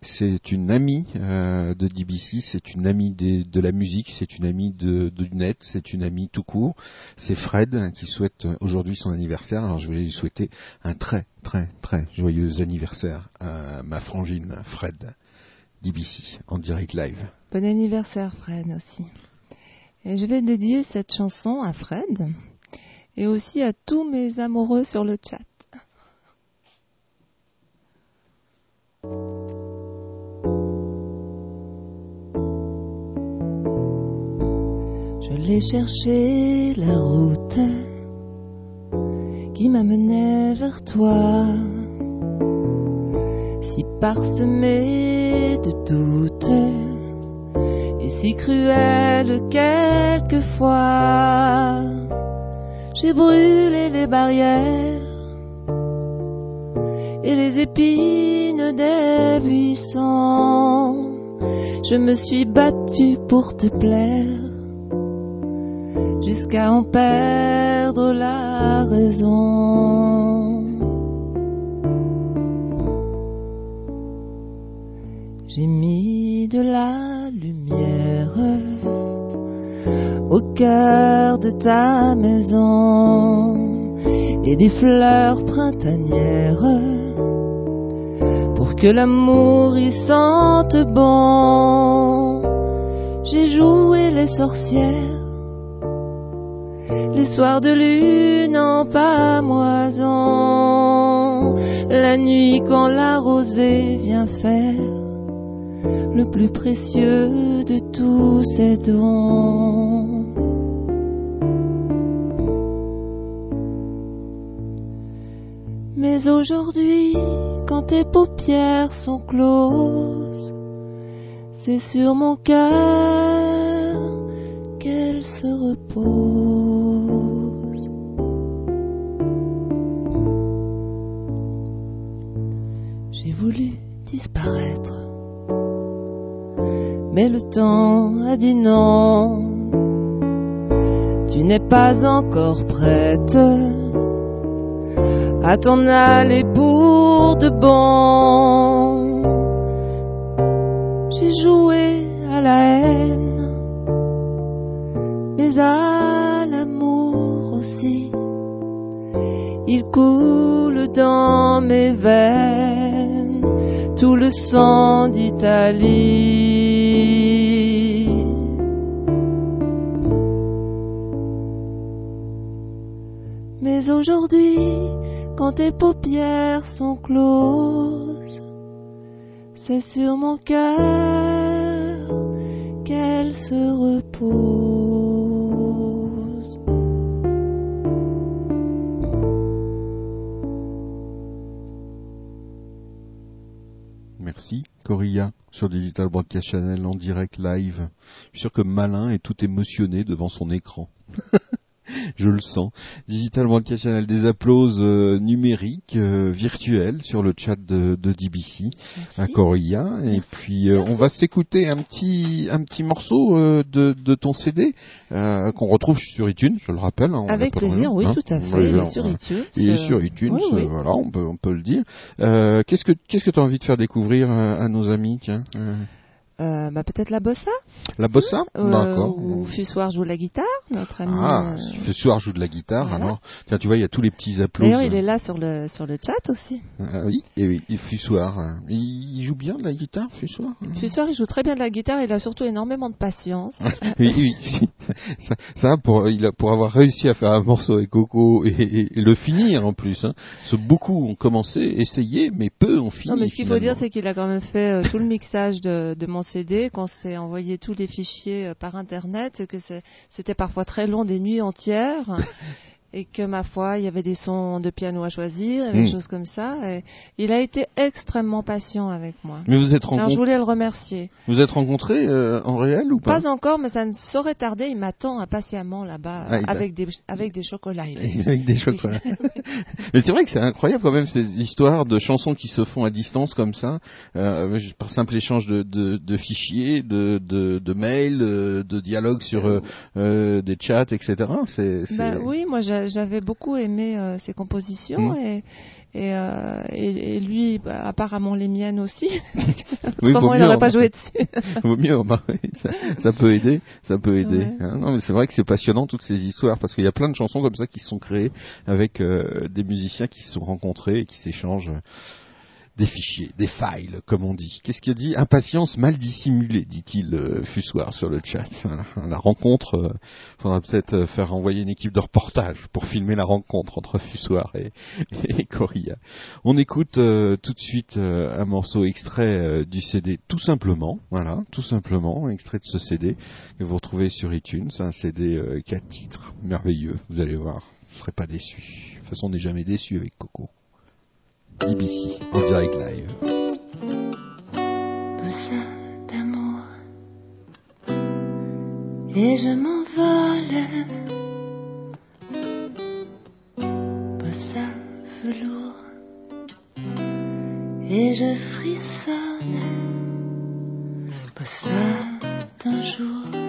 C'est une amie euh, de DBC, c'est une amie de la musique, c'est une amie de, de net, c'est une amie tout court. C'est Fred hein, qui souhaite euh, aujourd'hui son anniversaire. Alors je voulais lui souhaiter un très très très joyeux anniversaire à ma frangine Fred DBC en direct live. Bon anniversaire, Fred, aussi. Et je vais dédier cette chanson à Fred et aussi à tous mes amoureux sur le chat. Je l'ai cherché la route qui m'amenait vers toi, si parsemée de doutes et si cruelle quelquefois. J'ai brûlé les barrières et les épines des buissons. Je me suis battue pour te plaire jusqu'à en perdre la raison. J'ai mis de la lumière au cœur de ta maison et des fleurs printanières pour que l'amour y sente bon. J'ai joué les sorcières, les soirs de lune en pamoison, la nuit quand la rosée vient faire le plus précieux de tous ces dons. Mais aujourd'hui, quand tes paupières sont closes, c'est sur mon cœur qu'elles se reposent. J'ai voulu disparaître, mais le temps a dit non. Tu n'es pas encore prête à t'en aller pour de bon. J'ai joué à la haine, mais à l'amour aussi. Il coule dans mes veines tout le sang d'Italie. Mais aujourd'hui, quand tes paupières sont closes, c'est sur mon cœur qu'elles se reposent. Merci Corilla sur Digital Broadcast Channel en direct live. Je suis sûr que Malin est tout émotionné devant son écran. *laughs* *laughs* Je le sens. Digital Broadcast Channel, des applauses euh, numériques, euh, virtuels sur le chat de, de DBC à Corilla. Et puis euh, on va s'écouter un petit un petit morceau euh, de, de ton CD euh, qu'on retrouve sur iTunes, je le rappelle. hein, Avec plaisir, oui, hein. tout à fait, il est sur iTunes, Il est euh, sur iTunes, oui, oui. voilà, on peut on peut le dire. Euh, qu'est-ce que qu'est-ce que tu as envie de faire découvrir à nos amis, tiens euh, Euh, bah, peut-être la bossa La bossa Euh, D'accord. Ou Fussoir joue de la guitare, notre ami. Ah, euh, ce soir joue de la guitare, voilà. alors. Tiens, tu vois, il y a tous les petits applaudissements. D'ailleurs, il est là sur le, sur le chat aussi. Ah oui, et oui, Fussoir. hein. Il, joue bien de la guitare, Fussoir Fussoir, il joue très bien de la guitare, il a surtout énormément de patience. *laughs* Oui, oui. *laughs* Ça, ça, pour, il a, pour avoir réussi à faire un morceau avec Coco et, et- et le finir en plus. Hein. Parce que beaucoup ont commencé, essayé, mais peu ont fini. Non, mais ce qu'il faut dire, c'est qu'il a quand même fait euh, tout le mixage de, de mon Qu'on s'est envoyé tous les fichiers euh, par Internet, que c'était parfois très long, des nuits entières. *laughs* et que ma foi, il y avait des sons de piano à choisir, et des Mm. choses comme ça. Et il a été extrêmement patient avec moi. Mais vous êtes Alors je voulais le remercier. vous êtes rencontrés euh, en réel ou pas? Pas encore, mais ça ne saurait tarder. Il m'attend impatiemment là-bas Ah, avec des avec des chocolats. *laughs* Avec des chocolats. *laughs* Mais c'est vrai que c'est incroyable quand même ces histoires de chansons qui se font à distance comme ça, euh, par simple échange de, de, de fichiers, de, de, de mails, euh, de dialogues sur euh, euh, des chats, etc. C'est, Bah oui, moi j'a- j'avais beaucoup aimé euh, ses compositions Mm. et et, euh, et et lui bah, apparemment les miennes aussi. *laughs* Oui, Autrement vaut il n'aurait pas joué dessus. *laughs* Vaut mieux, bah oui, ça, ça peut aider, ça peut aider. Ouais. hein. Non, mais c'est vrai que c'est passionnant toutes ces histoires parce qu'il y a plein de chansons comme ça qui se sont créées avec euh, des musiciens qui se sont rencontrés et qui s'échangent des fichiers, des files, comme on dit. Qu'est-ce qu'il dit Impatience mal dissimulée, dit-il euh, Fussoir sur le chat. *laughs* La rencontre, euh, faudra peut-être euh, faire envoyer une équipe de reportage pour filmer la rencontre entre Fussoir et, *laughs* et Corilla. On écoute euh, tout de suite euh, un morceau extrait du CD, tout simplement, voilà, tout simplement, extrait de ce CD que vous retrouvez sur iTunes, C'est un CD 4 titres, merveilleux, vous allez voir, vous ne serez pas déçus. De toute façon, on n'est jamais déçu avec Coco. DBC, en direct live. Poussin d'amour et je m'envole. Poussin velours et je frissonne. Poussin d'un jour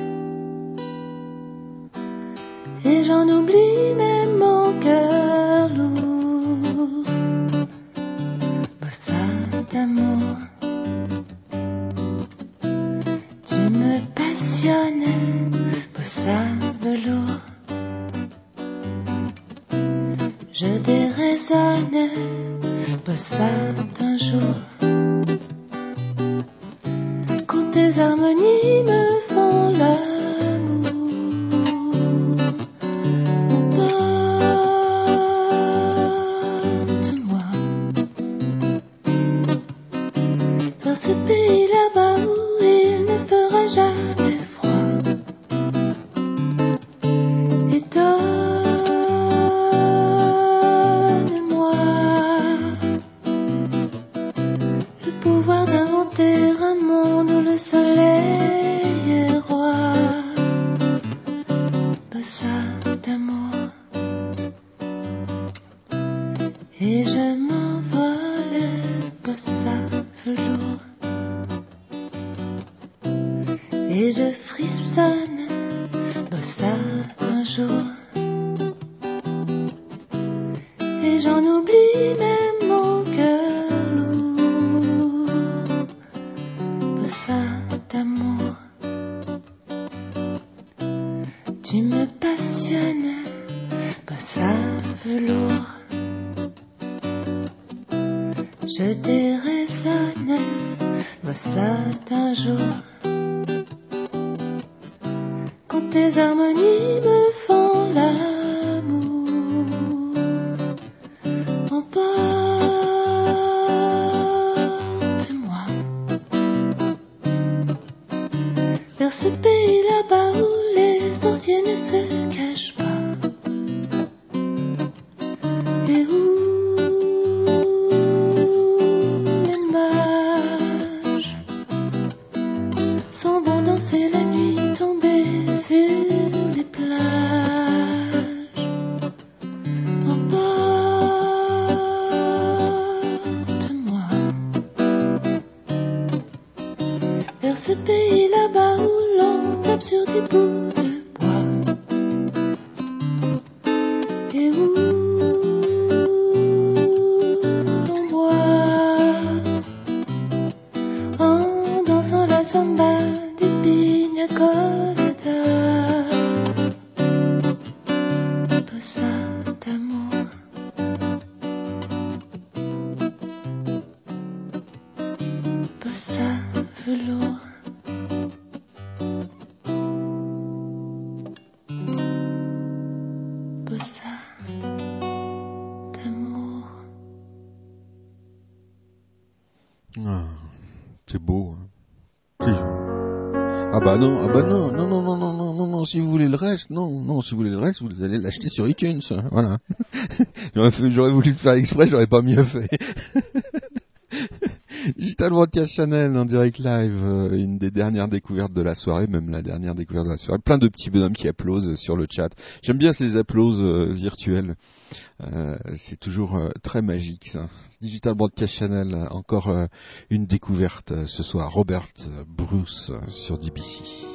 bah non, ah bah non, non, non, non, non, non, non, non, si vous voulez le reste, non, non, si vous voulez le reste, vous allez l'acheter sur iTunes. hein, Voilà. *laughs* j'aurais voulu le faire exprès, j'aurais pas mieux fait. *laughs* Digital Broadcast Channel en direct live, euh, une des dernières découvertes de la soirée, même la dernière découverte de la soirée. Plein de petits bonhommes qui applaudissent sur le chat. J'aime bien ces applauses euh, virtuels. Euh, c'est toujours très magique ça. Digital Broadcast Channel, encore une découverte ce soir. Robert Bruce sur DBC.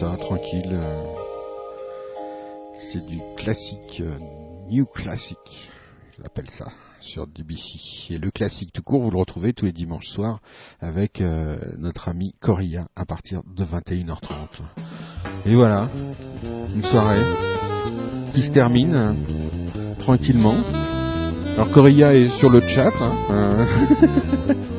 Ça, tranquille. euh. C'est du classique, euh, new classic, je l'appelle ça, sur DBC. Et le classique tout court, vous le retrouvez tous les dimanches soirs avec euh, notre ami Coria à partir de 21h30. Et voilà, une soirée qui se termine euh, tranquillement. Alors Coria est sur le chat. hein, euh, *laughs*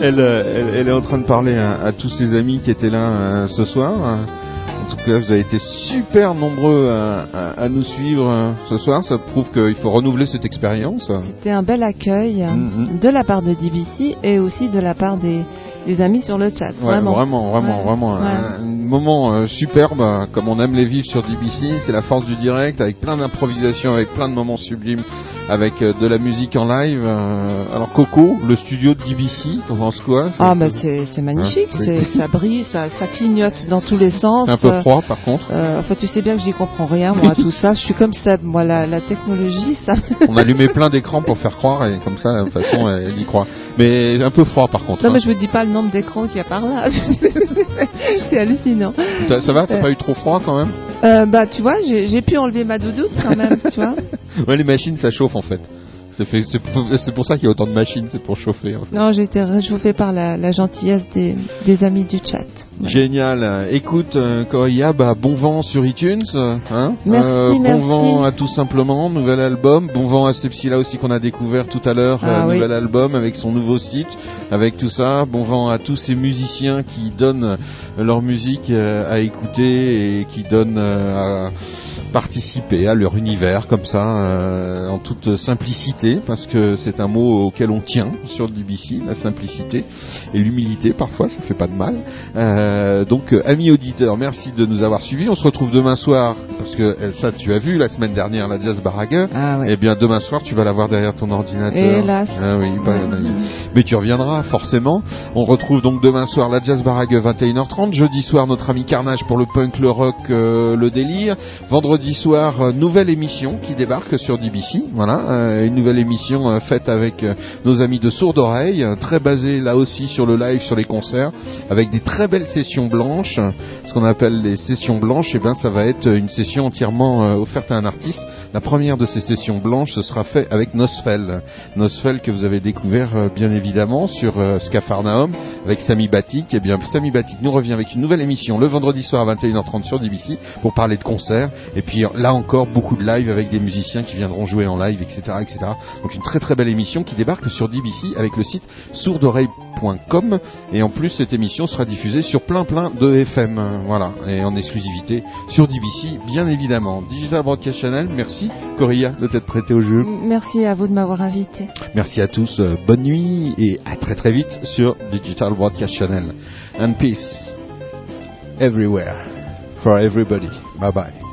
elle, euh, elle, elle est en train de parler à, à tous ses amis qui étaient là euh, ce soir. En tout cas, vous avez été super nombreux à, à- à nous suivre euh, ce soir. Ça prouve qu'il faut renouveler cette expérience. C'était un bel accueil euh, Mhm. de la part de DBC et aussi de la part des, des amis sur le chat. Ouais, vraiment, vraiment, vraiment, Ouais. vraiment. Ouais. Un, un moment euh, superbe, comme on aime les vivre sur DBC. C'est la force du direct, avec plein d'improvisations, avec plein de moments sublimes, avec euh, de la musique en live. euh, alors Coco, le studio de DBC, t'en penses quoi Ah bah c'est c'est magnifique, Hein, c'est ça brille, ça, ça clignote dans tous les sens. C'est un peu Euh, froid, par contre. euh, enfin tu sais bien que j'y comprends rien moi à tout ça. Je suis comme ça, moi la, la technologie ça. On allumait plein d'écrans pour faire croire et comme ça, de toute façon, elle y croit. Mais un peu froid par contre. Non hein. mais je me dis pas le nombre d'écrans qu'il y a par là. *laughs* c'est hallucinant. Ça va T'as Euh, pas eu trop froid quand même? Euh, bah tu vois, j'ai pu enlever ma doudoune quand même, tu vois. *laughs* Ouais, les machines, ça chauffe en fait. C'est pour, ça qu'il y a autant de machines, c'est pour chauffer. en fait. Non, j'ai été réchauffée par la, la gentillesse des, des amis du chat. Génial. Écoute, euh, Coria, bah, bon vent sur iTunes. euh, Hein Merci, bon merci. vent à tout simplement, nouvel album. Bon vent à Sepsila aussi qu'on a découvert tout à l'heure, Ah euh, oui. nouvel album avec son nouveau site, avec tout ça. Bon vent à tous ces musiciens qui donnent euh, leur musique euh, à écouter et qui donnent euh, à participer à leur univers comme ça, euh, en toute simplicité, parce que c'est un mot auquel on tient sur DBC, la simplicité et l'humilité parfois, ça fait pas de mal. Euh, donc, euh, amis auditeurs, merci de nous avoir suivis. On se retrouve demain soir, parce que euh, ça, tu as vu la semaine dernière la Jazz Barague. Ah ouais. Eh bien, demain soir, tu vas l'avoir derrière ton ordinateur. Hélas. Ah oui, bah, mais tu reviendras forcément. On retrouve donc demain soir la Jazz Barague 21h30. Jeudi soir, notre ami Carnage pour le punk, le rock, euh, le délire. Vendredi soir, euh, nouvelle émission qui débarque sur DBC. Voilà, euh, une nouvelle émission euh, faite avec nos amis de Sourde Oreille, très basée là aussi sur le live, sur les concerts, avec des très belles sessions blanches. Ce qu'on appelle les sessions blanches, et ben ça va être une session entièrement offerte à un artiste. La première de ces sessions blanches, ce sera fait avec Nosfell. Nosfell que vous avez découvert bien évidemment sur Scafarnaum avec Sami Batik. Et bien Sami Batik nous revient avec une nouvelle émission le vendredi soir à 21h30 sur DBC pour parler de concerts. Et puis là encore beaucoup de live avec des musiciens qui viendront jouer en live, etc., etc. Donc une très très belle émission qui débarque sur DBC avec le site sourdoreille.com. Et en plus cette émission sera diffusée sur plein plein de FM. Voilà, et en exclusivité sur DBC bien évidemment. Digital Broadcast Channel, merci Coria de t'être prêté au jeu. Merci à vous de m'avoir invité. Merci à tous, euh, bonne nuit et à très très vite sur Digital Broadcast Channel. And peace everywhere for everybody. Bye bye.